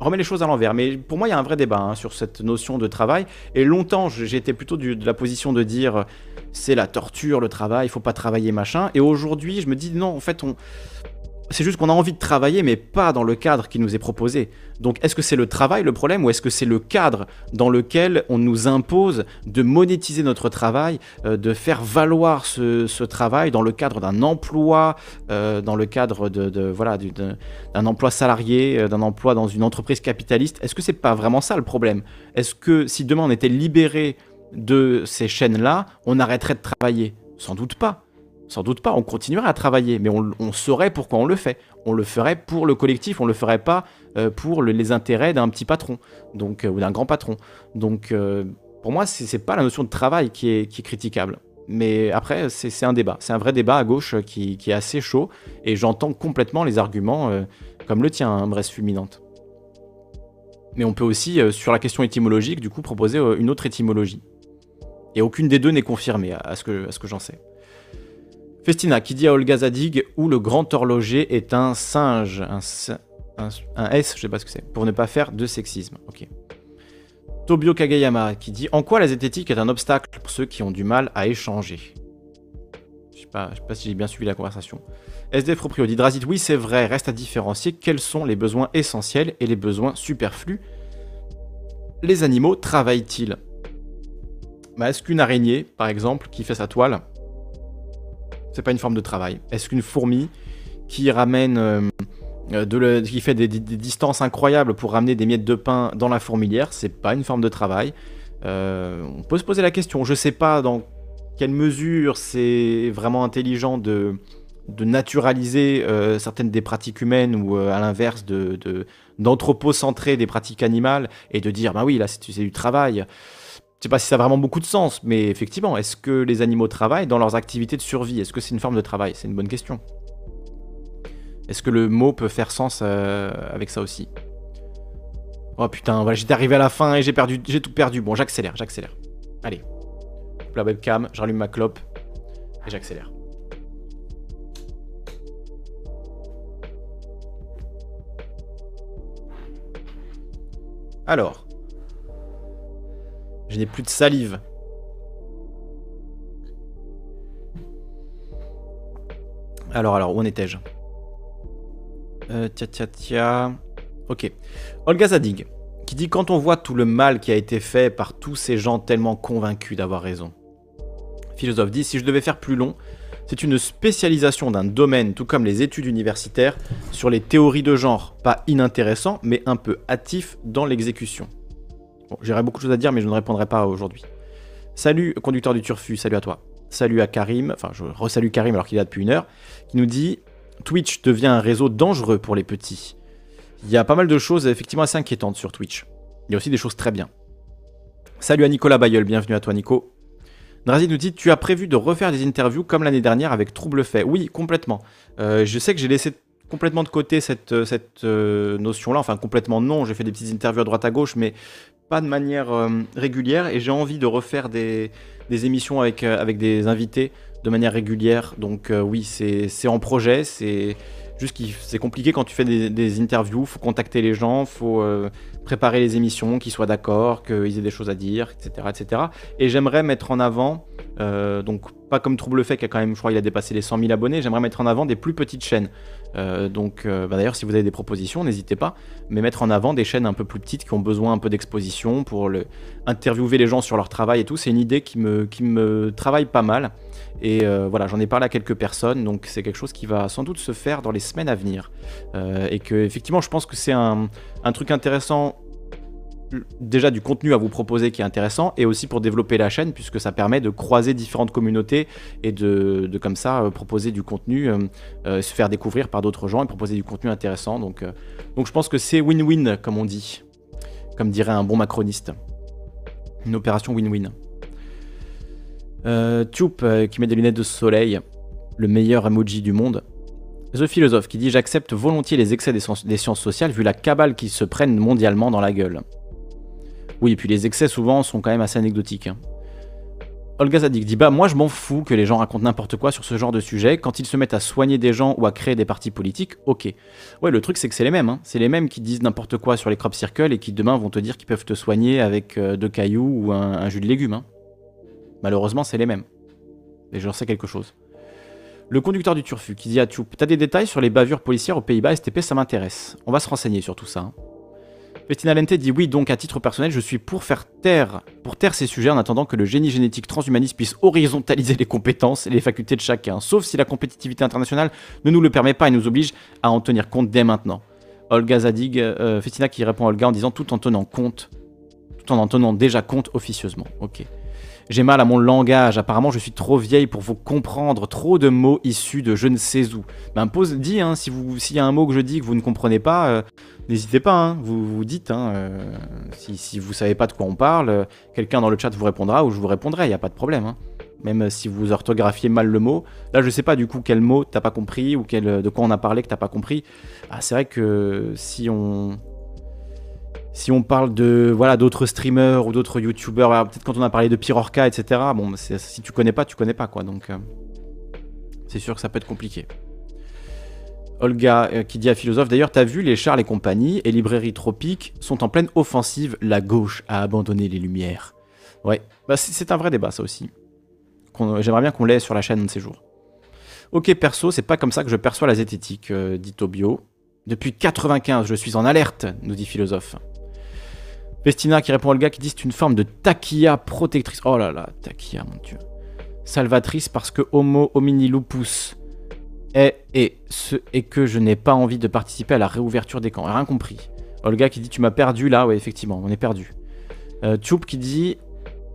remet les choses à l'envers. Mais pour moi, il y a un vrai débat hein, sur cette notion de travail. Et longtemps, j'étais plutôt de la position de dire c'est la torture, le travail, il faut pas travailler, machin. Et aujourd'hui, je me dis non, en fait, on. C'est juste qu'on a envie de travailler, mais pas dans le cadre qui nous est proposé. Donc, est-ce que c'est le travail le problème, ou est-ce que c'est le cadre dans lequel on nous impose de monétiser notre travail, euh, de faire valoir ce, travail dans le cadre d'un emploi, euh, dans le cadre de, voilà d'un emploi salarié, euh, d'un emploi dans une entreprise capitaliste? Est-ce que c'est pas vraiment ça le problème? Est-ce que si demain on était libéré de ces chaînes-là, on arrêterait de travailler? Sans doute pas. Sans doute pas, on continuerait à travailler, mais on, saurait pourquoi on le fait. On le ferait pour le collectif, on le ferait pas euh, pour les intérêts d'un petit patron, donc euh, ou d'un grand patron. Donc, euh, pour moi, c'est pas la notion de travail qui est, critiquable. Mais après, c'est un débat, c'est un vrai débat à gauche qui, est assez chaud, et j'entends complètement les arguments comme le tien, hein, Bresse Fulminante. Mais on peut aussi, sur la question étymologique, du coup, proposer une autre étymologie. Et aucune des deux n'est confirmée, à, ce que j'en sais. Festina, qui dit à Olga Zadig où le grand horloger est un singe, un, S, je sais pas ce que c'est, pour ne pas faire de sexisme. Ok. Tobio Kageyama, qui dit En quoi la zététique est un obstacle pour ceux qui ont du mal à échanger? Je sais pas, sais pas si j'ai bien suivi la conversation. SDF Proprio dit oui, c'est vrai, reste à différencier quels sont les besoins essentiels et les besoins superflus. Les animaux travaillent-ils? Bah, est-ce qu'une araignée, par exemple, qui fait sa toile, c'est pas une forme de travail. Est-ce qu'une fourmi qui ramène, euh, de qui fait des, distances incroyables pour ramener des miettes de pain dans la fourmilière, c'est pas une forme de travail. Euh, On peut se poser la question. Je sais pas dans quelle mesure c'est vraiment intelligent de, naturaliser euh, certaines des pratiques humaines ou à l'inverse d'anthropocentrer des pratiques animales et de dire bah oui là c'est du travail je sais pas si ça a vraiment beaucoup de sens, mais effectivement, est-ce que les animaux travaillent dans leurs activités de survie? Est-ce que c'est une forme de travail? C'est une bonne question. Est-ce que le mot peut faire sens euh, avec ça aussi? Oh putain, voilà, j'étais arrivé à la fin et j'ai perdu, j'ai tout perdu. Bon, j'accélère, j'accélère. Allez, la webcam, j'allume ma clope et j'accélère. Alors, je n'ai plus de salive. Alors, alors, où en étais-je? Euh, Tia, tia. Ok. Olga Zadig, qui dit Quand on voit tout le mal qui a été fait par tous ces gens tellement convaincus d'avoir raison. Philosophe dit Si je devais faire plus long, c'est une spécialisation d'un domaine, tout comme les études universitaires, sur les théories de genre, pas inintéressant, mais un peu hâtif dans l'exécution. Bon, j'aurais beaucoup de choses à dire, mais je ne répondrai pas aujourd'hui. Salut, conducteur du Turfu, salut à toi. Salut à Karim, enfin je resalue Karim alors qu'il est là depuis une heure, qui nous dit Twitch devient un réseau dangereux pour les petits. Il y a pas mal de choses effectivement assez inquiétantes sur Twitch. Il y a aussi des choses très bien. Salut à Nicolas Bayeul, bienvenue à toi Nico. Drazi nous dit Tu as prévu de refaire des interviews comme l'année dernière avec Trouble Fait Oui, complètement. Euh, je sais que j'ai laissé complètement de côté cette, euh, cette euh, notion-là. Enfin, complètement non. J'ai fait des petites interviews à droite à gauche, mais pas de manière régulière. Et j'ai envie de refaire des, émissions avec, avec des invités de manière régulière. Donc, oui, c'est en projet. C'est juste c'est compliqué quand tu fais des, des interviews. faut contacter les gens, faut préparer les émissions, qu'ils soient d'accord, qu'ils aient des choses à dire, etc. etc. Et j'aimerais mettre en avant, euh, donc pas comme Trouble Fait qui a quand même, je crois, il a dépassé les 100 000 abonnés, j'aimerais mettre en avant des plus petites chaînes. Euh, donc euh, bah d'ailleurs, si vous avez des propositions, n'hésitez pas, mais mettre en avant des chaînes un peu plus petites qui ont besoin un peu d'exposition pour interviewer les gens sur leur travail et tout. C'est une idée qui me, travaille pas mal. Et voilà, j'en ai parlé à quelques personnes, donc c'est quelque chose qui va sans doute se faire dans les semaines à venir. et que effectivement, je pense que c'est un truc intéressant déjà du contenu à vous proposer qui est intéressant et aussi pour développer la chaîne puisque ça permet de croiser différentes communautés et de, comme ça euh, proposer du contenu, euh, euh, se faire découvrir par d'autres gens et proposer du contenu intéressant. Donc, donc je pense que c'est win-win comme on dit, comme dirait un bon macroniste. Une opération win-win. Tube qui met des lunettes de soleil, le meilleur emoji du monde. The Philosophe qui dit J'accepte volontiers les excès des, des, sciences sociales vu la cabale qui se prennent mondialement dans la gueule. Oui, et puis les excès souvent sont quand même assez anecdotiques. Hein. Olga Zadig dit Bah, moi je m'en fous que les gens racontent n'importe quoi sur ce genre de sujet. Quand ils se mettent à soigner des gens ou à créer des partis politiques, ok. Ouais, le truc c'est que c'est les mêmes. Hein. C'est les mêmes qui disent n'importe quoi sur les crop circles et qui demain vont te dire qu'ils peuvent te soigner avec euh, deux cailloux ou un, jus de légumes. Hein. Malheureusement, c'est les mêmes. Et j'en sais quelque chose. Le conducteur du Turfu qui dit à Tchoup T'as des détails sur les bavures policières aux Pays-Bas STP, ça m'intéresse. On va se renseigner sur tout ça. Bettina Lente dit oui, donc à titre personnel, je suis pour faire taire, pour taire ces sujets en attendant que le génie génétique transhumaniste puisse horizontaliser les compétences et les facultés de chacun, sauf si la compétitivité internationale ne nous le permet pas et nous oblige à en tenir compte dès maintenant. Olga Zadig, euh, Festina qui répond à Olga en disant tout en tenant compte, tout en en tenant déjà compte officieusement. Ok. J'ai mal à mon langage, apparemment je suis trop vieille pour vous comprendre, trop de mots issus de je ne sais où. Ben pose, dis, hein, si vous, s'il y a un mot que je dis que vous ne comprenez pas, euh, n'hésitez pas, hein, vous vous dites. Hein, euh, si, si vous savez pas de quoi on parle, euh, quelqu'un dans le chat vous répondra ou je vous répondrai, il n'y a pas de problème. Hein. Même si vous orthographiez mal le mot. Là, je sais pas du coup quel mot t'as pas compris ou quel, de quoi on a parlé que t'as pas compris. Ah, c'est vrai que si on si on parle de voilà d'autres streamers ou d'autres youtubeurs, peut-être quand on a parlé de Pirorca, etc. Bon, si tu connais pas, tu connais pas quoi. Donc euh, c'est sûr que ça peut être compliqué. Olga euh, qui dit à Philosophe, d'ailleurs, t'as vu les Charles et compagnie et Librairie Tropique sont en pleine offensive. La gauche a abandonné les Lumières. Ouais, bah, c'est un vrai débat ça aussi. J'aimerais bien qu'on l'ait sur la chaîne de ces jours. Ok, perso, c'est pas comme ça que je perçois la zététique, euh, dit Tobio. Depuis 95, je suis en alerte, nous dit Philosophe. Vestina qui répond à Olga qui dit c'est une forme de taquilla protectrice. Oh là là, taquilla, mon dieu. Salvatrice parce que Homo homini lupus est et, ce, et que je n'ai pas envie de participer à la réouverture des camps. Rien compris. Olga qui dit tu m'as perdu là, ouais effectivement, on est perdu. Euh, qui dit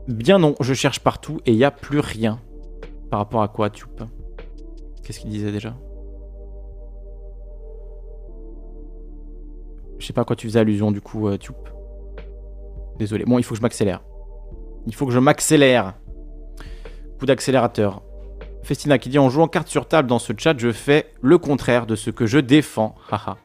bien non, je cherche partout et il n'y a plus rien. Par rapport à quoi Tchoup Qu'est-ce qu'il disait déjà? Je sais pas à quoi tu faisais allusion du coup, euh, Désolé. Bon, il faut que je m'accélère. Il faut que je m'accélère. Coup d'accélérateur. Festina qui dit en jouant carte sur table dans ce chat, je fais le contraire de ce que je défends. Haha.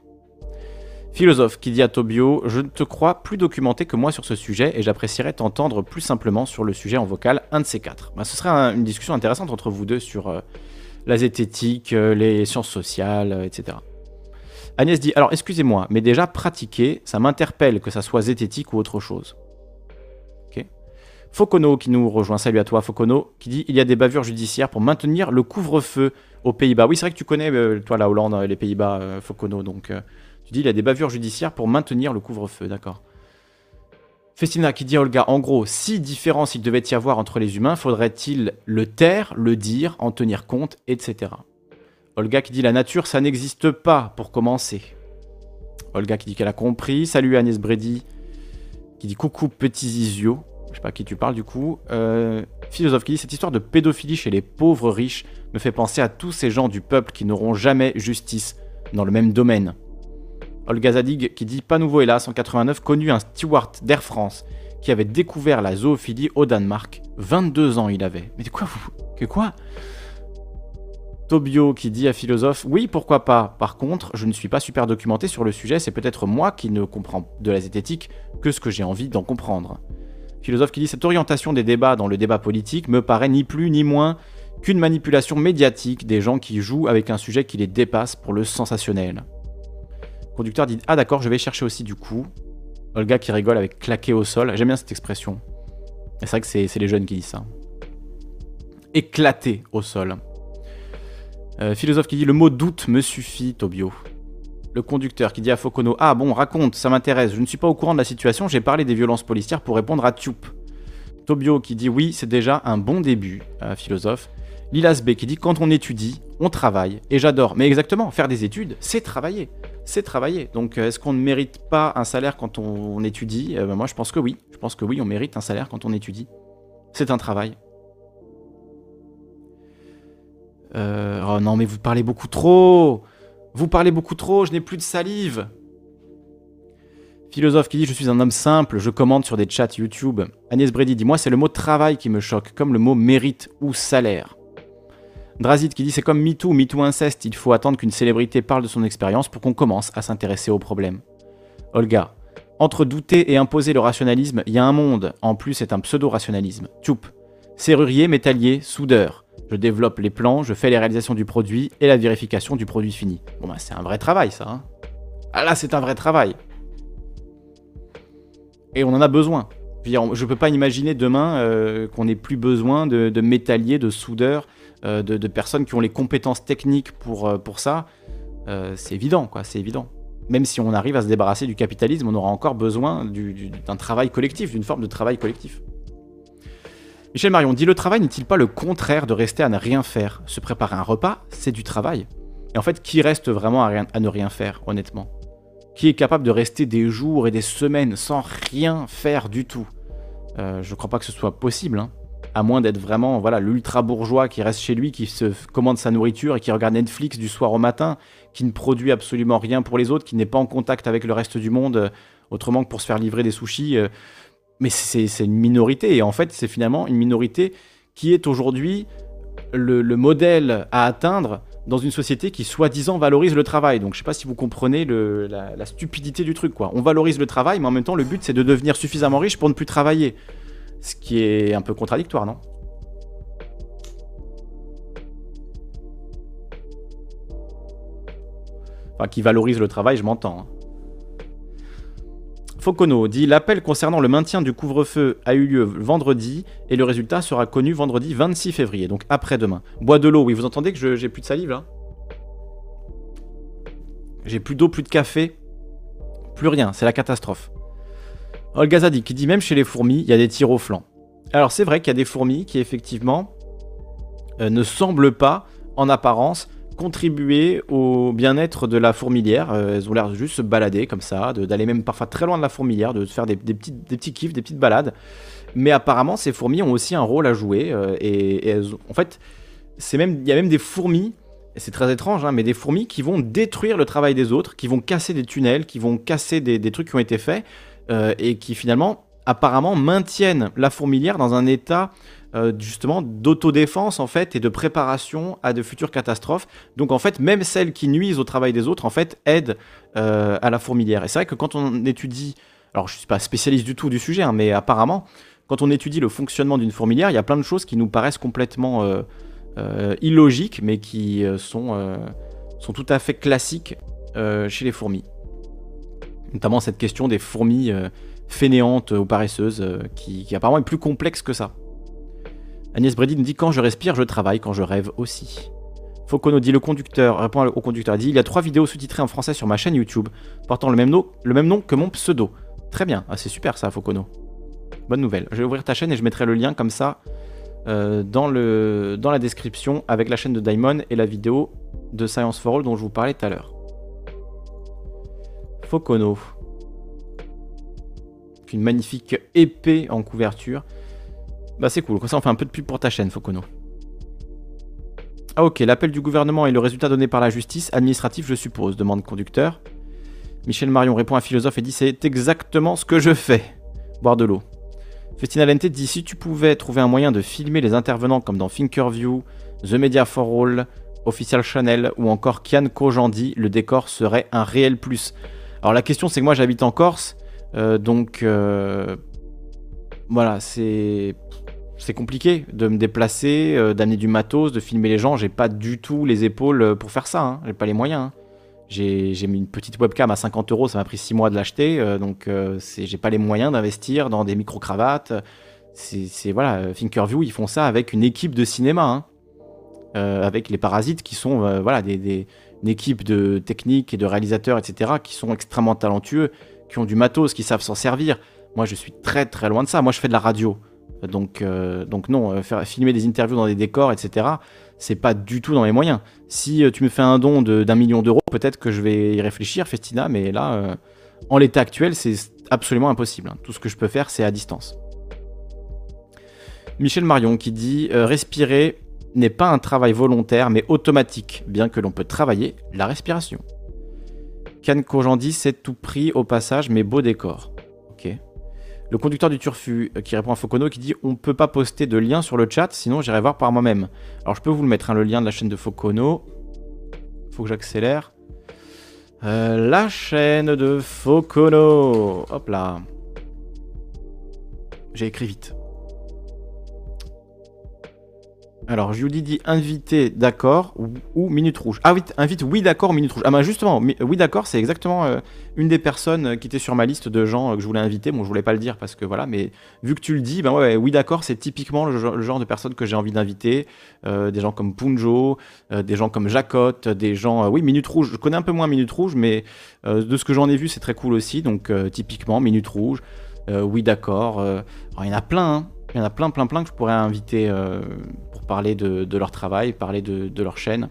Philosophe qui dit à Tobio Je ne te crois plus documenté que moi sur ce sujet et j'apprécierais t'entendre plus simplement sur le sujet en vocal, un de ces quatre. Bah, ce serait une discussion intéressante entre vous deux sur euh, la zététique, euh, les sciences sociales, euh, etc. Agnès dit Alors, excusez-moi, mais déjà pratiquer, ça m'interpelle que ça soit zététique ou autre chose. Ok Focono qui nous rejoint, salut à toi Focono, qui dit il y a des bavures judiciaires pour maintenir le couvre-feu aux Pays-Bas. Oui, c'est vrai que tu connais, euh, toi, la Hollande, les Pays-Bas, euh, Focono, donc euh, tu dis il y a des bavures judiciaires pour maintenir le couvre-feu, d'accord. Festina qui dit Olga, en gros, si différence il devait y avoir entre les humains, faudrait-il le taire, le dire, en tenir compte, etc. Olga qui dit la nature, ça n'existe pas pour commencer. Olga qui dit qu'elle a compris. Salut Agnès Brady qui dit coucou petits isios. Je sais pas à qui tu parles du coup. Euh, philosophe qui dit cette histoire de pédophilie chez les pauvres riches me fait penser à tous ces gens du peuple qui n'auront jamais justice dans le même domaine. Olga Zadig qui dit pas nouveau hélas en 89 connu un steward d'Air France qui avait découvert la zoophilie au Danemark. 22 ans il avait. Mais de quoi vous Que quoi? Tobio qui dit à Philosophe Oui, pourquoi pas. Par contre, je ne suis pas super documenté sur le sujet, c'est peut-être moi qui ne comprends de la zététique que ce que j'ai envie d'en comprendre. Philosophe qui dit Cette orientation des débats dans le débat politique me paraît ni plus ni moins qu'une manipulation médiatique des gens qui jouent avec un sujet qui les dépasse pour le sensationnel. Conducteur dit Ah d'accord, je vais chercher aussi du coup. Olga qui rigole avec claquer au sol. J'aime bien cette expression. C'est vrai que c'est les jeunes qui disent ça. Éclater au sol. Euh, philosophe qui dit le mot doute me suffit, Tobio. Le conducteur qui dit à Fokono Ah bon, raconte, ça m'intéresse, je ne suis pas au courant de la situation, j'ai parlé des violences policières pour répondre à Tube. Tobio qui dit Oui, c'est déjà un bon début, euh, philosophe. Lilas B qui dit Quand on étudie, on travaille. Et j'adore. Mais exactement, faire des études, c'est travailler. C'est travailler. Donc euh, est-ce qu'on ne mérite pas un salaire quand on, étudie? Ben, Moi je pense que oui. Je pense que oui, on mérite un salaire quand on étudie. C'est un travail. Euh, oh non, mais vous parlez beaucoup trop Vous parlez beaucoup trop, je n'ai plus de salive Philosophe qui dit Je suis un homme simple, je commande sur des chats YouTube. Agnès Brady dit Moi, c'est le mot travail qui me choque, comme le mot mérite ou salaire. Drazit qui dit C'est comme MeToo, MeToo inceste, il faut attendre qu'une célébrité parle de son expérience pour qu'on commence à s'intéresser au problème. Olga Entre douter et imposer le rationalisme, il y a un monde, en plus c'est un pseudo-rationalisme. Tchoup Serrurier, métallier, soudeur. Je développe les plans, je fais les réalisations du produit et la vérification du produit fini. Bon bah c'est un vrai travail ça. Hein. ah là c'est un vrai travail. Et on en a besoin. Je ne peux pas imaginer demain euh, qu'on n'ait plus besoin de, métalliers, de soudeurs, euh, de, personnes qui ont les compétences techniques pour, euh, pour ça. c'est évident, quoi, c'est évident. Même si on arrive à se débarrasser du capitalisme, on aura encore besoin d'un travail collectif, d'une forme de travail collectif. Michel Marion dit le travail n'est-il pas le contraire de rester à ne rien faire? Se préparer un repas, c'est du travail. Et en fait, qui reste vraiment à, ne rien faire, honnêtement? Qui est capable de rester des jours et des semaines sans rien faire du tout? Euh, Je ne crois pas que ce soit possible. Hein. À moins d'être vraiment voilà l'ultra bourgeois qui reste chez lui, qui se commande sa nourriture et qui regarde Netflix du soir au matin, qui ne produit absolument rien pour les autres, qui n'est pas en contact avec le reste du monde, euh, autrement que pour se faire livrer des sushis. Euh, mais c'est une minorité. Et en fait, c'est finalement une minorité qui est aujourd'hui le, modèle à atteindre dans une société qui soi-disant valorise le travail. Donc je sais pas si vous comprenez la, stupidité du truc. quoi. On valorise le travail, mais en même temps, le but c'est de devenir suffisamment riche pour ne plus travailler. Ce qui est un peu contradictoire, non? Enfin, qui valorise le travail, je m'entends. Hein. Focono dit L'appel concernant le maintien du couvre-feu a eu lieu vendredi et le résultat sera connu vendredi 26 février, donc après-demain. Bois de l'eau, oui, vous entendez que j'ai plus de salive là? J'ai plus d'eau, plus de café, plus rien, c'est la catastrophe. Olga Zadi qui dit Même chez les fourmis, il y a des tirs au flanc. Alors c'est vrai qu'il y a des fourmis qui effectivement euh, ne semblent pas, en apparence, contribuer au bien-être de la fourmilière. Euh, elles ont l'air juste se balader comme ça, d'aller même parfois très loin de la fourmilière, de faire des, petits, des petits kiffs, des petites balades. Mais apparemment, ces fourmis ont aussi un rôle à jouer. Euh, et, en fait, il y a même des fourmis, c'est très étrange, hein, mais des fourmis qui vont détruire le travail des autres, qui vont casser des tunnels, qui vont casser des, trucs qui ont été faits, euh, et qui finalement, apparemment, maintiennent la fourmilière dans un état euh, justement d'autodéfense en fait et de préparation à de futures catastrophes. Donc en fait, même celles qui nuisent au travail des autres, en fait, aident euh, à la fourmilière. Et c'est vrai que quand on étudie, alors je suis pas spécialiste du tout du sujet, hein, mais apparemment, quand on étudie le fonctionnement d'une fourmilière, il y a plein de choses qui nous paraissent complètement euh, illogiques, mais qui sont, tout à fait classiques chez les fourmis. Notamment cette question des fourmis fainéante ou paresseuse, qui, qui apparemment est plus complexe que ça. Agnès Brady nous dit quand je respire, je travaille, quand je rêve aussi. Focono dit le conducteur, répond au conducteur, dit il y a trois vidéos sous-titrées en français sur ma chaîne YouTube portant le même, nom, le même nom que mon pseudo. Très bien, ah, c'est super ça, Focono. Bonne nouvelle. Je vais ouvrir ta chaîne et je mettrai le lien comme ça euh, dans, la description avec la chaîne de Daimon et la vidéo de Science for All dont je vous parlais tout à l'heure. Focono. Une magnifique épée en couverture. Bah c'est cool, comme ça on fait un peu de pub pour ta chaîne, Focono. Ah ok, l'appel du gouvernement et le résultat donné par la justice, administratif je suppose, demande conducteur. Michel Marion répond à philosophe et dit c'est exactement ce que je fais. Boire de l'eau. Festina Lente dit si tu pouvais trouver un moyen de filmer les intervenants comme dans Thinkerview, The Media for All, Official Channel ou encore Kian Kojandi, le décor serait un réel plus. Alors la question c'est que moi j'habite en Corse, euh, donc euh, voilà, c'est c'est compliqué de me déplacer, euh, d'amener du matos, de filmer les gens. J'ai pas du tout les épaules euh, pour faire ça. Hein. J'ai pas les moyens. Hein. J'ai mis une petite webcam à 50 euros, ça m'a pris 6 mois de l'acheter. Euh, donc j'ai pas les moyens d'investir dans des micro-cravates. C'est voilà, Thinkerview, ils font ça avec une équipe de cinéma. Hein. avec les parasites qui sont voilà, des, une équipe de techniques et de réalisateurs, etc., qui sont extrêmement talentueux, qui ont du matos, qui savent s'en servir. Moi, je suis très très loin de ça. Moi, je fais de la radio. Donc, euh, donc non, euh, filmer des interviews dans des décors, etc., c'est pas du tout dans mes moyens. Si euh, tu me fais un don d'un million d'euros, peut-être que je vais y réfléchir, Festina, mais là, en l'état actuel, c'est absolument impossible. Hein. Tout ce que je peux faire, c'est à distance. Michel Marion qui dit Respirer n'est pas un travail volontaire, mais automatique, bien que l'on peut travailler la respiration. Can Kojandi, c'est tout pris au passage, mais beau décor. Le conducteur du Turfu euh, qui répond à Focono qui dit on peut pas poster de lien sur le chat, sinon j'irai voir par moi-même. Alors je peux vous le mettre, hein, le lien de la chaîne de Focono. Faut que j'accélère. Euh, la chaîne de Focono. Hop là. J'ai écrit vite. Alors, Julie dit invité, d'accord, ou, minute rouge. Ah oui, invite, oui, d'accord, minute rouge. Ah bah justement, oui, d'accord, c'est exactement euh, une des personnes euh, qui était sur ma liste de gens euh, que je voulais inviter. Bon, je voulais pas le dire parce que voilà, mais vu que tu le dis, ben oui, d'accord, c'est typiquement le, genre de personnes que j'ai envie d'inviter. des gens comme Punjo, des gens comme Jacotte, des gens. oui, minute rouge, je connais un peu moins minute rouge, mais de ce que j'en ai vu, c'est très cool aussi. Donc, typiquement, minute rouge, oui, d'accord. il y en a plein, hein. Il y en a plein, plein, plein que je pourrais inviter parler de, leur travail, parler de, leur chaîne.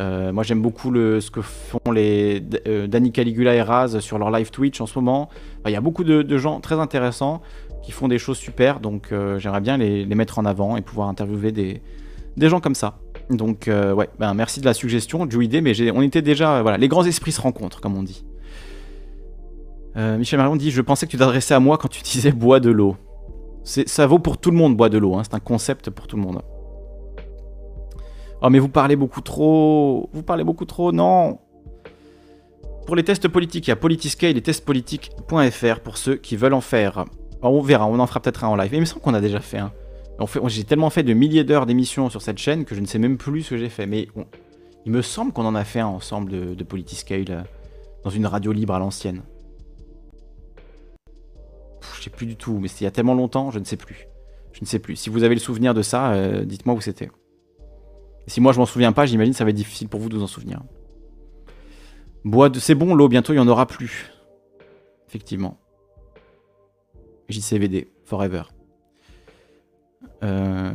Euh, moi j'aime beaucoup ce que font les euh, Danny Caligula et Raz sur leur live Twitch en ce moment. Il y a beaucoup de, gens très intéressants qui font des choses super, donc euh, j'aimerais bien les, mettre en avant et pouvoir interviewer des, des gens comme ça. Donc ouais, ben, merci de la suggestion, du idée, mais on était déjà, voilà, les grands esprits se rencontrent, comme on dit. Michel Marion dit, je pensais que tu t'adressais à moi quand tu disais bois de l'eau. Ça vaut pour tout le monde, bois de l'eau, hein. c'est un concept pour tout le monde. Oh, mais vous parlez beaucoup trop. Vous parlez beaucoup trop, non. Pour les tests politiques, il y a Politiscale et testpolitique.fr pour ceux qui veulent en faire. on verra, on en fera peut-être un en live. Mais il me semble qu'on a déjà fait un. j'ai tellement fait de milliers d'heures d'émissions sur cette chaîne que je ne sais même plus ce que j'ai fait. Mais il me semble qu'on en a fait un ensemble de, de Politiscale dans une radio libre à l'ancienne. Je sais plus du tout, mais c'était il y a tellement longtemps, je ne sais plus. Je ne sais plus. Si vous avez le souvenir de ça, euh, dites-moi où c'était si moi je m'en souviens pas, j'imagine ça va être difficile pour vous de vous en souvenir. Bois de... C'est bon, l'eau, bientôt il n'y en aura plus. Effectivement. JCVD, forever. Euh,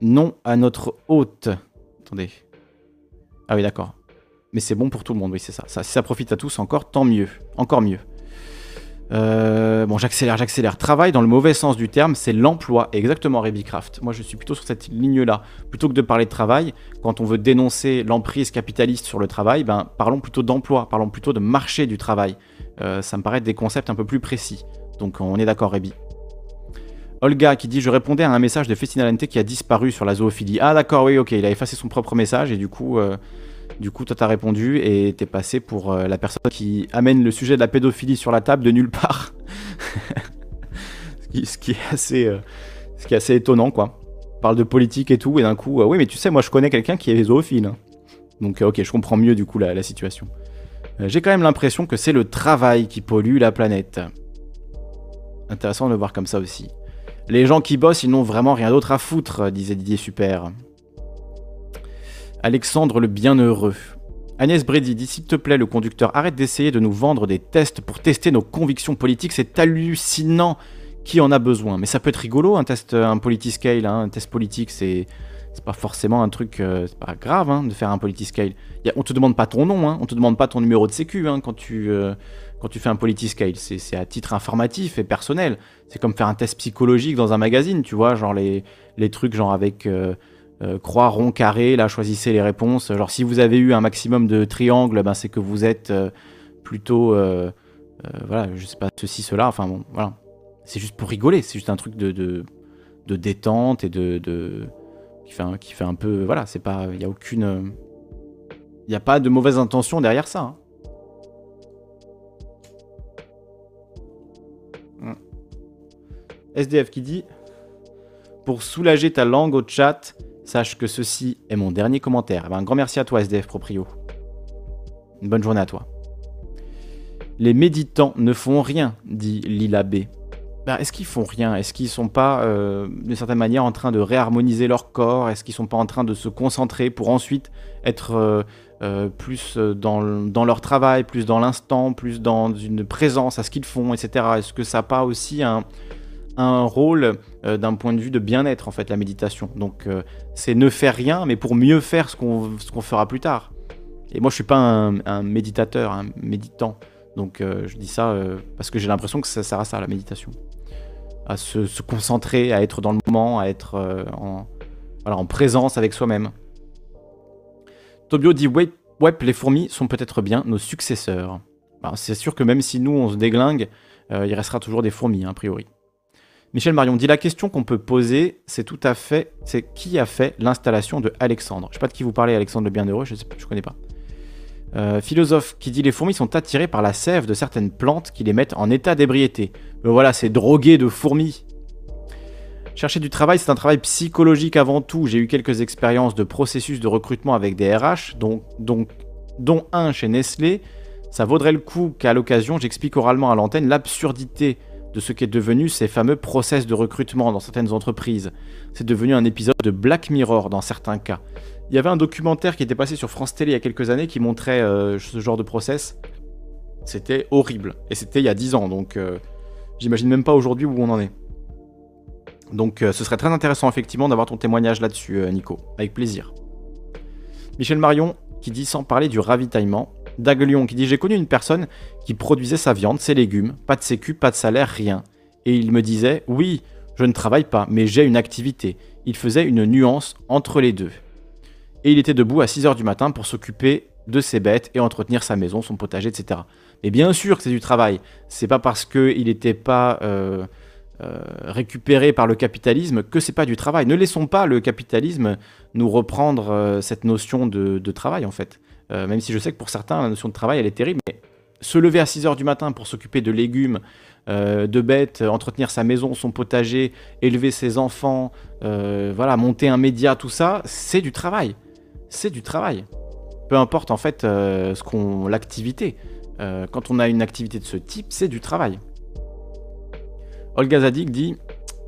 non à notre hôte. Attendez. Ah oui, d'accord. Mais c'est bon pour tout le monde, oui, c'est ça. Si ça profite à tous, encore, tant mieux. Encore mieux. Euh, bon, j'accélère, j'accélère. Travail dans le mauvais sens du terme, c'est l'emploi. Exactement, Rebycraft. Moi, je suis plutôt sur cette ligne-là. Plutôt que de parler de travail, quand on veut dénoncer l'emprise capitaliste sur le travail, ben, parlons plutôt d'emploi, parlons plutôt de marché du travail. Euh, ça me paraît des concepts un peu plus précis. Donc, on est d'accord, Rebi. Olga qui dit Je répondais à un message de Festinalente qui a disparu sur la zoophilie. Ah, d'accord, oui, ok, il a effacé son propre message et du coup. Euh, du coup, toi, t'as répondu et t'es passé pour euh, la personne qui amène le sujet de la pédophilie sur la table de nulle part. (laughs) ce, qui, est assez, euh, ce qui est assez étonnant, quoi. On parle de politique et tout, et d'un coup, euh, oui, mais tu sais, moi, je connais quelqu'un qui est zoophile. Hein. Donc, ok, je comprends mieux, du coup, la, la situation. J'ai quand même l'impression que c'est le travail qui pollue la planète. Intéressant de le voir comme ça aussi. Les gens qui bossent, ils n'ont vraiment rien d'autre à foutre, disait Didier Super. Alexandre le Bienheureux. Agnès Brady dit S'il te plaît, le conducteur, arrête d'essayer de nous vendre des tests pour tester nos convictions politiques, c'est hallucinant. Qui en a besoin? Mais ça peut être rigolo, un test, un politiscale, hein, un test politique, c'est. C'est pas forcément un truc, euh, c'est pas grave hein, de faire un politiscale. On te demande pas ton nom, hein, on te demande pas ton numéro de sécu hein, quand tu euh, quand tu fais un politiscale. C'est à titre informatif et personnel. C'est comme faire un test psychologique dans un magazine, tu vois, genre les, les trucs genre avec euh, euh, croix, rond, carré, là choisissez les réponses. Genre si vous avez eu un maximum de triangles, ben, c'est que vous êtes euh, plutôt, euh, voilà, je sais pas, ceci, cela, enfin bon, voilà. C'est juste pour rigoler, c'est juste un truc de, de, détente et de, qui, fait un, peu, voilà, c'est pas, il y a aucune, il n'y a pas de mauvaise intention derrière ça. Hein. Hum. SDF qui dit Pour soulager ta langue au chat, Sache que ceci est mon dernier commentaire. Eh ben, un grand merci à toi, SDF Proprio. Une bonne journée à toi. Les méditants ne font rien, dit Lila B. Ben, est-ce qu'ils font rien? Est-ce qu'ils sont pas, euh, d'une certaine manière, en train de réharmoniser leur corps? Est-ce qu'ils sont pas en train de se concentrer pour ensuite être euh, euh, plus dans, dans, leur travail, plus dans l'instant, plus dans une présence à ce qu'ils font, etc. Est-ce que ça n'a pas aussi un, un rôle euh, d'un point de vue de bien-être en fait la méditation. Donc euh, c'est ne faire rien mais pour mieux faire ce qu'on fera plus tard. Et moi je suis pas un, méditateur, un méditant. Donc euh, je dis ça parce que j'ai l'impression que ça sert à ça la méditation. À se, concentrer, à être dans le moment, à être en, voilà, en présence avec soi-même. Tobio dit ouais, les fourmis sont peut-être bien nos successeurs. c'est sûr que même si nous on se déglingue, il restera toujours des fourmis hein, a priori. Michel Marion dit la question qu'on peut poser, c'est tout à fait, c'est qui a fait l'installation de Alexandre? Je sais pas de qui vous parlez, Alexandre le Bienheureux, je je connais pas. Euh, philosophe qui dit les fourmis sont attirées par la sève de certaines plantes qui les mettent en état d'ébriété. Mais voilà, c'est drogué de fourmis. Chercher du travail, c'est un travail psychologique avant tout. J'ai eu quelques expériences de processus de recrutement avec des RH, dont un chez Nestlé. Ça vaudrait le coup qu'à l'occasion, j'explique oralement à l'antenne l'absurdité de ce qu'est devenu ces fameux process de recrutement dans certaines entreprises. C'est devenu un épisode de Black Mirror dans certains cas. Il y avait un documentaire qui était passé sur France Télé il y a quelques années qui montrait euh, ce genre de process. C'était horrible. Et c'était il y a 10 ans, donc euh, j'imagine même pas aujourd'hui où on en est. Donc euh, ce serait très intéressant effectivement d'avoir ton témoignage là-dessus, Nico. Avec plaisir. Michel Marion qui dit sans parler du ravitaillement, Daguelion qui dit J'ai connu une personne qui produisait sa viande, ses légumes, pas de sécu, pas de salaire, rien. Et il me disait Oui, je ne travaille pas, mais j'ai une activité. Il faisait une nuance entre les deux. Et il était debout à 6h du matin pour s'occuper de ses bêtes et entretenir sa maison, son potager, etc. Mais bien sûr que c'est du travail. C'est pas parce qu'il n'était pas euh, euh, récupéré par le capitalisme que c'est pas du travail. Ne laissons pas le capitalisme nous reprendre euh, cette notion de, travail en fait. Même si je sais que pour certains, la notion de travail, elle est terrible. Se lever à 6 heures du matin pour s'occuper de légumes, euh, de bêtes, entretenir sa maison, son potager, élever ses enfants, euh, voilà, monter un média, tout ça, c'est du travail. C'est du travail. Peu importe en fait ce qu'on l'activité. quand on a une activité de ce type, c'est du travail. Olga Zadig dit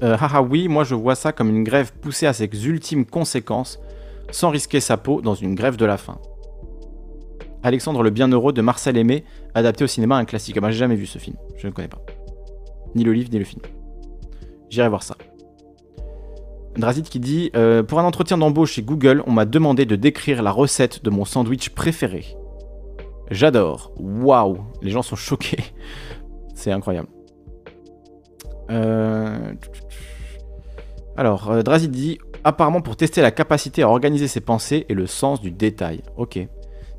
Haha oui, moi je vois ça comme une grève poussée à ses ultimes conséquences, sans risquer sa peau dans une grève de la faim. Alexandre le Bienheureux de Marcel Aimé, adapté au cinéma, un classique. Moi, j'ai jamais vu ce film, je ne connais pas. Ni le livre, ni le film. J'irai voir ça. Drazit qui dit euh, Pour un entretien d'embauche chez Google, on m'a demandé de décrire la recette de mon sandwich préféré. J'adore. Waouh Les gens sont choqués. (laughs) C'est incroyable. Euh... Alors, euh, dit Apparemment pour tester la capacité à organiser ses pensées et le sens du détail. Ok.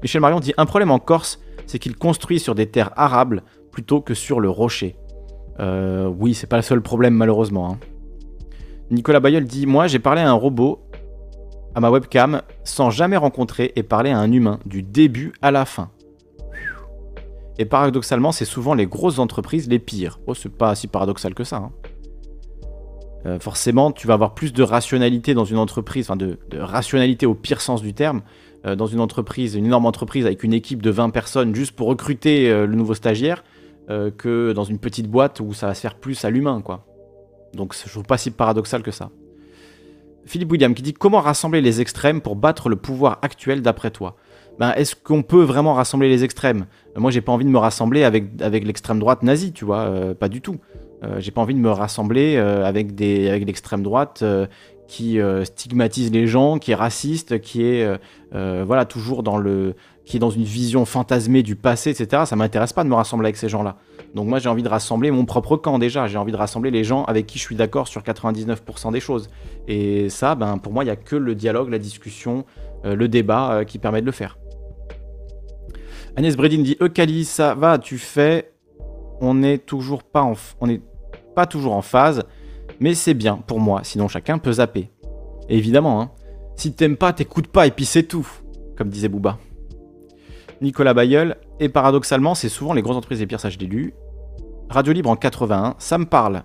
Michel Marion dit Un problème en Corse, c'est qu'il construit sur des terres arables plutôt que sur le rocher. Euh, oui, c'est pas le seul problème malheureusement. Hein. Nicolas Bayeul dit Moi, j'ai parlé à un robot à ma webcam sans jamais rencontrer et parler à un humain du début à la fin. Et paradoxalement, c'est souvent les grosses entreprises les pires. Oh, c'est pas si paradoxal que ça. Hein. Euh, forcément, tu vas avoir plus de rationalité dans une entreprise, enfin de, rationalité au pire sens du terme, euh, dans une entreprise, une énorme entreprise avec une équipe de 20 personnes juste pour recruter euh, le nouveau stagiaire, euh, que dans une petite boîte où ça va se faire plus à l'humain, quoi. Donc je trouve pas si paradoxal que ça. Philippe William qui dit comment rassembler les extrêmes pour battre le pouvoir actuel d'après toi? Ben, Est-ce qu'on peut vraiment rassembler les extrêmes? Moi j'ai pas envie de me rassembler avec, avec l'extrême droite nazie, tu vois, pas du tout. J'ai pas envie de me rassembler avec, des, avec l'extrême droite qui stigmatise les gens, qui est raciste, qui est voilà toujours dans le, qui est dans une vision fantasmée du passé, etc. Ça m'intéresse pas de me rassembler avec ces gens-là. Donc moi j'ai envie de rassembler mon propre camp déjà, j'ai envie de rassembler les gens avec qui je suis d'accord sur 99% des choses. Et ça, ben, pour moi, il n'y a que le dialogue, la discussion, euh, le débat euh, qui permet de le faire. Agnès Bredin dit Eucali, ça va, tu fais. On n'est toujours pas en, on est pas toujours en phase, mais c'est bien pour moi, sinon chacun peut zapper. évidemment, hein, si t'aimes pas, t'écoutes pas et puis c'est tout, comme disait Booba. Nicolas Bayeul, et paradoxalement, c'est souvent les grosses entreprises les pires sages d'élus, Radio Libre en 81, ça me parle.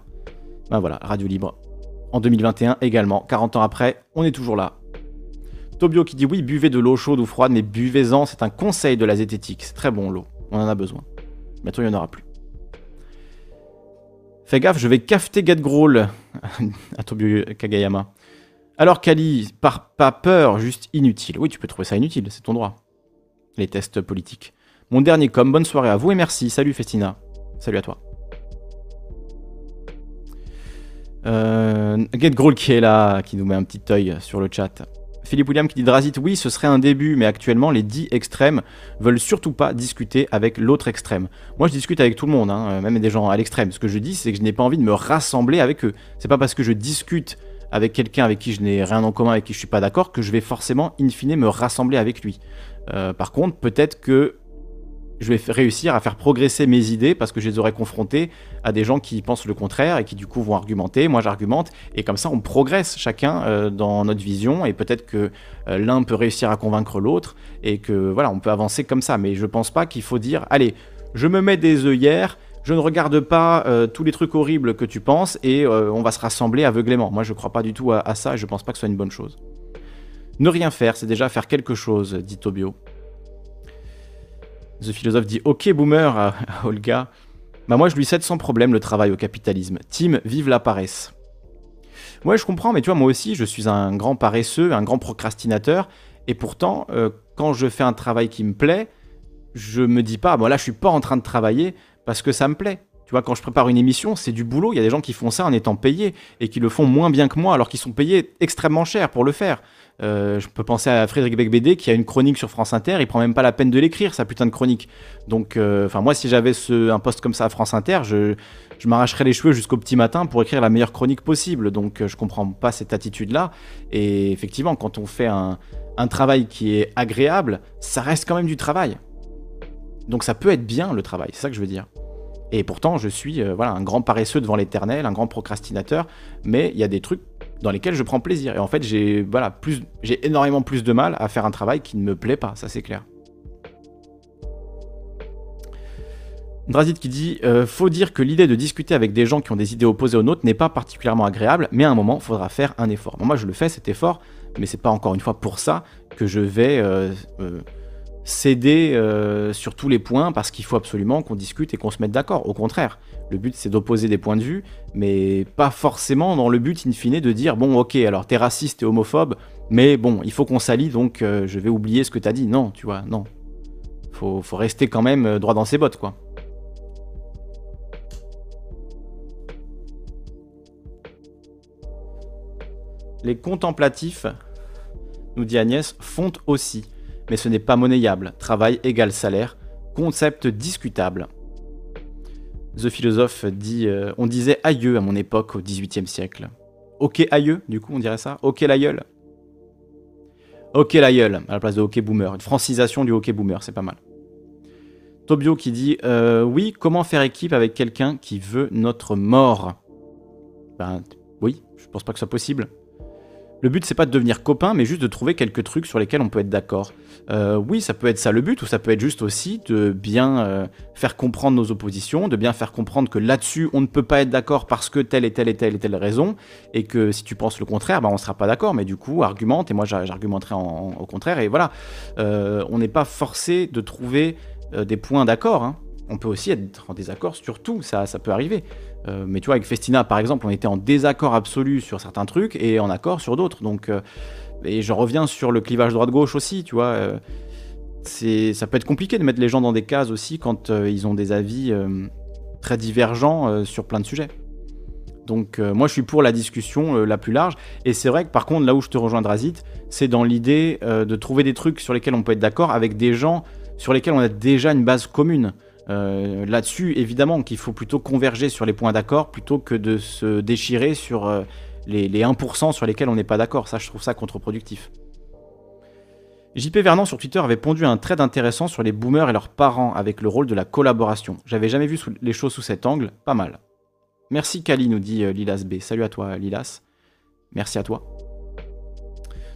Ben voilà, Radio Libre en 2021 également. 40 ans après, on est toujours là. Tobio qui dit oui, buvez de l'eau chaude ou froide, mais buvez-en, c'est un conseil de la zététique. C'est très bon l'eau, on en a besoin. Bientôt il n'y en aura plus. Fais gaffe, je vais cafeter Get (laughs) à Kagayama. Alors Kali, par pas peur, juste inutile. Oui, tu peux trouver ça inutile, c'est ton droit. Les tests politiques. Mon dernier com, bonne soirée à vous et merci. Salut Festina. Salut à toi. Euh, Get qui est là, qui nous met un petit œil sur le chat. Philippe William qui dit Drazit, oui, ce serait un début, mais actuellement, les dix extrêmes veulent surtout pas discuter avec l'autre extrême. Moi, je discute avec tout le monde, hein, même des gens à l'extrême. Ce que je dis, c'est que je n'ai pas envie de me rassembler avec eux. C'est pas parce que je discute avec quelqu'un avec qui je n'ai rien en commun, avec qui je suis pas d'accord, que je vais forcément, in fine, me rassembler avec lui. Euh, par contre, peut-être que je vais réussir à faire progresser mes idées parce que je les aurai confrontées à des gens qui pensent le contraire et qui du coup vont argumenter, moi j'argumente, et comme ça on progresse chacun euh, dans notre vision et peut-être que euh, l'un peut réussir à convaincre l'autre et que voilà, on peut avancer comme ça. Mais je pense pas qu'il faut dire, allez, je me mets des œillères, je ne regarde pas euh, tous les trucs horribles que tu penses et on va se rassembler aveuglément. Moi je crois pas du tout à, à ça et je pense pas que ce soit une bonne chose. Ne rien faire, c'est déjà faire quelque chose, dit Tobio. The Philosophe dit Ok, boomer à, Olga. Bah, moi, je lui cède sans problème le travail au capitalisme. Tim, vive la paresse. Ouais, je comprends, mais tu vois, moi aussi, je suis un grand paresseux, un grand procrastinateur. Et pourtant, euh, quand je fais un travail qui me plaît, je me dis pas, bon là, je suis pas en train de travailler parce que ça me plaît. Tu vois, quand je prépare une émission, c'est du boulot. Il y a des gens qui font ça en étant payés et qui le font moins bien que moi alors qu'ils sont payés extrêmement cher pour le faire. Euh, je peux penser à Frédéric Becbédé qui a une chronique sur France Inter, il prend même pas la peine de l'écrire, sa putain de chronique. Donc, euh, enfin, moi, si j'avais un poste comme ça à France Inter, je, m'arracherais les cheveux jusqu'au petit matin pour écrire la meilleure chronique possible. Donc, euh, je comprends pas cette attitude-là. Et effectivement, quand on fait un, travail qui est agréable, ça reste quand même du travail. Donc, ça peut être bien le travail, c'est ça que je veux dire. Et pourtant, je suis voilà, un grand paresseux devant l'éternel, un grand procrastinateur, mais il y a des trucs dans lesquels je prends plaisir. Et en fait, j'ai voilà, plus, j'ai énormément plus de mal à faire un travail qui ne me plaît pas, ça c'est clair. Drazit qui dit euh, Faut dire que l'idée de discuter avec des gens qui ont des idées opposées aux nôtres n'est pas particulièrement agréable, mais à un moment, il faudra faire un effort. moi, je le fais cet effort, mais c'est pas encore une fois pour ça que je vais euh, euh, céder sur tous les points parce qu'il faut absolument qu'on discute et qu'on se mette d'accord. Au contraire, le but, c'est d'opposer des points de vue, mais pas forcément dans le but, in fine, de dire bon, ok, alors t'es raciste et homophobe, mais bon, il faut qu'on s'allie, donc euh, je vais oublier ce que t'as dit. Non, tu vois, non. Faut, faut rester quand même euh, droit dans ses bottes, quoi. Les contemplatifs, nous dit Agnès, font aussi, mais ce n'est pas monnayable. Travail égal salaire, concept discutable. The Philosophe dit euh, On disait aïeux à mon époque au XVIIIe siècle. Ok aïeux, du coup, on dirait ça? Ok l'aïeul Ok l'aïeul, à la place de ok boomer. Une francisation du ok boomer, c'est pas mal. Tobio qui dit euh, Oui, comment faire équipe avec quelqu'un qui veut notre mort? Ben oui, je pense pas que ce soit possible. Le but, c'est pas de devenir copain, mais juste de trouver quelques trucs sur lesquels on peut être d'accord. Euh, oui, ça peut être ça le but, ou ça peut être juste aussi de bien euh, faire comprendre nos oppositions, de bien faire comprendre que là-dessus, on ne peut pas être d'accord parce que telle et telle et telle et telle raison, et que si tu penses le contraire, bah, on ne sera pas d'accord, mais du coup, argumente, et moi j'argumenterai au contraire, et voilà. Euh, on n'est pas forcé de trouver des points d'accord. Hein. on peut aussi être en désaccord sur tout, ça, ça peut arriver. Euh, mais tu vois, avec Festina, par exemple, on était en désaccord absolu sur certains trucs et en accord sur d'autres. Donc, euh, et je reviens sur le clivage droite-gauche aussi, tu vois. Euh, c'est, ça peut être compliqué de mettre les gens dans des cases aussi quand ils ont des avis très divergents sur plein de sujets. Donc moi je suis pour la discussion la plus large. Et c'est vrai que par contre là où je te rejoins Drazit, c'est dans l'idée de trouver des trucs sur lesquels on peut être d'accord avec des gens sur lesquels on a déjà une base commune. Euh, là-dessus, évidemment, qu'il faut plutôt converger sur les points d'accord plutôt que de se déchirer sur euh, les, 1% sur lesquels on n'est pas d'accord. Ça, je trouve ça contre-productif. JP Vernon sur Twitter avait pondu un trait intéressant sur les boomers et leurs parents avec le rôle de la collaboration. J'avais jamais vu les choses sous cet angle, pas mal. Merci Kali, nous dit euh, Lilas B. Salut à toi Lilas. Merci à toi.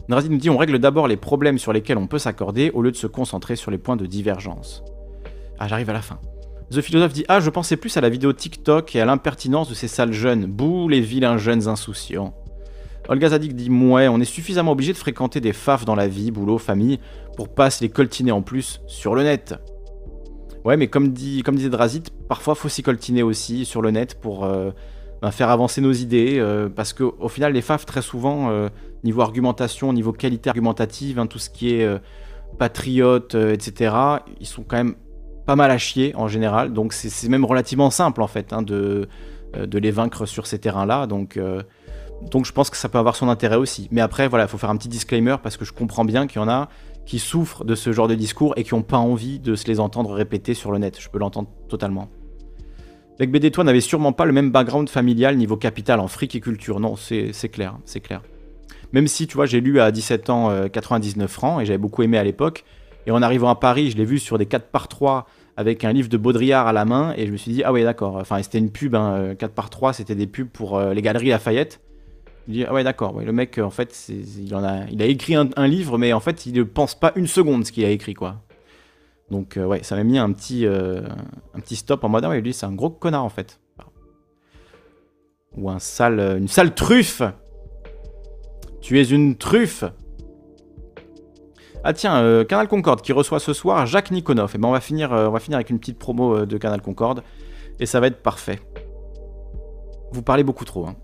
Nrazi nous dit on règle d'abord les problèmes sur lesquels on peut s'accorder au lieu de se concentrer sur les points de divergence. Ah, j'arrive à la fin. The Philosophe dit Ah, je pensais plus à la vidéo TikTok et à l'impertinence de ces sales jeunes. Bouh, les vilains jeunes insouciants. Olga Zadig dit Ouais, on est suffisamment obligé de fréquenter des faf dans la vie, boulot, famille, pour pas se les coltiner en plus sur le net. Ouais, mais comme, dit, comme disait Drazit, parfois faut s'y coltiner aussi sur le net pour euh, ben, faire avancer nos idées. Euh, parce qu'au final, les faf, très souvent, euh, niveau argumentation, niveau qualité argumentative, hein, tout ce qui est patriote, etc., ils sont quand même pas mal à chier en général. Donc c'est même relativement simple en fait hein, de, euh, de les vaincre sur ces terrains-là. Donc, euh, donc je pense que ça peut avoir son intérêt aussi. Mais après, voilà, il faut faire un petit disclaimer parce que je comprends bien qu'il y en a qui souffrent de ce genre de discours et qui n'ont pas envie de se les entendre répéter sur le net. Je peux l'entendre totalement. Lec BD, toi, n'avait sûrement pas le même background familial niveau capital en fric et culture. Non, c'est clair, c'est clair. Même si, tu vois, j'ai lu à 17 ans 99 euh, francs et j'avais beaucoup aimé à l'époque, et en arrivant à Paris, je l'ai vu sur des 4 par 3 avec un livre de Baudrillard à la main. Et je me suis dit, ah ouais, d'accord. Enfin, c'était une pub, hein, 4 par 3 c'était des pubs pour euh, les galeries Lafayette. Je me dis, ah ouais, d'accord. le mec, en fait, il, en a, il a écrit un, livre, mais en fait, il ne pense pas une seconde ce qu'il a écrit, quoi. Donc, euh, ouais, ça m'a mis un petit, euh, un petit stop en mode, ah ouais, lui, c'est un gros connard, en fait. Ou un sale, une sale truffe Tu es une truffe ah tiens, euh, Canal Concorde qui reçoit ce soir Jacques Nikonov. Et eh ben on va finir, euh, on va finir avec une petite promo euh, de Canal Concorde. Et ça va être parfait. Vous parlez beaucoup trop. Hein.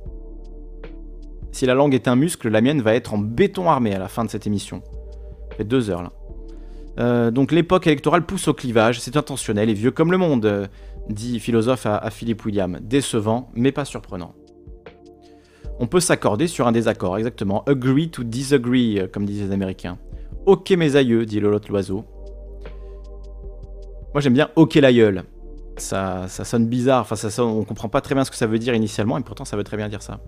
Si la langue est un muscle, la mienne va être en béton armé à la fin de cette émission. Ça fait deux heures là. donc l'époque électorale pousse au clivage, c'est intentionnel et vieux comme le monde, dit philosophe à, à Philippe William. Décevant, mais pas surprenant. On peut s'accorder sur un désaccord, exactement. Agree to disagree, comme disent les Américains. Ok mes aïeux, dit Lolotte l'oiseau. Moi j'aime bien ok l'aïeul. Ça, ça sonne bizarre, enfin ça on comprend pas très bien ce que ça veut dire initialement, et pourtant ça veut très bien dire ça.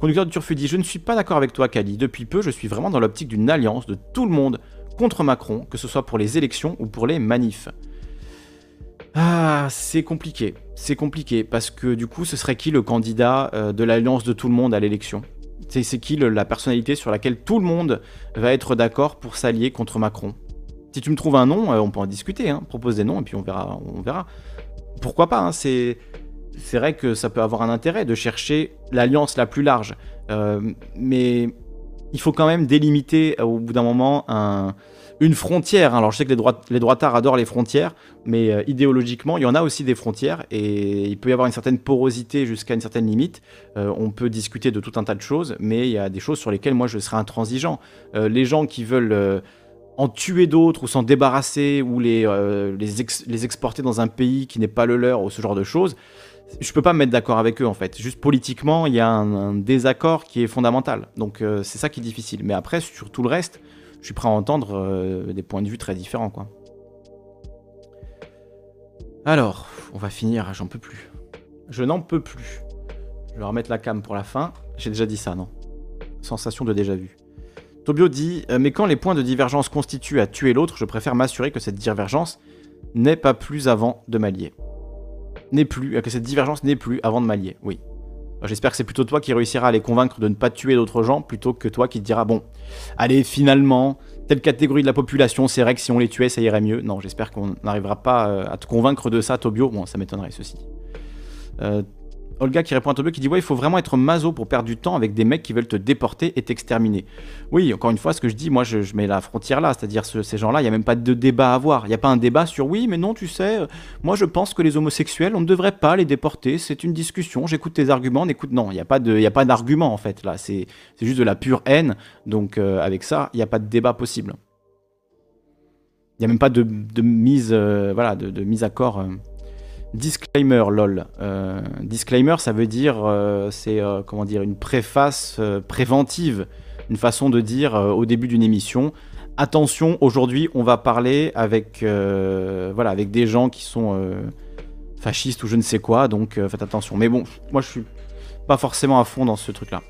Conducteur du Turfu dit Je ne suis pas d'accord avec toi, Kali. Depuis peu, je suis vraiment dans l'optique d'une alliance de tout le monde contre Macron, que ce soit pour les élections ou pour les manifs. Ah, c'est compliqué. C'est compliqué, parce que du coup, ce serait qui le candidat euh, de l'alliance de tout le monde à l'élection? C'est qui la personnalité sur laquelle tout le monde va être d'accord pour s'allier contre Macron? Si tu me trouves un nom, euh, on peut en discuter, hein. propose des noms et puis on verra. On verra. Pourquoi pas hein, C'est vrai que ça peut avoir un intérêt de chercher l'alliance la plus large, euh, mais il faut quand même délimiter euh, au bout d'un moment un, une frontière. Alors je sais que les, droits, les droitards adorent les frontières, mais euh, idéologiquement, il y en a aussi des frontières et il peut y avoir une certaine porosité jusqu'à une certaine limite. Euh, on peut discuter de tout un tas de choses, mais il y a des choses sur lesquelles moi je serais intransigeant. Euh, les gens qui veulent en tuer d'autres ou s'en débarrasser ou les, les, exporter dans un pays qui n'est pas le leur ou ce genre de choses, je peux pas me mettre d'accord avec eux en fait. Juste politiquement, il y a un désaccord qui est fondamental. Donc c'est ça qui est difficile. Mais après, sur tout le reste, je suis prêt à entendre euh, des points de vue très différents, quoi. Alors, on va finir, j'en peux plus. Je n'en peux plus. Je vais remettre la cam pour la fin. J'ai déjà dit ça, non? Sensation de déjà vu. Tobio dit euh, Mais quand les points de divergence constituent à tuer l'autre, je préfère m'assurer que cette divergence n'est pas plus avant de m'allier. N'est plus, euh, que cette divergence n'est plus avant de m'allier, oui. J'espère que c'est plutôt toi qui réussiras à les convaincre de ne pas tuer d'autres gens plutôt que toi qui te diras bon, allez, finalement, telle catégorie de la population, c'est vrai que si on les tuait, ça irait mieux. Non, j'espère qu'on n'arrivera pas euh, à te convaincre de ça, Tobio. Bon, ça m'étonnerait, ceci. Olga qui répond à Tobio qui dit Ouais, il faut vraiment être maso pour perdre du temps avec des mecs qui veulent te déporter et t'exterminer. Oui, encore une fois, ce que je dis, moi je, mets la frontière là, c'est-à-dire ces gens-là, il n'y a même pas de débat à avoir. Il n'y a pas un débat sur oui, mais non, tu sais, euh, moi je pense que les homosexuels, on ne devrait pas les déporter, c'est une discussion, j'écoute tes arguments, écoute, non, il n'y a pas d'argument en fait là, c'est juste de la pure haine, donc euh, avec ça, il n'y a pas de débat possible. Il n'y a même pas de, mise, euh, voilà, de, mise à corps. Disclaimer, lol. Euh, disclaimer, ça veut dire, euh, c'est euh, comment dire, une préface préventive, une façon de dire au début d'une émission. Attention, aujourd'hui, on va parler avec, des gens qui sont fascistes ou je ne sais quoi, donc faites attention. Mais bon, moi, je suis pas forcément à fond dans ce truc-là.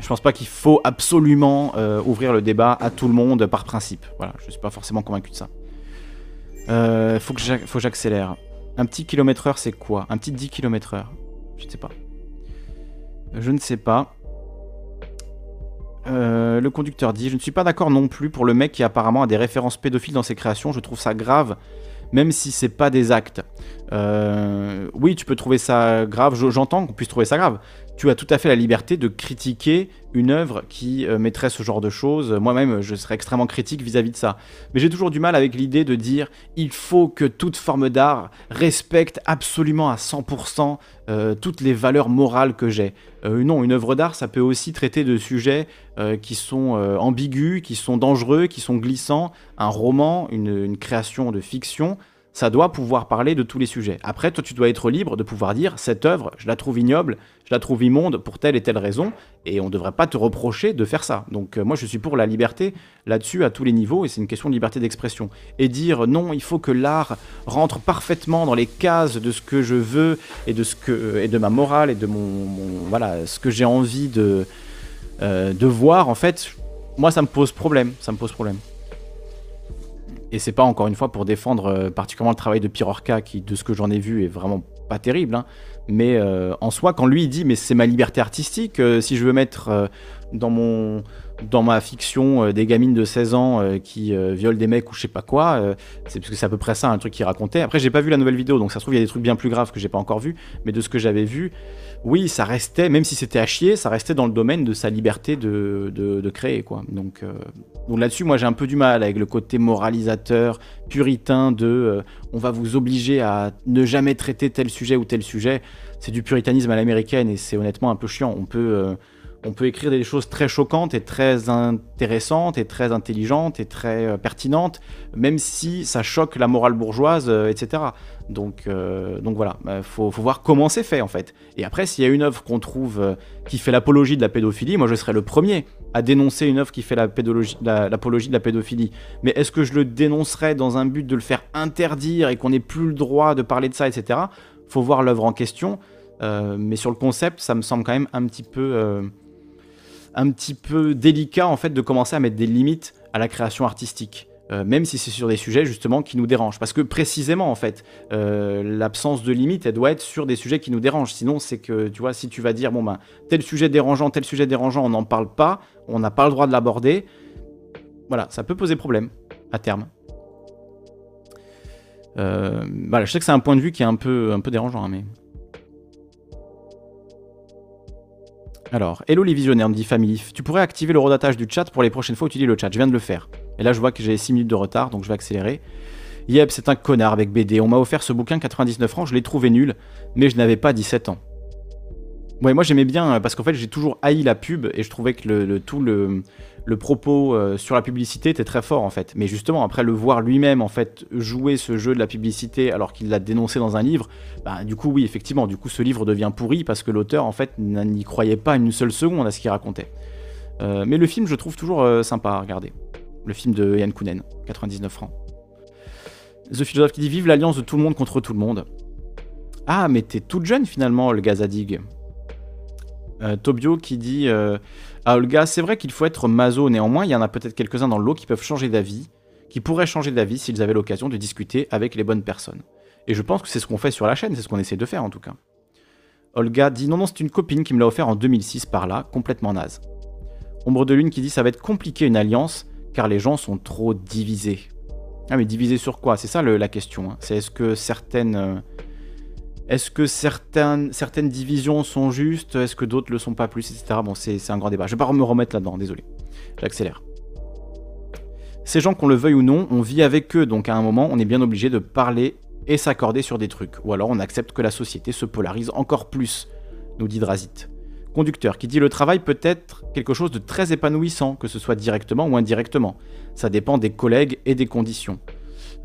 Je pense pas qu'il faut absolument ouvrir le débat à tout le monde par principe. Voilà, je suis pas forcément convaincu de ça. Euh, faut que j'accélère. Un petit kilomètre heure, c'est quoi? Un petit 10 km heure Je ne sais pas. Je ne sais pas. Euh, le conducteur dit Je ne suis pas d'accord non plus pour le mec qui apparemment a des références pédophiles dans ses créations. Je trouve ça grave, même si c'est pas des actes. Euh, oui, tu peux trouver ça grave. J'entends qu'on puisse trouver ça grave tu as tout à fait la liberté de critiquer une œuvre qui euh, mettrait ce genre de choses. Moi-même, je serais extrêmement critique vis-à-vis de ça. Mais j'ai toujours du mal avec l'idée de dire il faut que toute forme d'art respecte absolument à 100% euh, toutes les valeurs morales que j'ai. Euh, non, une œuvre d'art, ça peut aussi traiter de sujets qui sont ambigus, qui sont dangereux, qui sont glissants. Un roman, une création de fiction, ça doit pouvoir parler de tous les sujets. Après, toi, tu dois être libre de pouvoir dire cette œuvre, je la trouve ignoble, je la trouve immonde pour telle et telle raison, et on ne devrait pas te reprocher de faire ça. Donc, euh, moi, je suis pour la liberté là-dessus à tous les niveaux, et c'est une question de liberté d'expression. Et dire non, il faut que l'art rentre parfaitement dans les cases de ce que je veux et de ce que et de ma morale et de mon, voilà ce que j'ai envie de euh, de voir. En fait, moi, ça me pose problème. Ça me pose problème. Et c'est pas encore une fois pour défendre euh, particulièrement le travail de Pirorca, qui, de ce que j'en ai vu, est vraiment pas terrible. Hein. Mais euh, en soi, quand lui il dit, mais c'est ma liberté artistique, euh, si je veux mettre dans mon dans ma fiction des gamines de 16 ans qui violent des mecs ou je sais pas quoi, c'est parce que c'est à peu près ça un truc qu'il racontait. Après, j'ai pas vu la nouvelle vidéo, donc ça se trouve il y a des trucs bien plus graves que j'ai pas encore vu, mais de ce que j'avais vu, oui, ça restait, même si c'était à chier, ça restait dans le domaine de sa liberté de, de, créer, quoi. Donc, euh, donc là-dessus, moi j'ai un peu du mal avec le côté moralisateur, puritain de euh, on va vous obliger à ne jamais traiter tel sujet ou tel sujet. C'est du puritanisme à l'américaine et c'est honnêtement un peu chiant. On peut. Euh, on peut écrire des choses très choquantes et très intéressantes et très intelligentes et très pertinentes, même si ça choque la morale bourgeoise, etc. Donc, euh, donc voilà, il bah, faut, voir comment c'est fait en fait. Et après, s'il y a une œuvre qu'on trouve qui fait l'apologie de la pédophilie, moi je serais le premier à dénoncer une œuvre qui fait l'apologie la, de la pédophilie. Mais est-ce que je le dénoncerais dans un but de le faire interdire et qu'on n'ait plus le droit de parler de ça, etc. Faut voir l'œuvre en question. mais sur le concept, ça me semble quand même un petit peu un petit peu délicat en fait de commencer à mettre des limites à la création artistique. Euh, même si c'est sur des sujets justement qui nous dérangent. Parce que précisément en fait, euh, l'absence de limite, elle doit être sur des sujets qui nous dérangent. Sinon, c'est que tu vois, si tu vas dire bon ben tel sujet dérangeant, tel sujet dérangeant, on n'en parle pas, on n'a pas le droit de l'aborder. Voilà, ça peut poser problème à terme. Euh, voilà, je sais que c'est un point de vue qui est un peu, un peu dérangeant, hein, mais Alors, hello les visionnaires, me dit Family. Tu pourrais activer le redatage du chat pour les prochaines fois utiliser le chat. Je viens de le faire. Et là, je vois que j'ai 6 minutes de retard, donc je vais accélérer. Yep, c'est un connard avec BD. On m'a offert ce bouquin 99 francs, je l'ai trouvé nul, mais je n'avais pas 17 ans. Ouais, moi j'aimais bien parce qu'en fait j'ai toujours haï la pub et je trouvais que le, tout le, propos euh, sur la publicité était très fort en fait. Mais justement, après le voir lui-même en fait jouer ce jeu de la publicité alors qu'il l'a dénoncé dans un livre, bah, du coup oui effectivement, du coup ce livre devient pourri parce que l'auteur en fait n'y croyait pas une seule seconde à ce qu'il racontait. Euh, mais le film je trouve toujours euh, sympa à regarder. Le film de Yann Kounen, 99 francs. The Philosophe qui dit Vive l'alliance de tout le monde contre tout le monde. Ah mais t'es toute jeune finalement le Gazadig. Tobio qui dit ah Olga, c'est vrai qu'il faut être maso, néanmoins, il y en a peut-être quelques-uns dans l'eau qui peuvent changer d'avis, qui pourraient changer d'avis s'ils avaient l'occasion de discuter avec les bonnes personnes. Et je pense que c'est ce qu'on fait sur la chaîne, c'est ce qu'on essaie de faire en tout cas. Olga dit non, non, c'est une copine qui me l'a offert en 2006 par là, complètement naze. Ombre de Lune qui dit ça va être compliqué une alliance car les gens sont trop divisés. Ah mais divisés sur quoi? C'est ça la question. Hein. C'est est-ce que certaines... Euh, Est-ce que certaines, certaines divisions sont justes? Est-ce que d'autres le sont pas plus, etc. Bon, c'est un grand débat. Je vais pas me remettre là-dedans, désolé. J'accélère. Ces gens, qu'on le veuille ou non, on vit avec eux, donc à un moment, on est bien obligé de parler et s'accorder sur des trucs. Ou alors on accepte que la société se polarise encore plus, nous dit Drazit. Conducteur, qui dit le travail peut être quelque chose de très épanouissant, que ce soit directement ou indirectement. Ça dépend des collègues et des conditions.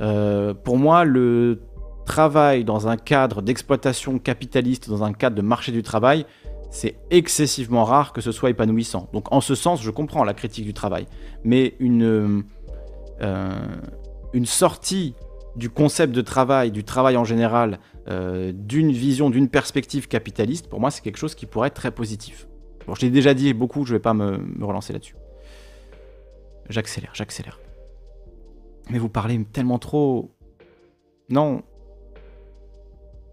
Euh, pour moi, le travail dans un cadre d'exploitation capitaliste, dans un cadre de marché du travail, c'est excessivement rare que ce soit épanouissant. Donc en ce sens, je comprends la critique du travail. Mais une, euh, une sortie du concept de travail, du travail en général, euh, d'une vision, d'une perspective capitaliste, pour moi, c'est quelque chose qui pourrait être très positif. Bon, je l'ai déjà dit beaucoup, je ne vais pas me, relancer là-dessus. J'accélère, j'accélère. Mais vous parlez tellement trop. Non.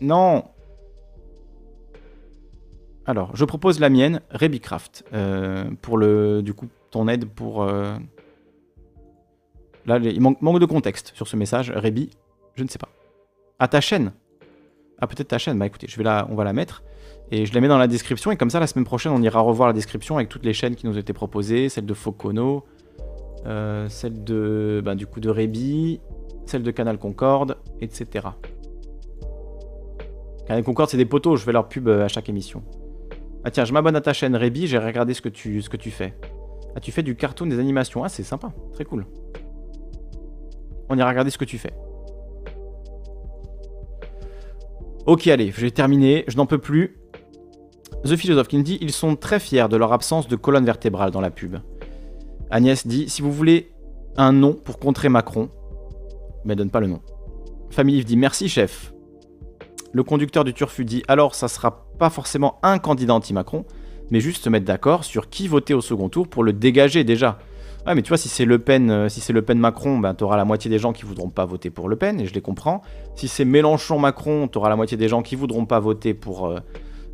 Non. Alors, je propose la mienne, Rebicraft, euh, pour le, du coup, ton aide pour. Euh, là, il manque, manque, de contexte sur ce message. Rebi, je ne sais pas. À ta chaîne. Ah, peut-être ta chaîne. Bah écoutez, je vais la, on va la mettre. Et je la mets dans la description. Et comme ça, la semaine prochaine, on ira revoir la description avec toutes les chaînes qui nous ont été proposées. Celle de Focono, euh, celle de, bah, du coup, de Rebi, celle de Canal Concorde, etc. Canal Concorde, c'est des poteaux. Je fais leur pub à chaque émission. Ah tiens, je m'abonne à ta chaîne Rebi. J'ai regardé ce que, tu, ce que tu fais. Ah, tu fais du cartoon, des animations. Ah, c'est sympa. Très cool. On ira regarder ce que tu fais. Ok, allez, j'ai terminé, je n'en peux plus. The Philosophe qui me dit Ils sont très fiers de leur absence de colonne vertébrale dans la pub. Agnès dit Si vous voulez un nom pour contrer Macron, mais donne pas le nom. Famille dit Merci, chef. Le conducteur du Turfu dit Alors, ça sera pas forcément un candidat anti-Macron, mais juste se mettre d'accord sur qui voter au second tour pour le dégager déjà. Ouais, mais tu vois, si c'est Le Pen, euh, si c'est Le Pen Macron, ben t'auras la moitié des gens qui voudront pas voter pour Le Pen, et je les comprends. Si c'est Mélenchon Macron, t'auras la moitié des gens qui voudront pas voter pour euh,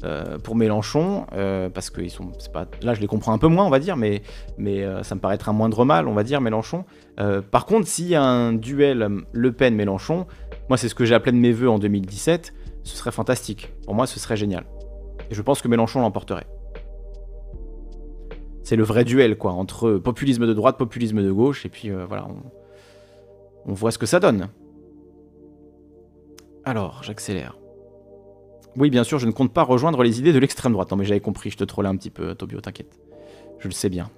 euh, Mélenchon, parce que là je les comprends un peu moins, on va dire, mais ça me paraît être un moindre mal, on va dire Mélenchon. par contre, s'il y a un duel Le Pen Mélenchon, moi c'est ce que j'ai appelé de mes voeux en 2017, ce serait fantastique. Pour moi, ce serait génial. Et je pense que Mélenchon l'emporterait c'est le vrai duel, quoi, entre populisme de droite, populisme de gauche, et puis euh, voilà, on, voit ce que ça donne. Alors, j'accélère. Oui, bien sûr, je ne compte pas rejoindre les idées de l'extrême droite. Non, mais j'avais compris, je te trollais un petit peu, Tobio, t'inquiète. Je le sais bien.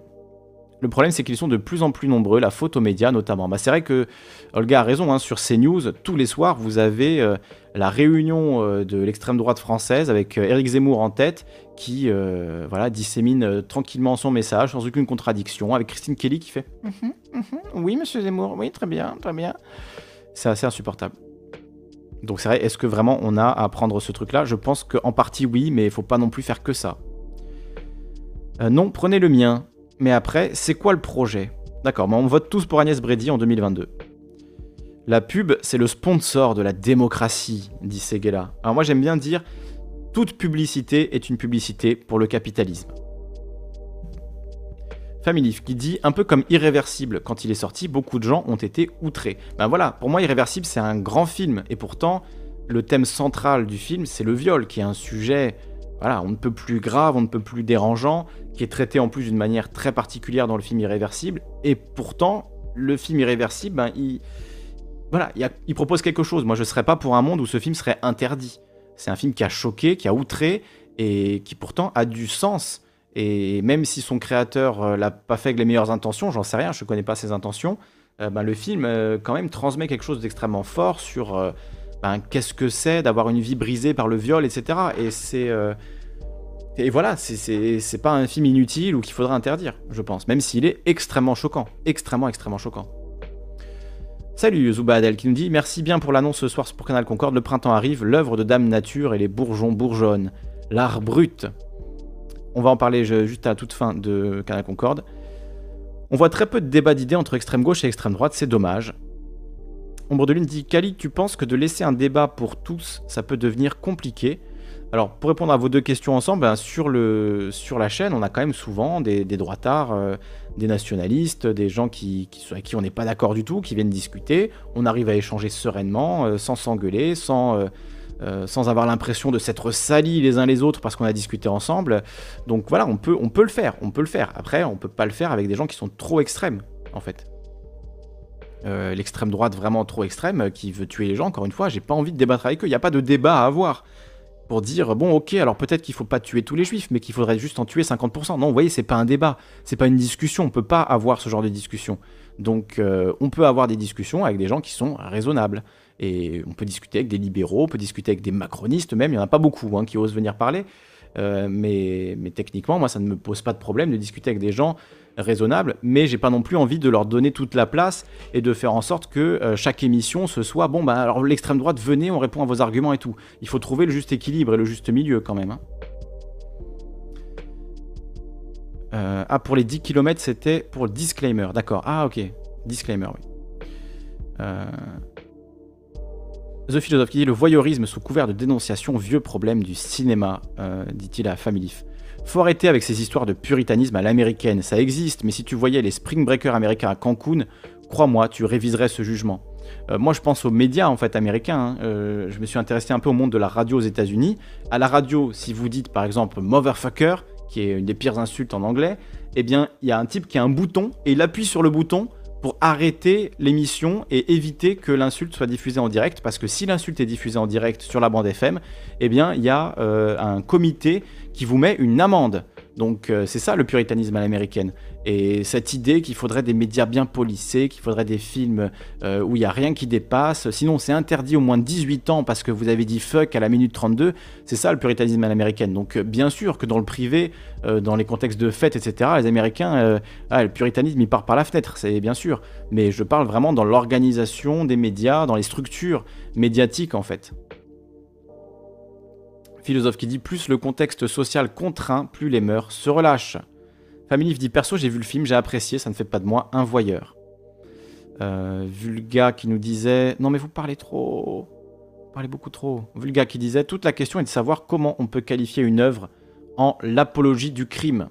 Le problème, c'est qu'ils sont de plus en plus nombreux, la faute aux médias notamment. Bah, c'est vrai que Olga a raison, hein, sur CNews, tous les soirs, vous avez euh, la réunion euh, de l'extrême droite française avec euh, Éric Zemmour en tête, qui voilà, dissémine tranquillement son message, sans aucune contradiction, avec Christine Kelly qui fait mhm, mhm, Oui, monsieur Zemmour, oui, très bien, très bien. C'est assez insupportable. Donc c'est vrai, est-ce que vraiment on a à prendre ce truc-là? Je pense qu'en partie oui, mais il faut pas non plus faire que ça. non, prenez le mien. Mais après, c'est quoi le projet? D'accord, mais on vote tous pour Agnès Brady en 2022. La pub, c'est le sponsor de la démocratie, dit Seguela. Alors moi j'aime bien dire, toute publicité est une publicité pour le capitalisme. Family qui dit un peu comme Irréversible, quand il est sorti, beaucoup de gens ont été outrés. Ben voilà, pour moi Irréversible c'est un grand film, et pourtant le thème central du film c'est le viol, qui est un sujet voilà, on ne peut plus grave, on ne peut plus dérangeant, qui est traité en plus d'une manière très particulière dans le film Irréversible. Et pourtant, le film Irréversible, ben, il, voilà, il, propose quelque chose. Moi, je ne serais pas pour un monde où ce film serait interdit. C'est un film qui a choqué, qui a outré, et qui pourtant a du sens. Et même si son créateur euh, l'a pas fait avec les meilleures intentions, j'en sais rien, je ne connais pas ses intentions, euh, ben, le film euh, quand même transmet quelque chose d'extrêmement fort sur ben, qu'est-ce que c'est d'avoir une vie brisée par le viol, etc. Et c'est. Et voilà, c'est pas un film inutile ou qu'il faudra interdire, je pense, même s'il est extrêmement choquant. Extrêmement, extrêmement choquant. Salut Zuba Adel qui nous dit Merci bien pour l'annonce ce soir pour Canal Concorde. Le printemps arrive, l'œuvre de Dame Nature et les bourgeons bourgeonnent. L'art brut. On va en parler juste à toute fin de Canal Concorde. On voit très peu de débats d'idées entre extrême gauche et extrême droite, c'est dommage. Ombre de Lune dit Kali, tu penses que de laisser un débat pour tous, ça peut devenir compliqué? Alors, pour répondre à vos deux questions ensemble, ben, sur, la chaîne, on a quand même souvent des, droitards, euh, des nationalistes, des gens qui, qui, avec qui on n'est pas d'accord du tout, qui viennent discuter. On arrive à échanger sereinement, euh, sans s'engueuler, sans, sans avoir l'impression de s'être salis les uns les autres parce qu'on a discuté ensemble. Donc voilà, on peut, on peut le faire, on peut le faire. Après, on peut pas le faire avec des gens qui sont trop extrêmes, en fait. L'extrême droite vraiment trop extrême qui veut tuer les gens, encore une fois, j'ai pas envie de débattre avec eux. Il n'y a pas de débat à avoir pour dire bon ok alors peut-être qu'il faut pas tuer tous les juifs mais qu'il faudrait juste en tuer 50%. Non vous voyez c'est pas un débat, c'est pas une discussion, on peut pas avoir ce genre de discussion. Donc euh, on peut avoir des discussions avec des gens qui sont raisonnables. Et on peut discuter avec des libéraux, on peut discuter avec des macronistes même, il n'y en a pas beaucoup hein, qui osent venir parler. Euh, mais, mais techniquement, moi, ça ne me pose pas de problème de discuter avec des gens raisonnable, mais j'ai pas non plus envie de leur donner toute la place et de faire en sorte que euh, chaque émission ce soit bon bah alors l'extrême droite venez, on répond à vos arguments et tout. Il faut trouver le juste équilibre et le juste milieu quand même. Hein. Euh, ah pour les 10 km c'était pour le disclaimer, d'accord. Ah ok, disclaimer oui. Euh, The Philosophe qui dit le voyeurisme sous couvert de dénonciation, vieux problème du cinéma, dit-il à Familif. Faut arrêter avec ces histoires de puritanisme à l'américaine, ça existe, mais si tu voyais les spring breakers américains à Cancun, crois-moi, tu réviserais ce jugement. Euh, moi, je pense aux médias en fait américains. Hein. Euh, je me suis intéressé un peu au monde de la radio aux États-Unis. À la radio, si vous dites par exemple motherfucker, qui est une des pires insultes en anglais, eh bien, il y a un type qui a un bouton et il appuie sur le bouton pour arrêter l'émission et éviter que l'insulte soit diffusée en direct. Parce que si l'insulte est diffusée en direct sur la bande FM, eh bien, il y a euh, un comité qui vous met une amende. Donc euh, c'est ça le puritanisme à l'américaine. Et cette idée qu'il faudrait des médias bien polissés, qu'il faudrait des films euh, où il n'y a rien qui dépasse, sinon c'est interdit au moins de 18 ans parce que vous avez dit fuck à la minute 32, c'est ça le puritanisme à l'américaine. Donc euh, bien sûr que dans le privé, dans les contextes de fêtes, etc., les Américains, ah, le puritanisme il part par la fenêtre, c'est bien sûr. Mais je parle vraiment dans l'organisation des médias, dans les structures médiatiques en fait. Philosophe qui dit plus le contexte social contraint, plus les mœurs se relâchent. Family dit perso, j'ai vu le film, j'ai apprécié, ça ne fait pas de moi un voyeur. Euh, Vulga qui nous disait non mais vous parlez trop, vous parlez beaucoup trop. Vulga qui disait toute la question est de savoir comment on peut qualifier une œuvre en l'apologie du crime.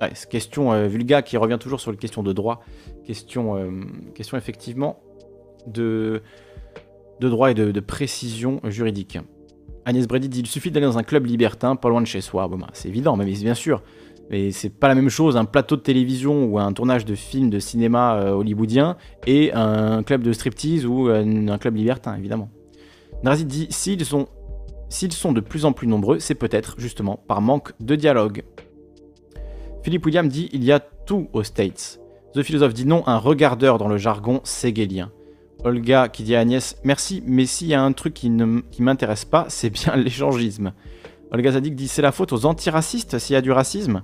Ouais, question euh, Vulga qui revient toujours sur les questions de droit, question, euh, effectivement de droit et de précision juridique. Agnès Brady dit il suffit d'aller dans un club libertin, pas loin de chez soi. Bon, bah, c'est évident, mais bien sûr. Mais c'est pas la même chose un plateau de télévision ou un tournage de film de cinéma euh, hollywoodien et un club de striptease ou un club libertin, évidemment. Narazit dit s'ils sont, s'ils sont de plus en plus nombreux, c'est peut-être justement par manque de dialogue. Philippe William dit il y a tout aux States. The Philosophe dit non, un regardeur dans le jargon ségélien. Olga qui dit à Agnès Merci, mais s'il y a un truc qui ne m'intéresse pas, c'est bien (laughs) l'échangisme. Olga Zadig dit C'est la faute aux antiracistes s'il y a du racisme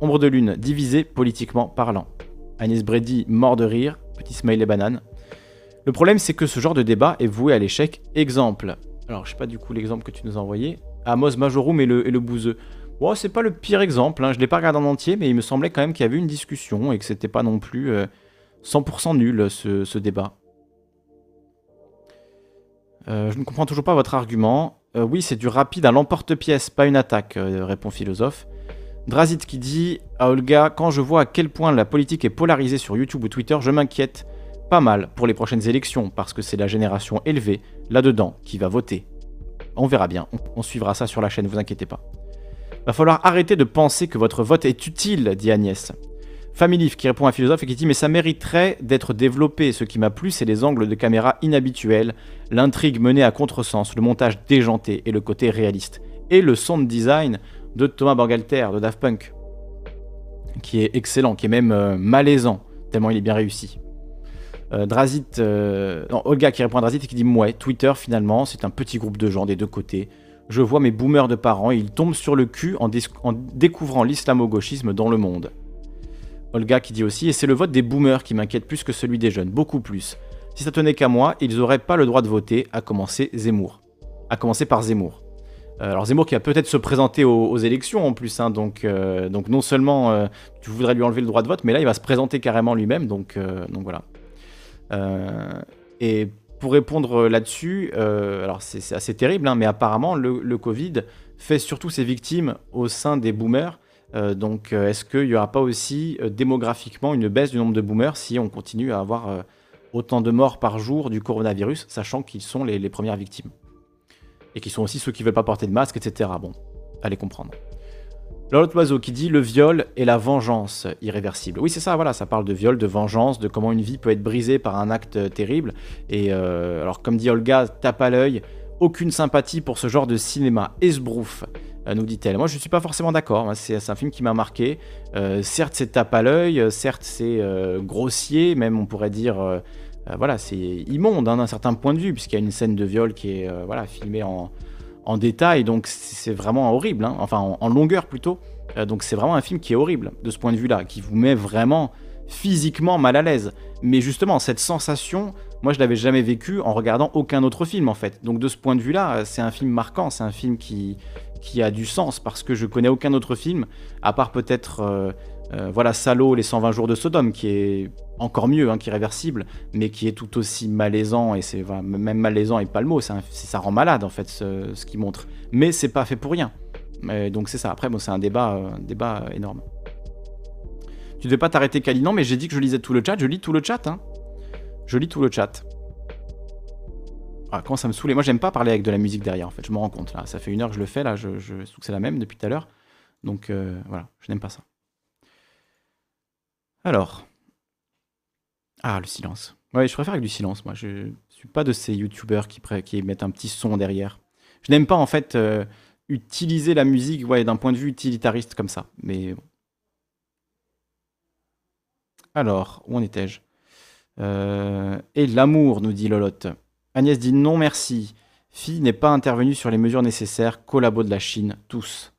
Ombre de lune, divisé politiquement parlant. Agnès Brady, mort de rire, petit smiley banane. Le problème, c'est que ce genre de débat est voué à l'échec. Exemple. Alors, je sais pas du coup l'exemple que tu nous as envoyé. Amos Majorum et le, et le bouseux. Bon, c'est pas le pire exemple, hein. je l'ai pas regardé en entier, mais il me semblait quand même qu'il y avait une discussion et que c'était pas non plus 100% euh, nul ce débat. Euh, je ne comprends toujours pas votre argument. Euh, oui, c'est du rapide à l'emporte-pièce, pas une attaque, euh, répond Philosophe. Drazit qui dit à Olga Quand je vois à quel point la politique est polarisée sur YouTube ou Twitter, je m'inquiète pas mal pour les prochaines élections, parce que c'est la génération élevée, là-dedans, qui va voter. On verra bien, on, suivra ça sur la chaîne, vous inquiétez pas. Va falloir arrêter de penser que votre vote est utile, dit Agnès. Familif qui répond à un philosophe et qui dit Mais ça mériterait d'être développé. Ce qui m'a plu, c'est les angles de caméra inhabituels, l'intrigue menée à contresens, le montage déjanté et le côté réaliste. Et le sound design de Thomas Bangalter de Daft Punk, qui est excellent, qui est même euh, malaisant, tellement il est bien réussi. Euh, euh, Olga qui répond à Drazit et qui dit Ouais, Twitter finalement, c'est un petit groupe de gens des deux côtés. Je vois mes boomers de parents et ils tombent sur le cul en découvrant l'islamo-gauchisme dans le monde. Olga qui dit aussi, et c'est le vote des boomers qui m'inquiète plus que celui des jeunes, beaucoup plus. Si ça tenait qu'à moi, ils n'auraient pas le droit de voter, à commencer Zemmour. À commencer par Zemmour. Euh, alors Zemmour qui va peut-être se présenter aux, élections en plus, hein, donc, euh, donc non seulement euh, tu voudrais lui enlever le droit de vote, mais là il va se présenter carrément lui-même, donc, donc voilà. et pour répondre là-dessus, alors c'est assez terrible, hein, mais apparemment le, le, Covid fait surtout ses victimes au sein des boomers, donc, euh, est-ce qu'il n'y aura pas aussi euh, démographiquement une baisse du nombre de boomers si on continue à avoir autant de morts par jour du coronavirus, sachant qu'ils sont les, premières victimes? Et qui sont aussi ceux qui veulent pas porter de masque, etc. Bon, allez comprendre. L'autre oiseau qui dit le viol et la vengeance irréversible. Oui, c'est ça, voilà, ça parle de viol, de vengeance, de comment une vie peut être brisée par un acte terrible. Et euh, alors, comme dit Olga, tape à l'œil, aucune sympathie pour ce genre de cinéma. Esbrouf, euh, nous dit-elle. Moi, je ne suis pas forcément d'accord. Hein. C'est un film qui m'a marqué. Euh, certes, c'est tape à l'œil, certes, c'est grossier, même on pourrait dire. voilà, c'est immonde hein, d'un certain point de vue, puisqu'il y a une scène de viol qui est voilà, filmée en, en détail, donc c'est vraiment horrible, hein. enfin en, longueur plutôt. Euh, donc c'est vraiment un film qui est horrible de ce point de vue-là, qui vous met vraiment physiquement mal à l'aise. Mais justement, cette sensation, moi je l'avais jamais vécu en regardant aucun autre film en fait. Donc de ce point de vue-là, c'est un film marquant, c'est un film qui, qui a du sens parce que je connais aucun autre film, à part peut-être euh, euh, voilà Salo, les 120 jours de Sodome, qui est encore mieux, hein, qui est réversible, mais qui est tout aussi malaisant, et c'est même malaisant et pas le mot, ça rend malade en fait ce, qu'il montre. Mais c'est pas fait pour rien. donc c'est ça, après bon, c'est un débat, euh, débat énorme. Tu devais pas t'arrêter Kali, non mais j'ai dit que je lisais tout le chat, je lis tout le chat. Hein. Je lis tout le chat. Ah, comment ça me saoulait Moi j'aime pas parler avec de la musique derrière en fait, je me rends compte là. Ça fait une heure que je le fais là, je, je trouve que c'est la même depuis tout à l'heure. Donc euh, voilà, je n'aime pas ça. Alors. Ah, le silence. Ouais, je préfère avec du silence, moi. Je suis pas de ces youtubeurs qui, qui mettent un petit son derrière. Je n'aime pas, en fait, euh, utiliser la musique ouais, d'un point de vue utilitariste comme ça. Mais. Alors, où en étais-je? Euh, Et l'amour, nous dit Lolotte. Agnès dit non merci. Fille n'est pas intervenue sur les mesures nécessaires. Collabo de la Chine, tous.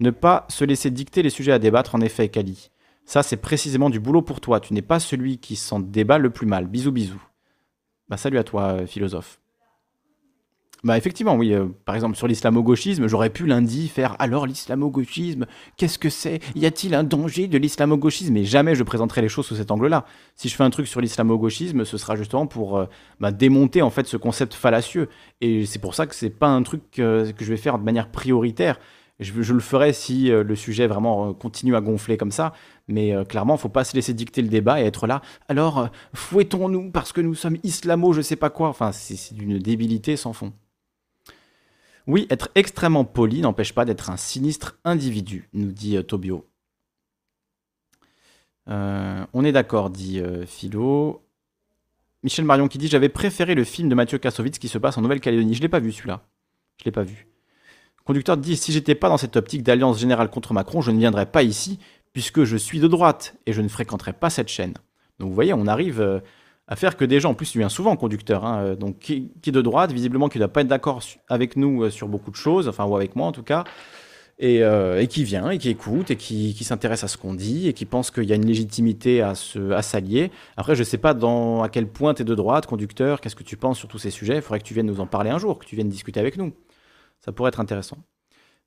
Ne pas se laisser dicter les sujets à débattre, en effet, Kali. Ça, c'est précisément du boulot pour toi. Tu n'es pas celui qui s'en débat le plus mal. Bisous, bisous. Bah, salut à toi, euh, philosophe. Bah effectivement, oui. Euh, par exemple, sur l'islamo-gauchisme, j'aurais pu lundi faire alors l'islamo-gauchisme, qu'est-ce que c'est? Y a-t-il un danger de l'islamo-gauchisme? Mais jamais je présenterai les choses sous cet angle-là. Si je fais un truc sur l'islamo-gauchisme, ce sera justement pour euh, bah, démonter en fait ce concept fallacieux. Et c'est pour ça que c'est pas un truc que je vais faire de manière prioritaire. Je, le ferai si le sujet vraiment continue à gonfler comme ça. Mais euh, clairement, il faut pas se laisser dicter le débat et être là. Alors, euh, fouettons-nous parce que nous sommes islamo, je sais pas quoi. Enfin, c'est d'une débilité sans fond. Oui, être extrêmement poli n'empêche pas d'être un sinistre individu, nous dit euh, Tobio. on est d'accord, dit Philo. Michel Marion qui dit J'avais préféré le film de Mathieu Kassovitz qui se passe en Nouvelle-Calédonie. Je l'ai pas vu celui-là. Je l'ai pas vu. conducteur dit Si j'étais pas dans cette optique d'alliance générale contre Macron, je ne viendrais pas ici puisque je suis de droite et je ne fréquenterai pas cette chaîne. Donc vous voyez, on arrive euh, à faire que des gens, en plus il vient souvent conducteur, hein, euh, donc qui, est de droite, visiblement qui ne doit pas être d'accord avec nous euh, sur beaucoup de choses, enfin ou avec moi en tout cas, et, qui vient et qui écoute et qui, s'intéresse à ce qu'on dit et qui pense qu'il y a une légitimité à, s'allier. Après, je ne sais pas dans, à quel point tu es de droite, conducteur, qu'est-ce que tu penses sur tous ces sujets, il faudrait que tu viennes nous en parler un jour, que tu viennes discuter avec nous. Ça pourrait être intéressant.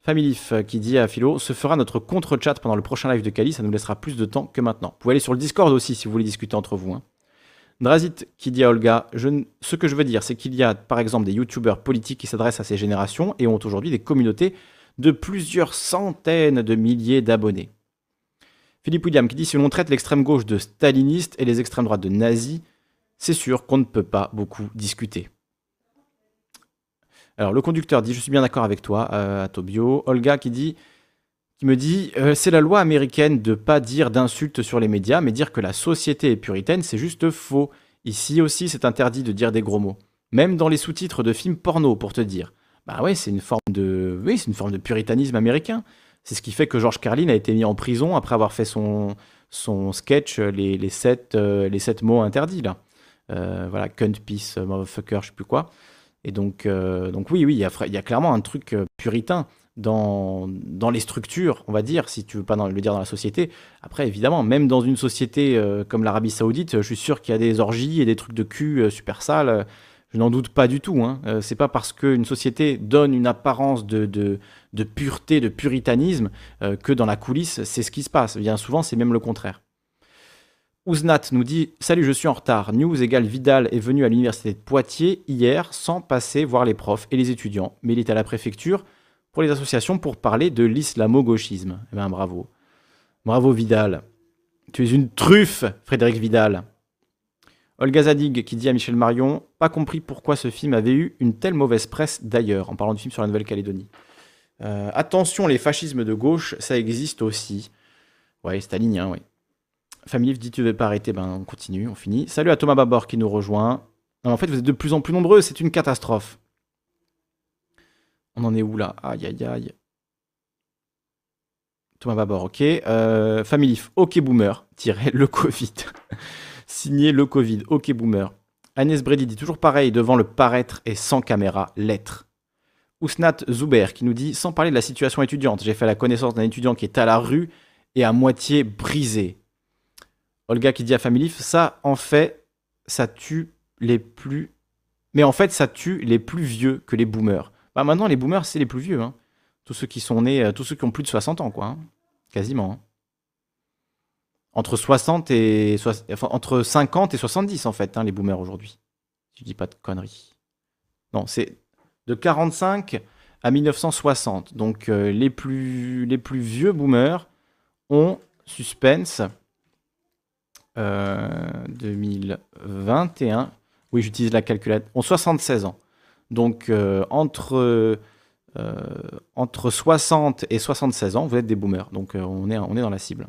Familif euh, qui dit à Philo, ce fera notre contre-chat pendant le prochain live de Kali, ça nous laissera plus de temps que maintenant. Vous pouvez aller sur le Discord aussi si vous voulez discuter entre vous. Hein. Drazit qui dit à Olga, ce que je veux dire, c'est qu'il y a par exemple des youtubeurs politiques qui s'adressent à ces générations et ont aujourd'hui des communautés de plusieurs centaines de milliers d'abonnés. Philippe William qui dit, si l'on traite l'extrême gauche de staliniste et les extrêmes droites de nazis, c'est sûr qu'on ne peut pas beaucoup discuter. Alors le conducteur dit je suis bien d'accord avec toi euh, Tobio. Olga qui dit qui me dit euh, c'est la loi américaine de pas dire d'insultes sur les médias mais dire que la société est puritaine c'est juste faux. Ici aussi c'est interdit de dire des gros mots. Même dans les sous-titres de films porno pour te dire. Bah ouais, c'est une forme de oui, c'est une forme de puritanisme américain. C'est ce qui fait que George Carlin a été mis en prison après avoir fait son son sketch les, les, sept, euh, les sept mots interdits là. voilà, cunt, peace, motherfucker, je sais plus quoi. Et donc, euh, donc oui, oui, il y, a, y a clairement un truc euh, puritain dans, les structures, on va dire, si tu veux pas le dire dans la société. Après, évidemment, même dans une société euh, comme l'Arabie Saoudite, je suis sûr qu'il y a des orgies et des trucs de cul super sales. Je n'en doute pas du tout. Hein. c'est pas parce qu'une société donne une apparence de, de, pureté, de puritanisme, que dans la coulisse, c'est ce qui se passe. Bien souvent, c'est même le contraire. Ouznat nous dit Salut, je suis en retard. News égale Vidal est venu à l'université de Poitiers hier sans passer voir les profs et les étudiants, mais il est à la préfecture pour les associations pour parler de l'islamo-gauchisme. Eh bien, bravo. Bravo, Vidal. Tu es une truffe, Frédéric Vidal. Olga Zadig qui dit à Michel Marion Pas compris pourquoi ce film avait eu une telle mauvaise presse d'ailleurs, en parlant du film sur la Nouvelle-Calédonie. Euh, attention, les fascismes de gauche, ça existe aussi. Ouais, stalinien, oui. Family dit Tu veux pas arrêter Ben, on continue, on finit. Salut à Thomas Babor qui nous rejoint. en fait, vous êtes de plus en plus nombreux, c'est une catastrophe. On en est où là? Aïe, aïe, aïe. Thomas Babor, ok. Euh, Family, ok boomer, tiré le Covid. (laughs) Signé le Covid. Ok, boomer. Agnès Brady dit toujours pareil devant le paraître et sans caméra, l'être. Ousnat Zuber qui nous dit sans parler de la situation étudiante, j'ai fait la connaissance d'un étudiant qui est à la rue et à moitié brisé. Olga qui dit à Family, ça en fait, ça tue les plus. Mais en fait, ça tue les plus vieux que les boomers. Bah maintenant, les boomers, c'est les plus vieux. Hein. Tous ceux qui sont nés, euh, tous ceux qui ont plus de 60 ans, quoi. Hein. Quasiment. Hein entre 60 et entre 50 et 70 en fait, les boomers aujourd'hui. Je dis pas de conneries. Non, c'est de 45 à 1960. Donc euh, les, plus, les plus vieux boomers ont suspense 2021. Euh, oui, j'utilise la calculette. Ont 76 ans. Donc euh, entre entre 60 et 76 ans, vous êtes des boomers. Donc on est on est dans la cible.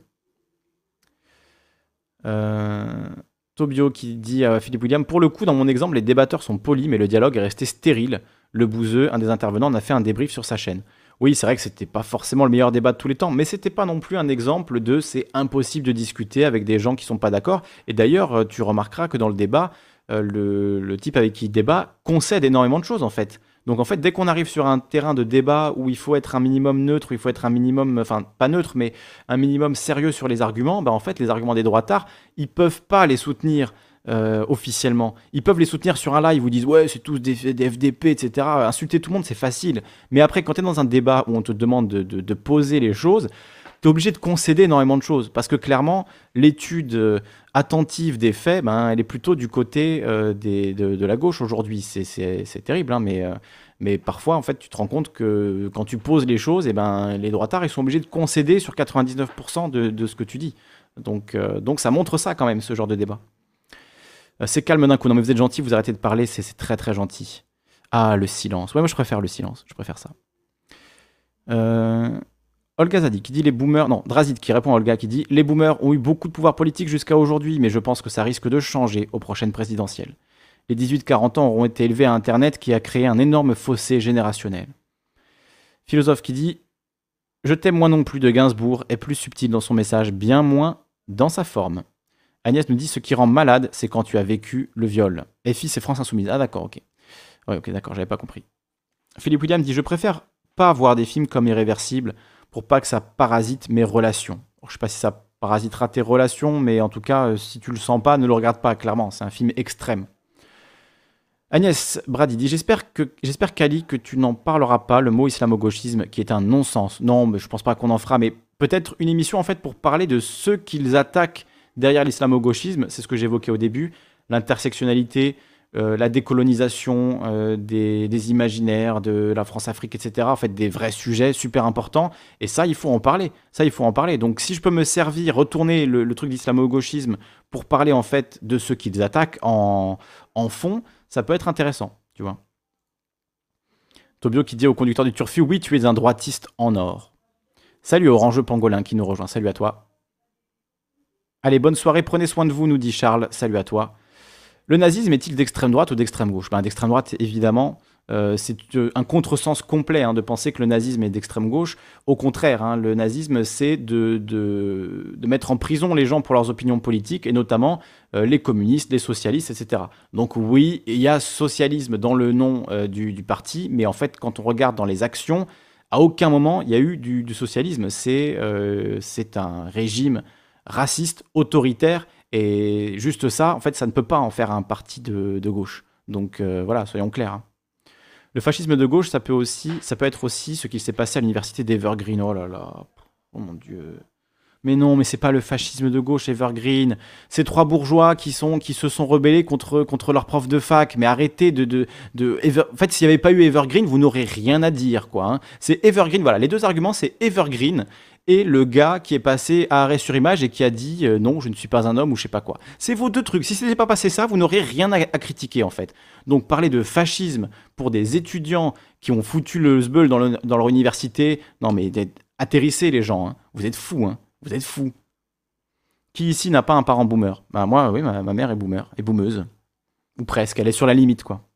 Euh, Tobio qui dit à Philippe William Pour le coup, dans mon exemple, les débatteurs sont polis, mais le dialogue est resté stérile. Le bouseux, un des intervenants, en a fait un débrief sur sa chaîne. Oui, c'est vrai que c'était pas forcément le meilleur débat de tous les temps, mais c'était pas non plus un exemple de c'est impossible de discuter avec des gens qui sont pas d'accord. Et d'ailleurs, euh, tu remarqueras que dans le débat, euh, le, le, type avec qui il débat concède énormément de choses en fait. Donc en fait, dès qu'on arrive sur un terrain de débat où il faut être un minimum neutre, il faut être un minimum, enfin pas neutre, mais un minimum sérieux sur les arguments, bah en fait, les arguments des droitards, ils peuvent pas les soutenir. Euh, officiellement. Ils peuvent les soutenir sur un live, ils vous disent ouais c'est tous des, FDP, etc. Insulter tout le monde c'est facile. Mais après quand tu es dans un débat où on te demande de, de poser les choses, tu es obligé de concéder énormément de choses. Parce que clairement, l'étude euh, attentive des faits, ben, elle est plutôt du côté euh, de, la gauche aujourd'hui. C'est terrible, hein, mais, euh, mais parfois, en fait, tu te rends compte que quand tu poses les choses, eh ben, les droitards, ils sont obligés de concéder sur 99% de, ce que tu dis. Donc, donc ça montre ça quand même, ce genre de débat. c'est calme d'un coup. Non, mais vous êtes gentil, vous arrêtez de parler, c'est très très gentil. Ah, le silence. Ouais, moi je préfère le silence. Je préfère ça. Olga Zadi qui dit les boomers, non, Drazid qui répond à Olga qui dit les boomers ont eu beaucoup de pouvoir politique jusqu'à aujourd'hui, mais je pense que ça risque de changer aux prochaines présidentielles. Les 18-40 ans auront été élevés à Internet qui a créé un énorme fossé générationnel. Philosophe qui dit Je t'aime moins non plus de Gainsbourg est plus subtil dans son message, bien moins dans sa forme. Agnès nous dit Ce qui rend malade, c'est quand tu as vécu le viol. Fils, c'est France Insoumise. Ah, d'accord, ok. Oui, ok, d'accord, j'avais pas compris. Philippe William dit Je préfère pas voir des films comme Irréversible pour pas que ça parasite mes relations. Je sais pas si ça parasitera tes relations, mais en tout cas, euh, si tu le sens pas, ne le regarde pas, clairement. C'est un film extrême. Agnès Brady dit J'espère que j'espère qu'Ali que tu n'en parleras pas le mot islamo-gauchisme qui est un non-sens. Non, mais je pense pas qu'on en fera, mais peut-être une émission en fait pour parler de ceux qu'ils attaquent derrière l'islamo-gauchisme. C'est ce que j'évoquais au début, l'intersectionnalité, euh, la décolonisation euh, des, imaginaires de la France-Afrique, etc. En fait, des vrais sujets super importants. Et ça, il faut en parler. Ça, il faut en parler. Donc, si je peux me servir, retourner le, truc d'islamo-gauchisme pour parler en fait de ce qu'ils attaquent en, en fond, ça peut être intéressant, tu vois. Tobio qui dit au conducteur du Turfu, oui, tu es un droitiste en or. Salut Orange Pangolin qui nous rejoint. Salut à toi. Allez, bonne soirée, prenez soin de vous, nous dit Charles. Salut à toi. Le nazisme est-il d'extrême droite ou d'extrême gauche? Ben, D'extrême droite, évidemment. Euh, c'est euh, un contresens complet hein, de penser que le nazisme est d'extrême gauche. Au contraire, hein, le nazisme, c'est de, mettre en prison les gens pour leurs opinions politiques, et notamment euh, les communistes, les socialistes, etc. Donc oui, il y a socialisme dans le nom du, parti, mais en fait, quand on regarde dans les actions, à aucun moment il y a eu du socialisme. C'est un régime raciste, autoritaire, et juste ça, en fait, ça ne peut pas en faire un parti de, gauche. Donc euh, voilà, soyons clairs. Hein. Le fascisme de gauche, ça peut aussi, ça peut être aussi ce qui s'est passé à l'université d'Evergreen. Oh là là, oh mon dieu. Mais non, mais c'est pas le fascisme de gauche, Evergreen. C'est trois bourgeois qui sont, qui se sont rebellés contre, contre leur de fac. Mais arrêtez de, de, de En fait, s'il n'y avait pas eu Evergreen, vous n'aurez rien à dire, quoi. Hein. C'est Evergreen. Voilà, les deux arguments, c'est Evergreen et le gars qui est passé à arrêt sur image et qui a dit euh, non, je ne suis pas un homme ou je sais pas quoi. C'est vos deux trucs. Si ce n'était pas passé ça, vous n'aurez rien à, critiquer en fait. Donc parler de fascisme pour des étudiants qui ont foutu le zbeul dans, leur université, non mais atterrissez les gens, hein. vous êtes fous, hein. vous êtes fous. Qui ici n'a pas un parent boomer? Bah moi, oui, ma, mère est boomer, est boomeuse. Ou presque, elle est sur la limite quoi.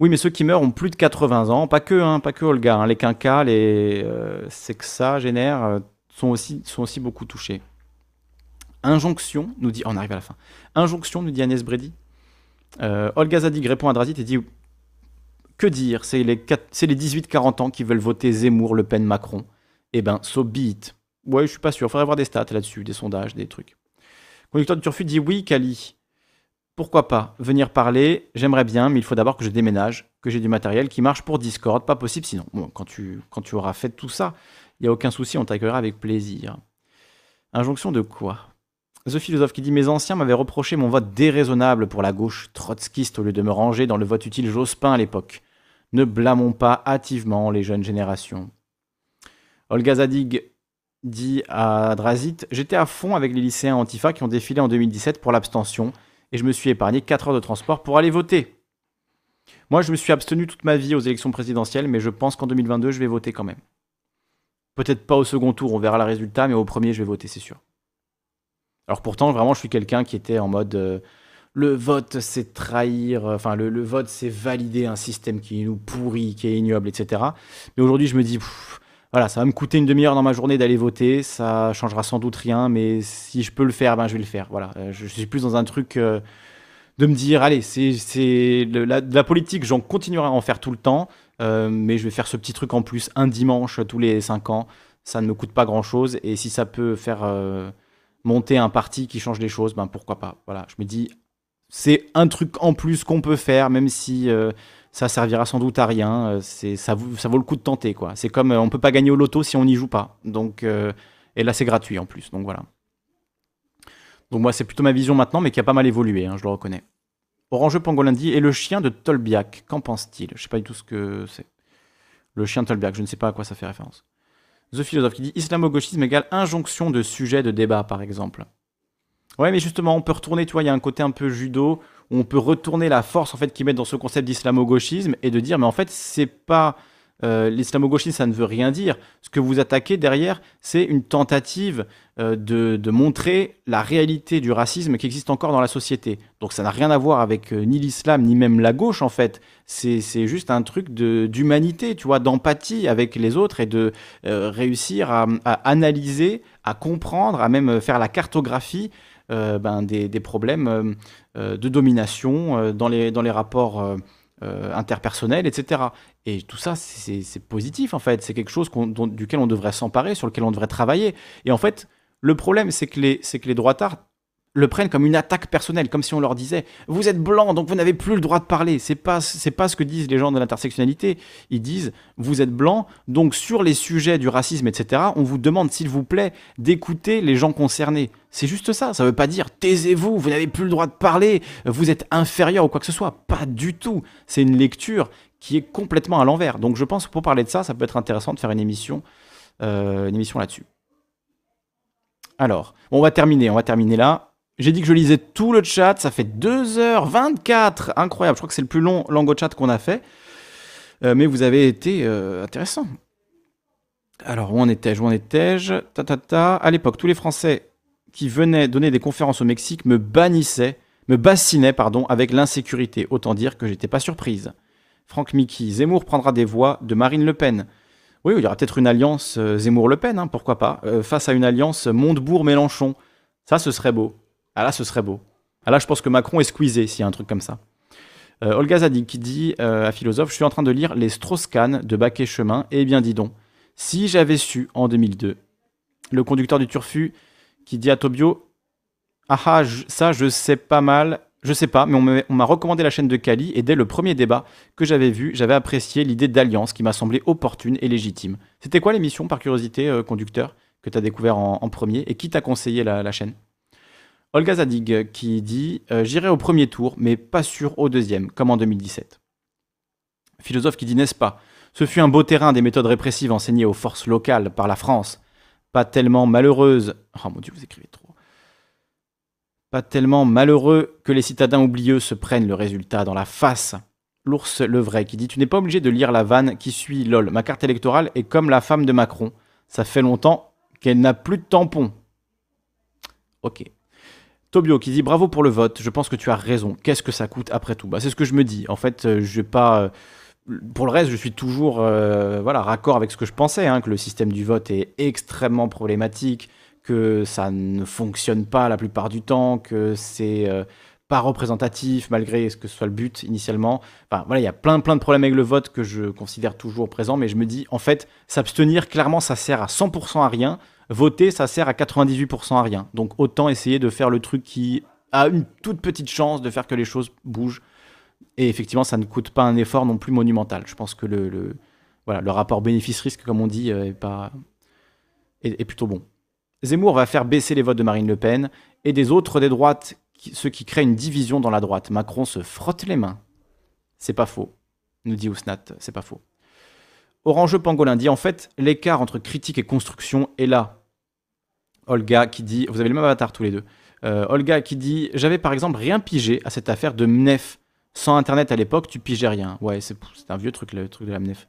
Oui, mais ceux qui meurent ont plus de 80 ans, pas que, hein, pas que Olga, hein. les quinquas, les euh, sexagénaires euh, sont, aussi, sont aussi beaucoup touchés. Injonction, nous dit, on arrive à la fin. Injonction, nous dit Agnès Brady. Euh, Olga Zadig répond à Drazit et dit Que dire? C'est les, les 18-40 ans qui veulent voter Zemmour, Le Pen, Macron. Eh ben, so be it. Ouais, je suis pas sûr. Faudrait avoir des stats là-dessus, des sondages, des trucs. Conducteur de Turfu dit Oui, Kali pourquoi pas venir parler? J'aimerais bien, mais il faut d'abord que je déménage, que j'ai du matériel qui marche pour Discord. Pas possible sinon. Quand tu, quand tu auras fait tout ça, il n'y a aucun souci, on t'accueillera avec plaisir. Injonction de quoi? The Philosophe qui dit Mes anciens m'avaient reproché mon vote déraisonnable pour la gauche trotskiste au lieu de me ranger dans le vote utile Jospin à l'époque. Ne blâmons pas hâtivement les jeunes générations. Olga Zadig dit à Drazit J'étais à fond avec les lycéens Antifa qui ont défilé en 2017 pour l'abstention et je me suis épargné 4 heures de transport pour aller voter. Moi, je me suis abstenu toute ma vie aux élections présidentielles, mais je pense qu'en 2022, je vais voter quand même. Peut-être pas au second tour, on verra le résultat, mais au premier, je vais voter, c'est sûr. Alors pourtant, vraiment, je suis quelqu'un qui était en mode euh, le vote, c'est trahir, euh, enfin, le, vote, c'est valider un système qui nous pourrit, qui est ignoble, etc. Mais aujourd'hui, je me dis, voilà, ça va me coûter une demi-heure dans ma journée d'aller voter, ça changera sans doute rien, mais si je peux le faire, ben je vais le faire. Voilà, euh, je suis plus dans un truc euh, de me dire, allez, c'est de la, politique, j'en continuerai à en faire tout le temps, euh, mais je vais faire ce petit truc en plus un dimanche tous les cinq ans. Ça ne me coûte pas grand-chose, et si ça peut faire monter un parti qui change les choses, ben pourquoi pas. Voilà, je me dis, c'est un truc en plus qu'on peut faire, même si ça servira sans doute à rien. Euh, ça, vaut le coup de tenter quoi. C'est comme euh, on peut pas gagner au loto si on n'y joue pas. Donc euh, et là c'est gratuit en plus. Donc voilà. Donc moi c'est plutôt ma vision maintenant, mais qui a pas mal évolué, hein, je le reconnais. Orange Pangolin et le chien de Tolbiac. Qu'en pense-t-il? Je sais pas du tout ce que c'est. Le chien de Tolbiac, je ne sais pas à quoi ça fait référence. The Philosophe qui dit islamo-gauchisme égale injonction de sujet de débat, par exemple. Ouais, mais justement, on peut retourner, tu vois, il y a un côté un peu judo on peut retourner la force en fait qu'ils mettent dans ce concept d'islamo-gauchisme et de dire mais en fait c'est pas euh, l'islamo-gauchisme ça ne veut rien dire. Ce que vous attaquez derrière, c'est une tentative euh, de, montrer la réalité du racisme qui existe encore dans la société. Donc ça n'a rien à voir avec euh, ni l'islam ni même la gauche en fait. C'est juste un truc d'humanité, tu vois, d'empathie avec les autres et de réussir à, analyser, à comprendre, à même faire la cartographie ben, des, problèmes euh, de domination euh, dans, les, dans les rapports euh, interpersonnels, etc. Et tout ça, c'est positif en fait. C'est quelque chose duquel on devrait s'emparer, sur lequel on devrait travailler. Et en fait, le problème, c'est que les, que les droitards le prennent comme une attaque personnelle, comme si on leur disait vous êtes blanc donc vous n'avez plus le droit de parler. C'est pas pas ce que disent les gens de l'intersectionnalité. Ils disent vous êtes blanc donc sur les sujets du racisme etc. On vous demande s'il vous plaît d'écouter les gens concernés. C'est juste ça. Ça veut pas dire taisez-vous, vous, n'avez plus le droit de parler, vous êtes inférieur ou quoi que ce soit. Pas du tout. C'est une lecture qui est complètement à l'envers. Donc je pense que pour parler de ça, ça peut être intéressant de faire une émission, euh, une émission là-dessus. Alors, on va terminer, on va terminer là. J'ai dit que je lisais tout le chat, ça fait 2h24, incroyable, je crois que c'est le plus long lango chat qu'on a fait. Euh, mais vous avez été euh, intéressant. Alors, où en étais-je Où en étais-je? Ta, ta, ta. À l'époque, tous les Français qui venaient donner des conférences au Mexique me bannissaient, me bassinaient, pardon, avec l'insécurité. Autant dire que j'étais pas surprise. Franck Mickey, Zemmour prendra des voix de Marine Le Pen. Oui, il y aura peut-être une alliance euh, Zemmour-Le Pen, hein, pourquoi pas, face à une alliance Montebourg-Mélenchon. Ça, ce serait beau. Ah là, ce serait beau. Ah là, je pense que Macron est squeezé s'il y a un truc comme ça. Euh, Olga Zadig qui dit euh, à Philosophe Je suis en train de lire Les Strauss-Kahn de Baquet Chemin. Eh bien, dis donc, si j'avais su en 2002, le conducteur du Turfu qui dit à Tobio Ah ah, ça, je sais pas mal, je sais pas, mais on m'a recommandé la chaîne de Kali et dès le premier débat que j'avais vu, j'avais apprécié l'idée d'alliance qui m'a semblé opportune et légitime. C'était quoi l'émission, par curiosité, euh, conducteur, que tu as découvert en, premier et qui t'a conseillé la chaîne? Olga Zadig qui dit euh, J'irai au premier tour, mais pas sûr au deuxième, comme en 2017. Philosophe qui dit N'est-ce pas? Ce fut un beau terrain des méthodes répressives enseignées aux forces locales par la France. Pas tellement malheureuse. Oh mon dieu, vous écrivez trop. Pas tellement malheureux que les citadins oublieux se prennent le résultat dans la face. L'ours le vrai qui dit Tu n'es pas obligé de lire la vanne qui suit lol. Ma carte électorale est comme la femme de Macron. Ça fait longtemps qu'elle n'a plus de tampon. Ok. Tobio qui dit bravo pour le vote, je pense que tu as raison. Qu'est-ce que ça coûte après tout? Bah, C'est ce que je me dis. En fait, euh, je vais pas. Euh, pour le reste, je suis toujours euh, voilà, raccord avec ce que je pensais, hein, que le système du vote est extrêmement problématique, que ça ne fonctionne pas la plupart du temps, que c'est pas représentatif malgré ce que ce soit le but initialement. Enfin voilà, il y a plein plein de problèmes avec le vote que je considère toujours présents, mais je me dis en fait, s'abstenir clairement ça sert à 100% à rien voter, ça sert à 98% à rien. Donc autant essayer de faire le truc qui a une toute petite chance de faire que les choses bougent. Et effectivement, ça ne coûte pas un effort non plus monumental. Je pense que le, voilà, le rapport bénéfice-risque, comme on dit, euh, est, pas, est, plutôt bon. Zemmour va faire baisser les votes de Marine Le Pen et des autres des droites, ceux qui créent une division dans la droite. Macron se frotte les mains. C'est pas faux, nous dit Ousnat, c'est pas faux. Orange Pangolin dit en fait, l'écart entre critique et construction est là. Olga qui dit, vous avez le même avatar tous les deux. Euh, Olga qui dit, j'avais par exemple rien pigé à cette affaire de MNEF. Sans Internet à l'époque, tu pigeais rien. Ouais, c'est un vieux truc, le truc de la MNEF.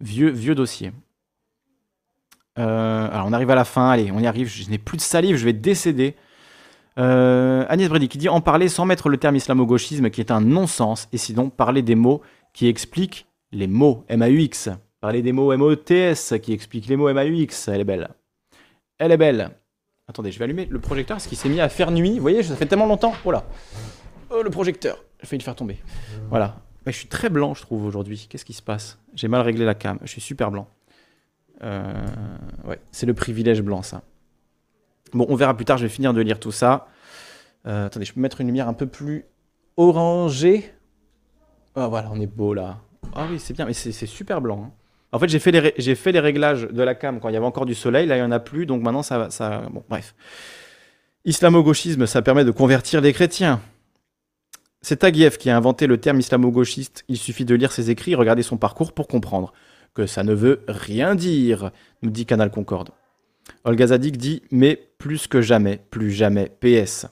Vieux, vieux dossier. Euh, alors on arrive à la fin, allez, on y arrive, je n'ai plus de salive, je vais décéder. Euh, Agnès Brady qui dit en parler sans mettre le terme islamo-gauchisme qui est un non-sens, et sinon parler des mots qui expliquent les mots M-A-U-X. Parler des mots M-O-T-S qui expliquent les mots M-A-U-X, elle est belle. Elle est belle. Attendez, je vais allumer le projecteur parce qu'il s'est mis à faire nuit. Vous voyez, ça fait tellement longtemps. Voilà. Oh, le projecteur. J'ai failli le faire tomber. Voilà. je suis très blanc, je trouve, aujourd'hui. Qu'est-ce qui se passe? J'ai mal réglé la cam. Je suis super blanc. Euh, ouais, c'est le privilège blanc, ça. Bon, on verra plus tard. Je vais finir de lire tout ça. Euh, attendez, je peux mettre une lumière un peu plus orangée. Oh, voilà, on est beau là. Ah oui, c'est bien, mais c'est super blanc. Hein. En fait, j'ai fait, les réglages de la cam quand il y avait encore du soleil. Là, il n'y en a plus. Donc maintenant, ça. ça bon, bref. Islamo-gauchisme, ça permet de convertir les chrétiens. C'est Taguieff qui a inventé le terme islamo-gauchiste. Il suffit de lire ses écrits, regarder son parcours pour comprendre que ça ne veut rien dire, nous dit Canal Concorde. Olga Zadig dit Mais plus que jamais, plus jamais, PS.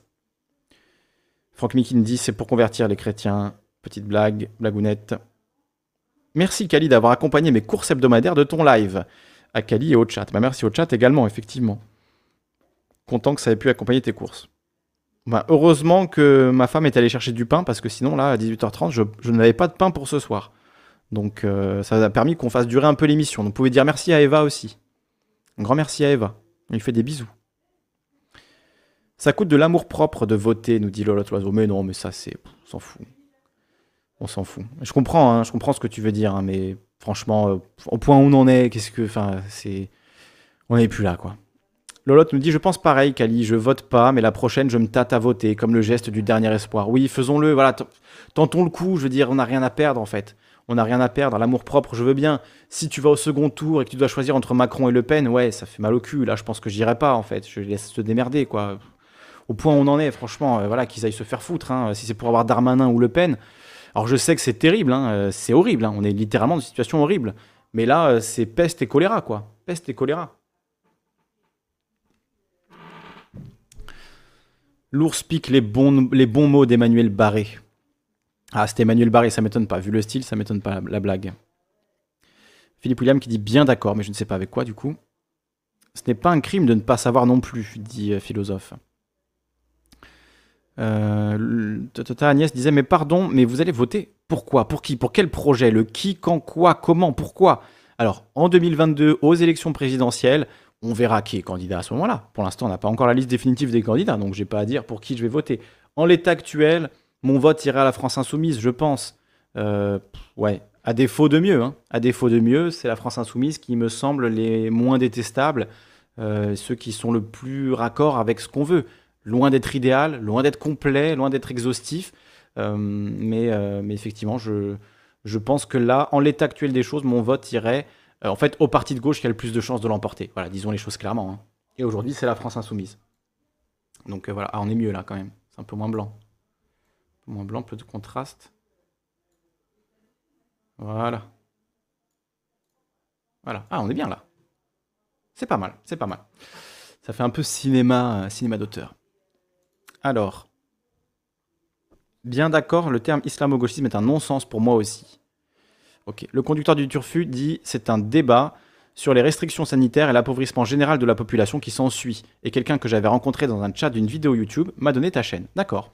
Franck Mikin dit C'est pour convertir les chrétiens. Petite blague, blagounette. Merci Kali d'avoir accompagné mes courses hebdomadaires de ton live. À Kali et au chat. Bah, merci au chat également, effectivement. Content que ça ait pu accompagner tes courses. Bah, heureusement que ma femme est allée chercher du pain parce que sinon, là, à 18h30, je, n'avais pas de pain pour ce soir. Donc, euh, ça a permis qu'on fasse durer un peu l'émission. Vous pouvez dire merci à Eva aussi. Un grand merci à Eva. On fait des bisous. Ça coûte de l'amour propre de voter, nous dit Lolotte Oiseau. Mais non, mais ça, c'est. S'en fout on s'en fout. Je comprends, hein, je comprends ce que tu veux dire, hein, mais franchement, euh, au point où on en est, qu'est-ce que, enfin, c'est, on n'est plus là, quoi. Lolotte nous dit, je pense pareil, Kali, je vote pas, mais la prochaine, je me tâte à voter, comme le geste du dernier espoir. Oui, faisons-le, voilà, tentons le coup, je veux dire, on n'a rien à perdre, en fait. On n'a rien à perdre, l'amour propre, je veux bien. Si tu vas au second tour et que tu dois choisir entre Macron et Le Pen, ouais, ça fait mal au cul. Là, je pense que j'irai pas, en fait. Je laisse se démerder, quoi. Au point où on en est, franchement, euh, voilà, qu'ils aillent se faire foutre. Hein. Si c'est pour avoir Darmanin ou Le Pen, alors je sais que c'est terrible, hein, euh, c'est horrible, hein, on est littéralement dans une situation horrible. Mais là, euh, c'est peste et choléra, quoi. Peste et choléra. L'ours pique les bons, les bons mots d'Emmanuel Barré. Ah, c'était Emmanuel Barré, ça m'étonne pas. Vu le style, ça m'étonne pas la, blague. Philippe William qui dit bien d'accord, mais je ne sais pas avec quoi du coup. Ce n'est pas un crime de ne pas savoir non plus, dit euh, philosophe. Euh, Agnès disait Mais pardon, mais vous allez voter Pourquoi Pour qui? Pour quel projet? Le qui, quand, quoi, comment, pourquoi? Alors, en 2022, aux élections présidentielles, on verra qui est candidat à ce moment-là. Pour l'instant, on n'a pas encore la liste définitive des candidats, donc j'ai pas à dire pour qui je vais voter. En l'état actuel, mon vote irait à la France Insoumise, je pense. Euh, ouais, à défaut de mieux. Hein. À défaut de mieux, c'est la France Insoumise qui me semble les moins détestables, euh, ceux qui sont le plus raccord avec ce qu'on veut loin d'être idéal, loin d'être complet, loin d'être exhaustif. Euh, mais, euh, mais, effectivement, je, pense que là, en l'état actuel des choses, mon vote irait euh, en fait au parti de gauche qui a le plus de chances de l'emporter. Voilà, disons les choses clairement. Hein. Et aujourd'hui, c'est la France insoumise. Donc voilà, ah, on est mieux là quand même. C'est un peu moins blanc. Un peu moins blanc, peu de contraste. Voilà. Voilà. Ah, on est bien là. C'est pas mal, c'est pas mal. Ça fait un peu cinéma, cinéma d'auteur. Alors, bien d'accord, le terme islamo-gauchisme est un non-sens pour moi aussi. Ok. Le conducteur du Turfu dit c'est un débat sur les restrictions sanitaires et l'appauvrissement général de la population qui s'ensuit. Et quelqu'un que j'avais rencontré dans un chat d'une vidéo YouTube m'a donné ta chaîne. D'accord.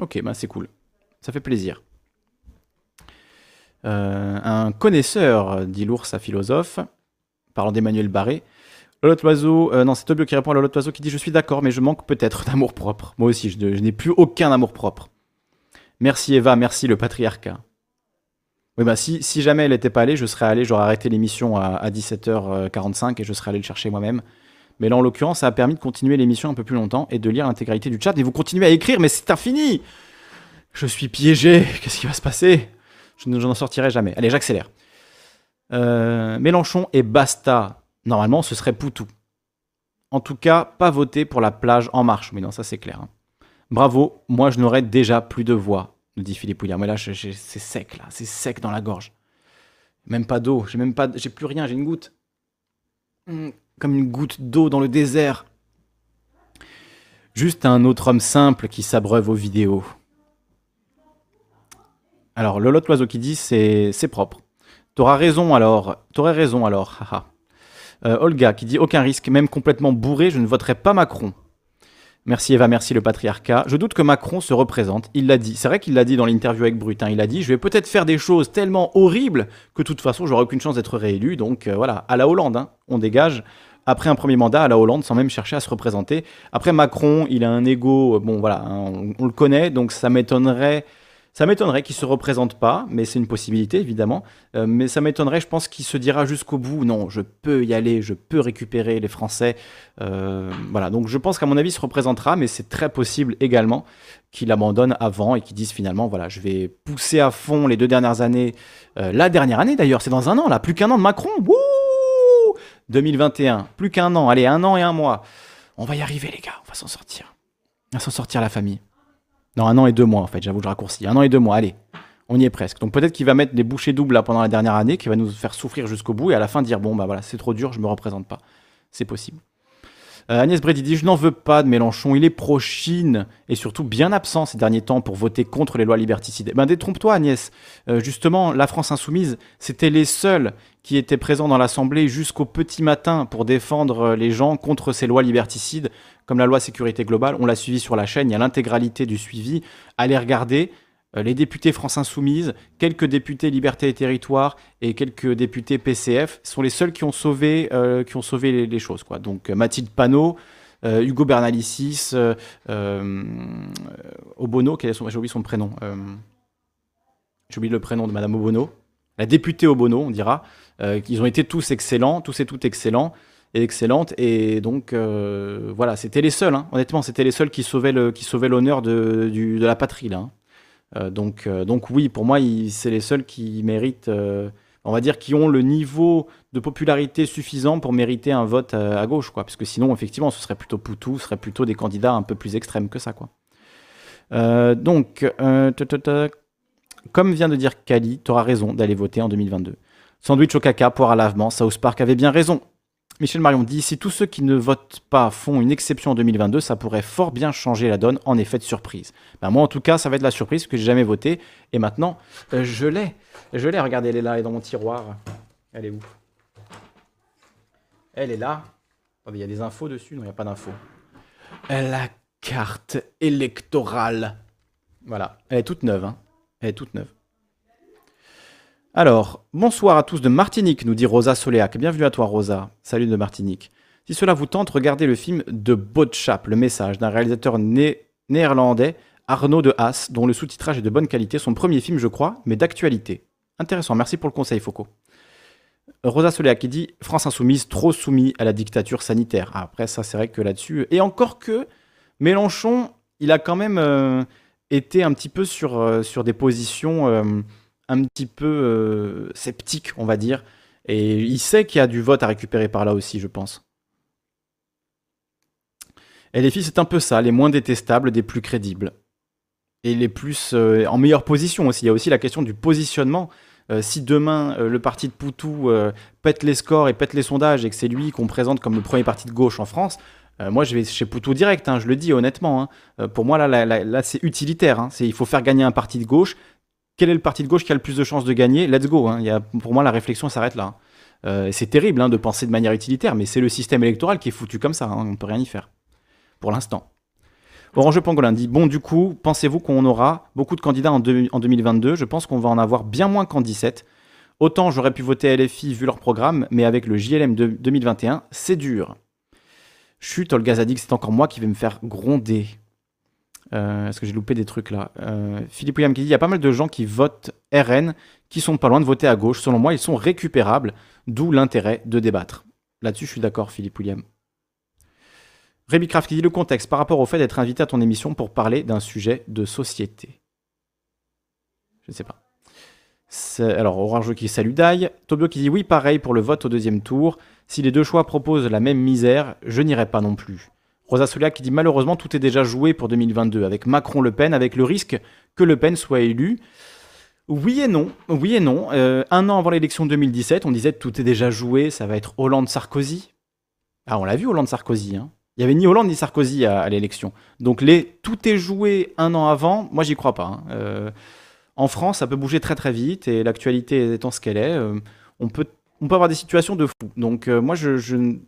Ok, bah c'est cool. Ça fait plaisir. Euh, un connaisseur, dit l'ours à philosophe, parlant d'Emmanuel Barré. Lolotte Oiseau, euh, non, c'est Tobio qui répond à Lolotte Oiseau qui dit Je suis d'accord, mais je manque peut-être (laughs) d'amour propre. Moi aussi, je, n'ai plus aucun amour propre. Merci Eva, merci le patriarcat. Oui, bah si, si jamais elle n'était pas allée, je serais allé, j'aurais arrêté l'émission à, 17h45 et je serais allé le chercher moi-même. Mais là, en l'occurrence, ça a permis de continuer l'émission un peu plus longtemps et de lire l'intégralité du chat. Et vous continuez à écrire, mais c'est infini Je suis piégé, qu'est-ce qui va se passer? Je n'en sortirai jamais. Allez, j'accélère. Euh, Mélenchon et Basta. Normalement, ce serait Poutou. En tout cas, pas voter pour la plage En Marche. Mais non, ça c'est clair. Hein. Bravo, moi je n'aurais déjà plus de voix nous dit Philippe William. Mais là, c'est sec, là, c'est sec dans la gorge. Même pas d'eau, j'ai même pas, j'ai plus rien, j'ai une goutte. Hmm, comme une goutte d'eau dans le désert. Juste un autre homme simple qui s'abreuve aux vidéos. Alors, le lot oiseau qui dit c'est propre. T'auras raison alors, t'aurais raison alors, haha. Euh, Olga qui dit aucun risque, même complètement bourré, je ne voterai pas Macron. Merci Eva, merci le patriarcat. Je doute que Macron se représente. Il l'a dit. C'est vrai qu'il l'a dit dans l'interview avec Brutin. Il a dit Je vais peut-être faire des choses tellement horribles que de toute façon, j'aurai aucune chance d'être réélu. Donc euh, voilà, à la Hollande, hein. on dégage. Après un premier mandat à la Hollande, sans même chercher à se représenter. Après Macron, il a un ego, euh, bon voilà, hein, on, le connaît, donc ça m'étonnerait ça m'étonnerait qu'il se représente pas, mais c'est une possibilité évidemment. Euh, mais ça m'étonnerait, je pense qu'il se dira jusqu'au bout, non, je peux y aller, je peux récupérer les Français. Euh, voilà, donc je pense qu'à mon avis, il se représentera, mais c'est très possible également qu'il abandonne avant et qu'il dise finalement, voilà, je vais pousser à fond les deux dernières années. Euh, la dernière année d'ailleurs, c'est dans un an là, plus qu'un an de Macron. Wouh 2021, plus qu'un an, allez, un an et un mois. On va y arriver les gars, on va s'en sortir. On va s'en sortir la famille. Non, un an et deux mois en fait, j'avoue, je raccourcis. Un an et deux mois, allez, on y est presque. Donc peut-être qu'il va mettre des bouchées doubles là pendant la dernière année, qui va nous faire souffrir jusqu'au bout et à la fin dire bon bah voilà, c'est trop dur, je me représente pas. C'est possible. Euh, Agnès Brady dit Je n'en veux pas de Mélenchon, il est pro-Chine et surtout bien absent ces derniers temps pour voter contre les lois liberticides. Eh ben détrompe-toi Agnès, euh, justement, la France Insoumise, c'était les seuls qui étaient présents dans l'Assemblée jusqu'au petit matin pour défendre euh, les gens contre ces lois liberticides, comme la loi sécurité globale. On l'a suivi sur la chaîne, il y a l'intégralité du suivi. Allez regarder, euh, les députés France Insoumise, quelques députés Liberté et Territoire et quelques députés PCF sont les seuls qui ont sauvé, euh, qui ont sauvé les, choses. Donc euh, Mathilde Panot, Hugo Bernalicis, Obono, j'ai oublié son prénom. j'ai oublié le prénom de Madame Obono. La députée Obono, on dira. ils ont été tous excellents, tous et toutes excellents et excellentes. Et donc, voilà, c'était les seuls, hein. honnêtement, c'était les seuls qui sauvaient l'honneur de, de, la patrie. Hein. Euh, donc, euh, donc oui, pour moi, c'est les seuls qui méritent, euh, on va dire, qui ont le niveau de popularité suffisant pour mériter un vote à, gauche, quoi. Parce que sinon, effectivement, ce serait plutôt Poutou, ce serait plutôt des candidats un peu plus extrêmes que ça, quoi. donc, comme vient de dire Kali, tu auras raison d'aller voter en 2022. Sandwich au caca, poire à lavement, South Park avait bien raison. Michel Marion dit si tous ceux qui ne votent pas font une exception en 2022, ça pourrait fort bien changer la donne en effet de surprise. Ben moi, en tout cas, ça va être la surprise parce que j'ai jamais voté. Et maintenant, euh, je l'ai. Je l'ai. Regardez, elle est là, elle est dans mon tiroir. Elle est où? Elle est là. il y a des infos dessus? Non, il n'y a pas d'infos. La carte électorale. Voilà. Elle est toute neuve. Hein. Elle est toute neuve. Alors, bonsoir à tous de Martinique, nous dit Rosa Soléac. Bienvenue à toi, Rosa. Salut de Martinique. Si cela vous tente, regardez le film de Botchap, le message d'un réalisateur néerlandais, Arnaud de Haas, dont le sous-titrage est de bonne qualité. Son premier film, je crois, mais d'actualité. Intéressant, merci pour le conseil, Foucault. Rosa Soléac qui dit France insoumise, trop soumis à la dictature sanitaire. Ah, après, ça, c'est vrai que là-dessus. Et encore que Mélenchon, il a quand même euh, été un petit peu sur, euh, des positions. Euh, un petit peu euh, sceptique, on va dire. Et il sait qu'il y a du vote à récupérer par là aussi, je pense. Et les filles, c'est un peu ça, les moins détestables des plus crédibles. Et les plus euh, en meilleure position aussi. Il y a aussi la question du positionnement Euh, si demain le parti de Poutou pète les scores et pète les sondages et que c'est lui qu'on présente comme le premier parti de gauche en France, moi je vais chez Poutou direct, hein, je le dis honnêtement. Hein. pour moi là, là, c'est utilitaire. Hein. il faut faire gagner un parti de gauche. Quel est le parti de gauche qui a le plus de chances de gagner? Let's go. A, pour moi la réflexion s'arrête là. c'est terrible de penser de manière utilitaire, mais c'est le système électoral qui est foutu comme ça. on ne peut rien y faire. Pour l'instant. Orange Pangolin dit Bon, du coup, pensez-vous qu'on aura beaucoup de candidats en, 2022 Je pense qu'on va en avoir bien moins qu'en 17. Autant j'aurais pu voter LFI vu leur programme, mais avec le JLM de 2021, c'est dur. Chut, Olga Zadig, c'est encore moi qui vais me faire gronder. Euh, est-ce que j'ai loupé des trucs là euh, Philippe William qui dit il y a pas mal de gens qui votent RN qui sont pas loin de voter à gauche. Selon moi, ils sont récupérables, d'où l'intérêt de débattre. Là-dessus, je suis d'accord, Philippe William. Rémi Craft qui dit le contexte par rapport au fait d'être invité à ton émission pour parler d'un sujet de société. Je ne sais pas. Alors, Orange qui salue Dai. Tobio qui dit oui, pareil pour le vote au deuxième tour. Si les deux choix proposent la même misère, je n'irai pas non plus. Rosa Solia qui dit malheureusement tout est déjà joué pour 2022 avec Macron-Le Pen, avec le risque que Le Pen soit élu. Oui et non, oui et non. Euh, un an avant l'élection 2017, on disait tout est déjà joué, ça va être Hollande-Sarkozy. Ah, on l'a vu Hollande-Sarkozy. Hein. Il n'y avait ni Hollande ni Sarkozy à, l'élection. Donc les, tout est joué un an avant, moi j'y crois pas. Hein. Euh, en France, ça peut bouger très très vite et l'actualité étant ce qu'elle est, euh, on, peut, avoir des situations de fou. Donc moi je,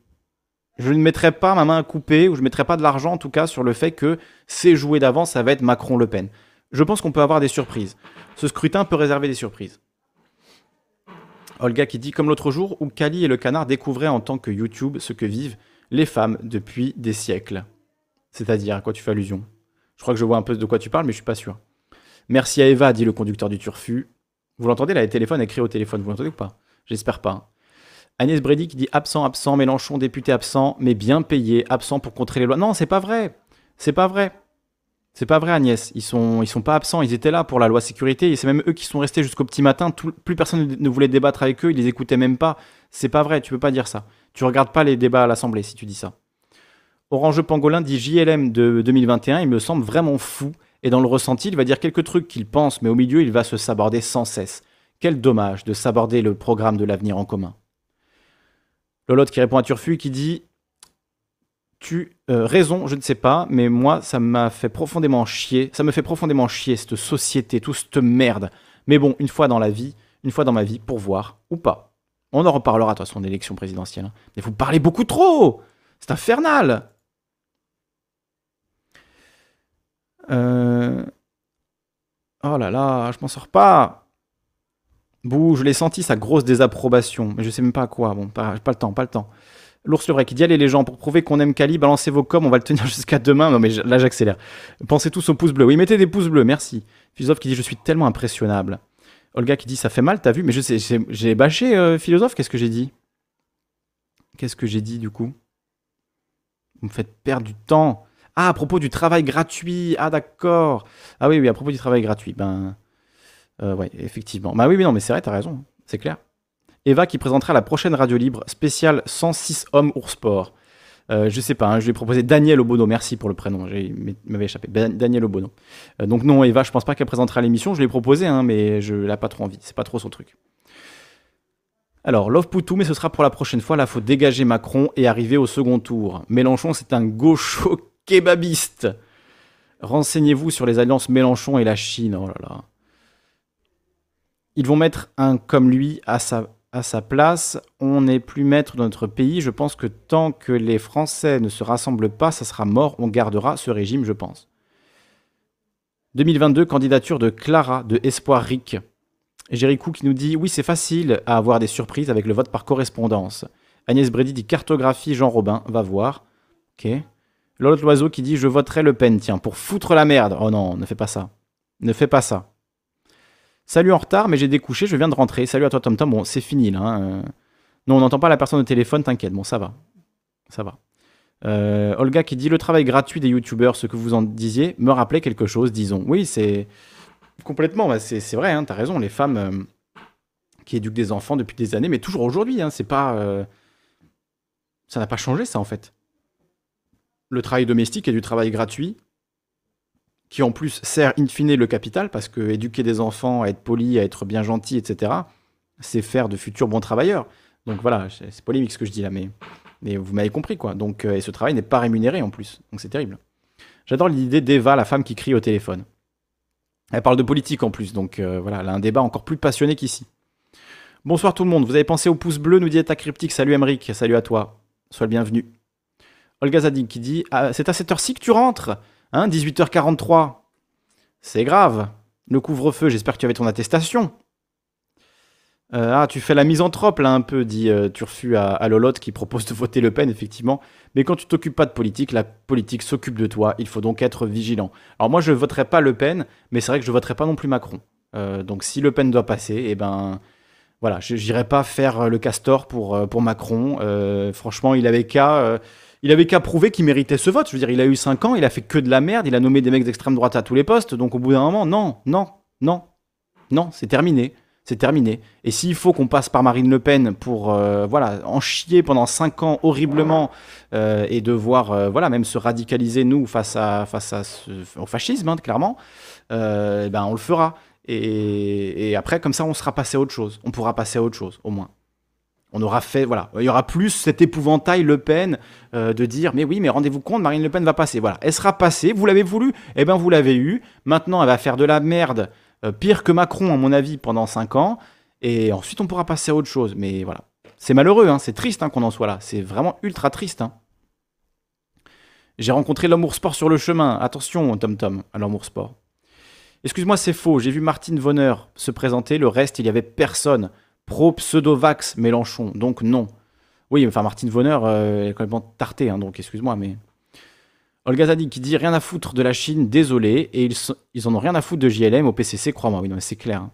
ne mettrai pas ma main à couper, ou je ne mettrai pas de l'argent en tout cas sur le fait que c'est joué d'avance, ça va être Macron-Le Pen. Je pense qu'on peut avoir des surprises. Ce scrutin peut réserver des surprises. Olga qui dit comme l'autre jour où Kali et le canard découvraient en tant que YouTube ce que vivent les femmes depuis des siècles. C'est-à-dire, à quoi tu fais allusion? Je crois que je vois un peu de quoi tu parles, mais je suis pas sûr. Merci à Eva, dit le conducteur du turfu. Vous l'entendez là, les téléphones écrit au téléphone, vous l'entendez ou pas? J'espère pas. Agnès Brady qui dit absent, absent, Mélenchon, député absent, mais bien payé, absent pour contrer les lois. Non, c'est pas vrai. C'est pas vrai. C'est pas vrai, Agnès. Ils sont, sont pas absents. Ils étaient là pour la loi sécurité. Et c'est même eux qui sont restés jusqu'au petit matin. plus personne ne voulait débattre avec eux. Ils les écoutaient même pas. C'est pas vrai. Tu peux pas dire ça. Tu regardes pas les débats à l'Assemblée si tu dis ça. Orange Pangolin dit JLM de 2021, il me semble vraiment fou. Et dans le ressenti, il va dire quelques trucs qu'il pense, mais au milieu, il va se saborder sans cesse. Quel dommage de saborder le programme de l'avenir en commun. Lolotte qui répond à Turfu qui dit Tu euh, raison, je ne sais pas, mais moi, ça m'a fait profondément chier. Ça me fait profondément chier, cette société, toute cette merde. Mais bon, une fois dans la vie, une fois dans ma vie, pour voir ou pas. On en reparlera de toute façon d'élection présidentielle. Hein. Mais vous parlez beaucoup trop C'est infernal euh, Oh là là, je m'en sors pas Bouh, je l'ai senti, sa grosse désapprobation. Mais je sais même pas à quoi. Bon, pas, le temps, pas le temps. L'ours le vrai qui dit allez les gens pour prouver qu'on aime Kali, balancez vos coms, on va le tenir (laughs) jusqu'à demain. Non mais là j'accélère. Pensez tous aux pouces bleus. Oui, mettez des pouces bleus, merci. Philosophe qui dit je suis tellement impressionnable. Olga qui dit ça fait mal, t'as vu Mais je sais, j'ai bâché euh, philosophe, qu'est-ce que j'ai dit? Qu'est-ce que j'ai dit du coup? Vous me faites perdre du temps. Ah, à propos du travail gratuit. Ah, d'accord. Ah oui, oui, à propos du travail gratuit. Ben, euh, ouais, effectivement. Bah oui, oui, non, mais c'est vrai, t'as raison, c'est clair. Eva qui présentera la prochaine radio libre spéciale 106 hommes ours sport. Euh, je sais pas, hein, je lui ai proposé Daniel Obono, merci pour le prénom, il m'avait échappé. Daniel Obono. Euh, donc non, Eva, je pense pas qu'elle présentera l'émission, je lui ai proposé, hein, mais je l'ai pas trop envie, c'est pas trop son truc. Alors, Love Poutou, mais ce sera pour la prochaine fois, là, faut dégager Macron et arriver au second tour. Mélenchon, c'est un gaucho kebabiste. Renseignez-vous sur les alliances Mélenchon et la Chine, oh là là. Ils vont mettre un comme lui à sa place. On n'est plus maître de notre pays. Je pense que tant que les Français ne se rassemblent pas, ça sera mort. On gardera ce régime, je pense. 2022, candidature de Clara de Espoir Ric. Jéricou qui nous dit Oui, c'est facile à avoir des surprises avec le vote par correspondance. Agnès Brady dit Cartographie Jean Robin, va voir. Ok. L'autre Loiseau qui dit Je voterai Le Pen, tiens, pour foutre la merde. Oh non, ne fais pas ça. Ne fais pas ça. Salut en retard, mais j'ai découché, je viens de rentrer. Salut à toi, Tom Tom. Bon, c'est fini là. Hein. Non, on n'entend pas la personne au téléphone, t'inquiète. Bon, ça va. Ça va. Euh, Olga qui dit le travail gratuit des youtubeurs, ce que vous en disiez, me rappelait quelque chose, disons. Oui, c'est complètement, bah, c'est vrai, hein, t'as raison. Les femmes euh, qui éduquent des enfants depuis des années, mais toujours aujourd'hui, hein, c'est pas. Euh, ça n'a pas changé, ça, en fait. Le travail domestique est du travail gratuit. Qui en plus sert in fine le capital, parce que éduquer des enfants à être polis, à être bien gentils, etc., c'est faire de futurs bons travailleurs. Donc voilà, c'est polémique ce que je dis là, mais, mais vous m'avez compris quoi. Donc, euh, et ce travail n'est pas rémunéré en plus, donc c'est terrible. J'adore l'idée d'Eva, la femme qui crie au téléphone. Elle parle de politique en plus, donc euh, voilà, elle a un débat encore plus passionné qu'ici. Bonsoir tout le monde, vous avez pensé au pouce bleu, nous dit Eta Cryptique. Salut Emric, salut à toi, sois le bienvenu. Olga Zadig qui dit ah, C'est à cette heure-ci que tu rentres Hein 18h43 C'est grave. Le couvre-feu, j'espère que tu avais ton attestation. Euh, ah, tu fais la misanthrope là un peu, dit euh, Turfu à, à, Lolotte qui propose de voter Le Pen, effectivement. Mais quand tu t'occupes pas de politique, la politique s'occupe de toi. Il faut donc être vigilant. Alors moi, je voterai pas Le Pen, mais c'est vrai que je voterai pas non plus Macron. Euh, donc si Le Pen doit passer, eh ben voilà, je n'irai pas faire le castor pour, pour Macron. franchement, il avait qu'à il avait qu'à prouver qu'il méritait ce vote. Je veux dire, il a eu 5 ans, il a fait que de la merde, il a nommé des mecs d'extrême droite à tous les postes. Donc au bout d'un moment, non, non, non, non, c'est terminé c'est terminé. Et s'il faut qu'on passe par Marine Le Pen pour euh, voilà en chier pendant cinq ans horriblement euh, et devoir euh, voilà même se radicaliser nous face au fascisme hein, clairement, eh ben on le fera. Et, et, après comme ça on sera passé à autre chose. On pourra passer à autre chose au moins. On aura fait voilà, il y aura plus cet épouvantail Le Pen de dire mais oui mais rendez-vous compte Marine Le Pen va passer. Voilà, elle sera passée. Vous l'avez voulu, eh ben vous l'avez eu. Maintenant elle va faire de la merde euh, pire que Macron, à mon avis, pendant 5 ans. Et ensuite, on pourra passer à autre chose. Mais voilà. C'est malheureux, hein, c'est triste hein, qu'on en soit là. C'est vraiment ultra triste. Hein. J'ai rencontré l'amour sport sur le chemin. Attention, Tom Tom, à l'amour sport. Excuse-moi, c'est faux. J'ai vu Martine Vonner se présenter. Le reste, il y avait personne. Pro pseudo-vax Mélenchon. Donc non. Oui, enfin, Martine Vonner, euh, est complètement tartée. donc excuse-moi, mais. Olga Zadig qui dit rien à foutre de la Chine, désolé, et ils, ils en ont rien à foutre de JLM au PCC, crois-moi. Oui, non, c'est clair. Hein.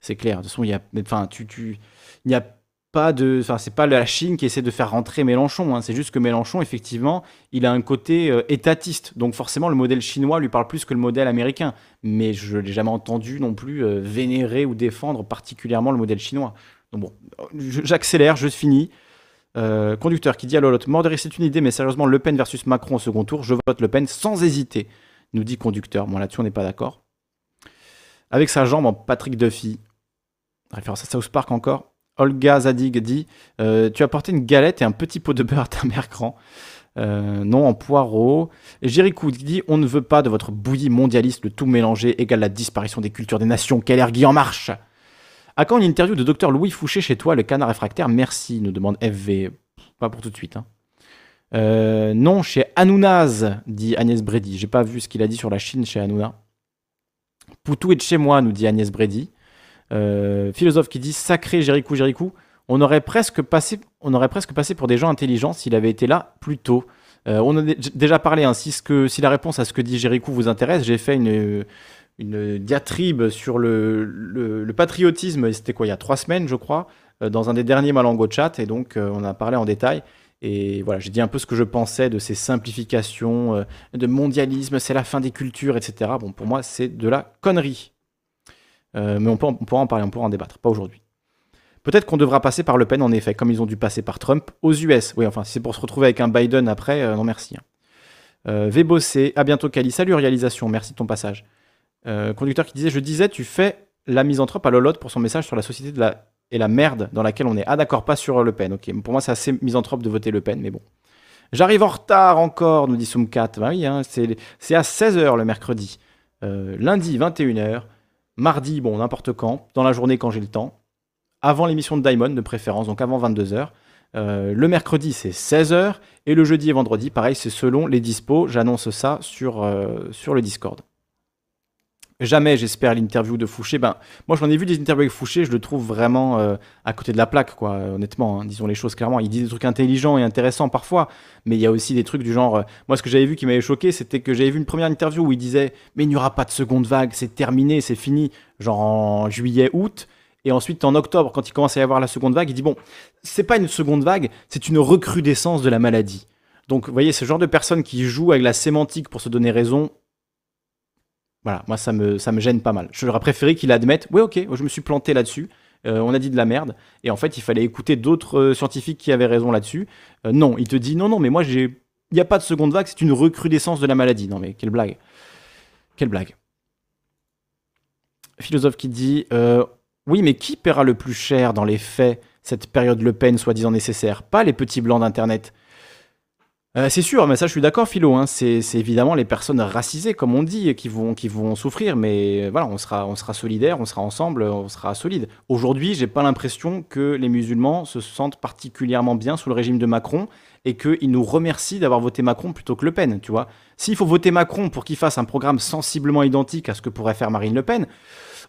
C'est clair. De toute façon, il y a, enfin, tu, tu, n'y a pas de, enfin, c'est pas la Chine qui essaie de faire rentrer Mélenchon. Hein. C'est juste que Mélenchon, effectivement, il a un côté euh, étatiste. Donc forcément, le modèle chinois lui parle plus que le modèle américain. Mais je l'ai jamais entendu non plus euh, vénérer ou défendre particulièrement le modèle chinois. Donc bon, j'accélère, je finis. Euh, conducteur qui dit à Lolotte Mordre, c'est une idée, mais sérieusement, Le Pen versus Macron au second tour, je vote Le Pen sans hésiter, nous dit conducteur. Bon, là-dessus, on n'est pas d'accord. Avec sa jambe en Patrick Duffy, référence à South Park encore, Olga Zadig dit euh, Tu as porté une galette et un petit pot de beurre à ta mère grand. Euh, non, en poireau. Jéricho dit On ne veut pas de votre bouillie mondialiste, le tout mélangé égale la disparition des cultures des nations. Quelle ergue en marche à quand une interview de docteur Louis Fouché chez toi, le canard réfractaire? Merci, nous demande FV. Pas pour tout de suite. Hein. Euh, non, chez Hanounaz, dit Agnès Brady. J'ai pas vu ce qu'il a dit sur la Chine chez Hanouna. Poutou est de chez moi, nous dit Agnès Brady. Euh, philosophe qui dit Sacré Jérichou, Jérichou, on aurait, presque passé, on aurait presque passé pour des gens intelligents s'il avait été là plus tôt. Euh, on a déjà parlé, hein, si, ce que, si la réponse à ce que dit Jérichou vous intéresse, j'ai fait une, diatribe sur le, patriotisme, c'était quoi, il y a trois semaines, je crois, euh, dans un des derniers Malango Chat, et donc on a parlé en détail. Et voilà, j'ai dit un peu ce que je pensais de ces simplifications, de mondialisme, c'est la fin des cultures, etc. Bon, pour moi, c'est de la connerie. Mais on, peut, on pourra en parler, on pourra en débattre, pas aujourd'hui. Peut-être qu'on devra passer par Le Pen, en effet, comme ils ont dû passer par Trump aux US. Oui, enfin, si c'est pour se retrouver avec un Biden après, non merci. Hein. Vébossé, à bientôt Cali. Salut réalisation, merci de ton passage. Euh, conducteur qui disait Je disais, tu fais la misanthrope à Lolotte pour son message sur la société de la... et la merde dans laquelle on est. Ah, d'accord, pas sur Le Pen. Ok, pour moi, c'est assez misanthrope de voter Le Pen, mais bon. J'arrive en retard encore, nous dit Soumkat. Bah oui, hein, c'est à 16h le mercredi. Euh, lundi, 21h. Mardi, bon, n'importe quand. Dans la journée, quand j'ai le temps. Avant l'émission de Diamond, de préférence, donc avant 22h. Euh, le mercredi, c'est 16h. Et le jeudi et vendredi, pareil, c'est selon les dispos. J'annonce ça sur, sur le Discord jamais, j'espère, l'interview de Fouché. Ben, moi, j'en ai vu des interviews avec Fouché, je le trouve vraiment euh, à côté de la plaque, quoi, honnêtement. Hein, disons les choses clairement. Il dit des trucs intelligents et intéressants parfois, mais il y a aussi des trucs du genre. Euh, moi, ce que j'avais vu qui m'avait choqué, c'était que j'avais vu une première interview où il disait Mais il n'y aura pas de seconde vague, c'est terminé, c'est fini, genre en juillet, août. Et ensuite, en octobre, quand il commence à y avoir la seconde vague, il dit Bon, c'est pas une seconde vague, c'est une recrudescence de la maladie. Donc, vous voyez, ce genre de personnes qui jouent avec la sémantique pour se donner raison, voilà, moi ça me, gêne pas mal. J'aurais préféré qu'il admette, oui ok, je me suis planté là-dessus, euh, on a dit de la merde, et en fait il fallait écouter d'autres euh, scientifiques qui avaient raison là-dessus. Euh, non, il te dit, non, non, mais moi j'ai... Il n'y a pas de seconde vague, c'est une recrudescence de la maladie. Non mais quelle blague. Quelle blague. Philosophe qui dit Oui, mais qui paiera le plus cher dans les faits cette période Le Pen soi-disant nécessaire? Pas les petits blancs d'Internet. Euh, c'est sûr, mais ça je suis d'accord, Philo. Hein. c'est évidemment les personnes racisées, comme on dit, qui vont, souffrir. Mais euh, voilà, on sera, on sera solidaires, on sera ensemble, on sera solide. Aujourd'hui, j'ai pas l'impression que les musulmans se sentent particulièrement bien sous le régime de Macron et qu'ils nous remercient d'avoir voté Macron plutôt que Le Pen. Tu vois, s'il faut voter Macron pour qu'il fasse un programme sensiblement identique à ce que pourrait faire Marine Le Pen,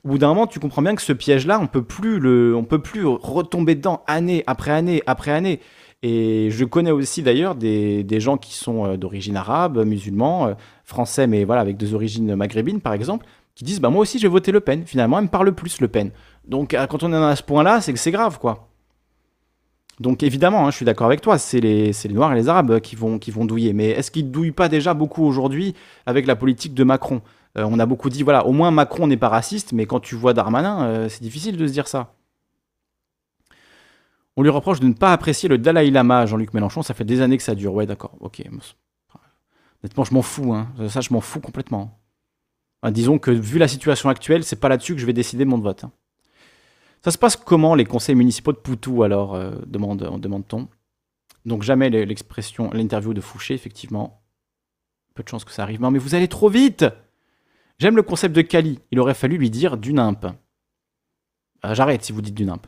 au bout d'un moment, tu comprends bien que ce piège-là, on peut plus le, on peut plus retomber dedans année après année après année. Et je connais aussi d'ailleurs des, gens qui sont euh, d'origine arabe, musulmans, euh, français, mais voilà, avec des origines maghrébines par exemple, qui disent bah moi aussi je vais voter Le Pen. Finalement, elle me parle plus Le Pen. Donc euh, quand on est à ce point-là, c'est que c'est grave quoi. Donc évidemment, hein, je suis d'accord avec toi, c'est les, Noirs et les Arabes qui vont, qui vont douiller. Mais est-ce qu'ils ne douillent pas déjà beaucoup aujourd'hui avec la politique de Macron? On a beaucoup dit, voilà, au moins Macron n'est pas raciste, mais quand tu vois Darmanin, c'est difficile de se dire ça. On lui reproche de ne pas apprécier le Dalai Lama, Jean-Luc Mélenchon. Ça fait des années que ça dure. Ouais, d'accord. Ok. Honnêtement, je m'en fous. Hein. Ça, je m'en fous complètement. disons que vu la situation actuelle, c'est pas là-dessus que je vais décider mon vote. Hein. Ça se passe comment les conseils municipaux de Poutou alors euh, demande, demande-t-on. Donc jamais l'expression, l'interview de Fouché, effectivement. Peu de chance que ça arrive. Non, mais vous allez trop vite J'aime le concept de Cali. Il aurait fallu lui dire du nimp. Ah, j'arrête si vous dites du nimp.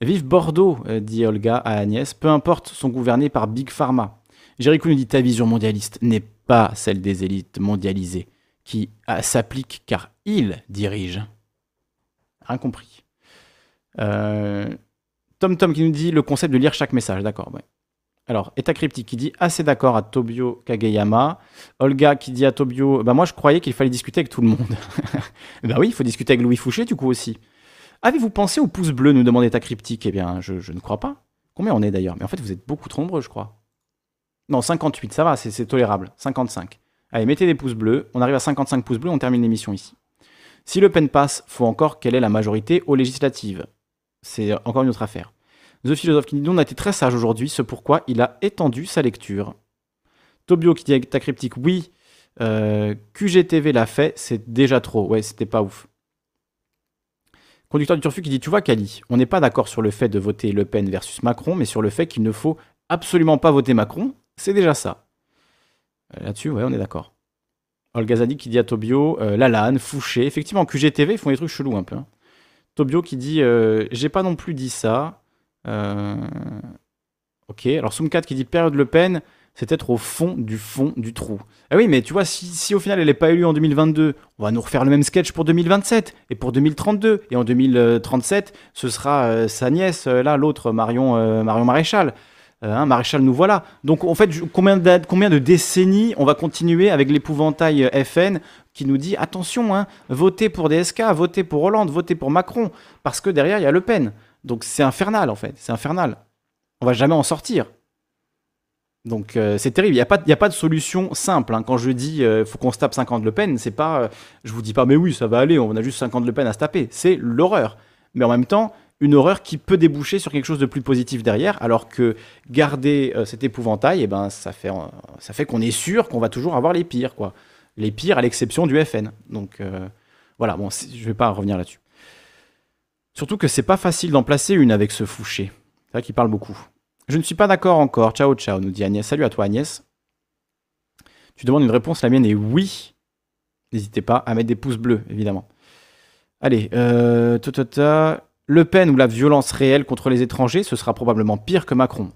Vive Bordeaux, euh, dit Olga à Agnès, peu importe, sont gouvernés par Big Pharma. Jéricho nous dit ta vision mondialiste n'est pas celle des élites mondialisées, qui euh, s'appliquent car ils dirigent. Rien compris. Euh, Tom Tom qui nous dit le concept de lire chaque message, d'accord. Ouais. Alors, État cryptique qui dit assez d'accord à Tobio Kageyama. Olga qui dit à Tobio, bah moi je croyais qu'il fallait discuter avec tout le monde. (laughs) bah oui, il faut discuter avec Louis Fouché du coup aussi. Avez-vous pensé au pouce bleu nous demandait ta cryptique. Eh bien, je, ne crois pas. Combien on est d'ailleurs? Mais en fait, vous êtes beaucoup trop nombreux, je crois. Non, 58, ça va, c'est tolérable. 55. Allez, mettez des pouces bleus. On arrive à 55 pouces bleus, on termine l'émission ici. Si Le Pen passe, faut encore quelle est la majorité aux législatives. C'est encore une autre affaire. The Philosophe qui a été très sage aujourd'hui, ce pourquoi il a étendu sa lecture. Tobio qui dit ta cryptique oui. Euh, QGTV l'a fait, c'est déjà trop. Ouais, c'était pas ouf. Conducteur du turfu qui dit Tu vois, Kali, on n'est pas d'accord sur le fait de voter Le Pen versus Macron, mais sur le fait qu'il ne faut absolument pas voter Macron. C'est déjà ça. Euh, là-dessus, ouais, on est d'accord. Olga Zadi qui dit à Tobio euh, Lalanne, Fouché. Effectivement, QGTV, font des trucs chelous un peu. Hein. Tobio qui dit euh, J'ai pas non plus dit ça. Ok. Alors, Soumkat qui dit Période Le Pen c'est être au fond du fond du trou. Ah oui, mais tu vois, si, au final elle n'est pas élue en 2022, on va nous refaire le même sketch pour 2027 et pour 2032. Et en 2037, ce sera euh, sa nièce, euh, là, l'autre, Marion, euh, Marion Maréchal. Hein, Maréchal, nous voilà. Donc en fait, combien de, combien de décennies on va continuer avec l'épouvantail FN qui nous dit attention, hein, votez pour DSK, votez pour Hollande, votez pour Macron, parce que derrière il y a Le Pen. Donc c'est infernal en fait, c'est infernal. On va jamais en sortir. Donc euh, c'est terrible, il n'y a, pas, a pas de solution simple. Hein. Quand je dis euh, faut qu'on se tape 50 Le Pen, c'est pas, euh, je vous dis pas mais oui ça va aller, on a juste 50 Le Pen à se taper. C'est l'horreur. Mais en même temps, une horreur qui peut déboucher sur quelque chose de plus positif derrière, alors que garder cet épouvantail, eh ben, ça fait, fait qu'on est sûr qu'on va toujours avoir les pires. Quoi. Les pires à l'exception du FN. Donc voilà, bon, je vais pas revenir là-dessus. Surtout que c'est pas facile d'en placer une avec ce Fouché. C'est vrai qu'il parle beaucoup. Je ne suis pas d'accord encore. Ciao, ciao, nous dit Agnès. Salut à toi, Agnès. Tu demandes une réponse, la mienne est oui. N'hésitez pas à mettre des pouces bleus, évidemment. Allez, euh, Le Pen ou la violence réelle contre les étrangers, ce sera probablement pire que Macron.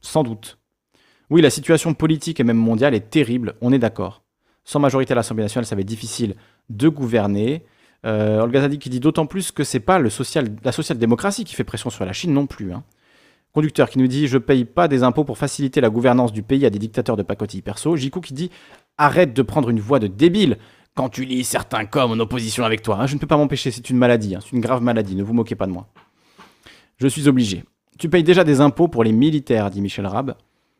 Sans doute. Oui, la situation politique et même mondiale est terrible, on est d'accord. Sans majorité à l'Assemblée nationale, ça va être difficile de gouverner. Euh, Olga Zadi qui dit d'autant plus que c'est pas la social-démocratie qui fait pression sur la Chine non plus. Hein. Conducteur qui nous dit Je paye pas des impôts pour faciliter la gouvernance du pays à des dictateurs de pacotille perso. Jiku qui dit Arrête de prendre une voix de débile quand tu lis certains comme en opposition avec toi. Hein. je ne peux pas m'empêcher, c'est une maladie, hein. c'est une grave maladie, ne vous moquez pas de moi. Je suis obligé. Tu payes déjà des impôts pour les militaires, dit Michel Rab.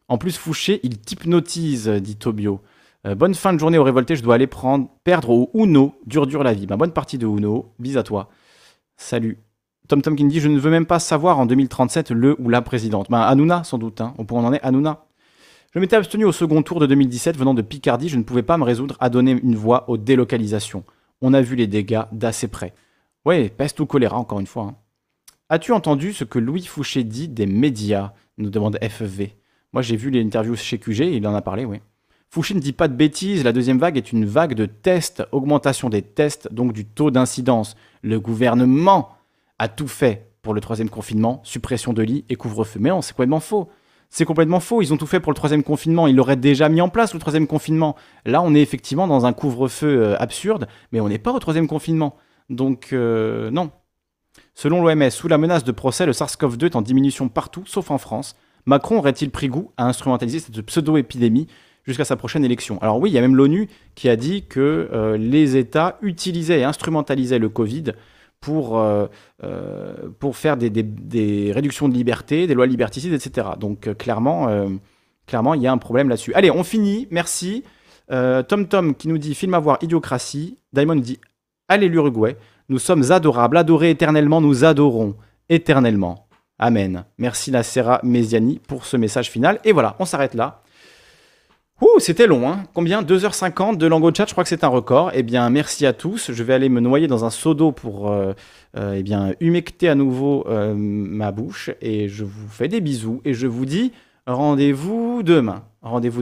En plus, Fouché, il t'hypnotise, dit Tobio. Euh, bonne fin de journée au révolté, je dois aller prendre, perdre au Uno, dur dur la vie. bonne partie de Uno, bis à toi. Salut. Tom Tom qui dit Je ne veux même pas savoir en 2037 le ou la présidente. Ben, Hanouna, sans doute. Hein. On pourrait en est Hanouna. Je m'étais abstenu au second tour de 2017 venant de Picardie, je ne pouvais pas me résoudre à donner une voix aux délocalisations. On a vu les dégâts d'assez près. Ouais, peste ou choléra encore une fois. Hein. As-tu entendu ce que Louis Fouché dit des médias? nous demande FV. Moi j'ai vu l'interview chez QG, il en a parlé, oui. Fouché ne dit pas de bêtises, la deuxième vague est une vague de tests, augmentation des tests, donc du taux d'incidence. Le gouvernement a tout fait pour le troisième confinement, suppression de lits et couvre-feu. Mais non, c'est complètement faux. C'est complètement faux. Ils ont tout fait pour le troisième confinement. Ils l'auraient déjà mis en place, le troisième confinement. Là, on est effectivement dans un couvre-feu euh, absurde, mais on n'est pas au troisième confinement. Donc, euh, non. Selon l'OMS, sous la menace de procès, le SARS-CoV-2 est en diminution partout, sauf en France. Macron aurait-il pris goût à instrumentaliser cette pseudo-épidémie jusqu'à sa prochaine élection? Alors oui, il y a même l'ONU qui a dit que euh, les États utilisaient et instrumentalisaient le Covid pour, euh, euh, pour faire des, des, réductions de liberté, des lois liberticides, etc. Donc clairement, clairement, il y a un problème là-dessus. Allez, on finit, merci. Tom Tom qui nous dit film à voir Idiocratie. Diamond dit Allez l'Uruguay, nous sommes adorables, adorés éternellement, nous adorons éternellement. Amen. Merci Nacera Mesiani pour ce message final. Et voilà, on s'arrête là. Ouh, c'était long, hein Combien? 2h50 de langue chat, je crois que c'est un record. Eh bien, merci à tous. Je vais aller me noyer dans un seau d'eau pour euh, euh, eh bien, humecter à nouveau euh, ma bouche. Et je vous fais des bisous. Et je vous dis rendez-vous demain. Rendez-vous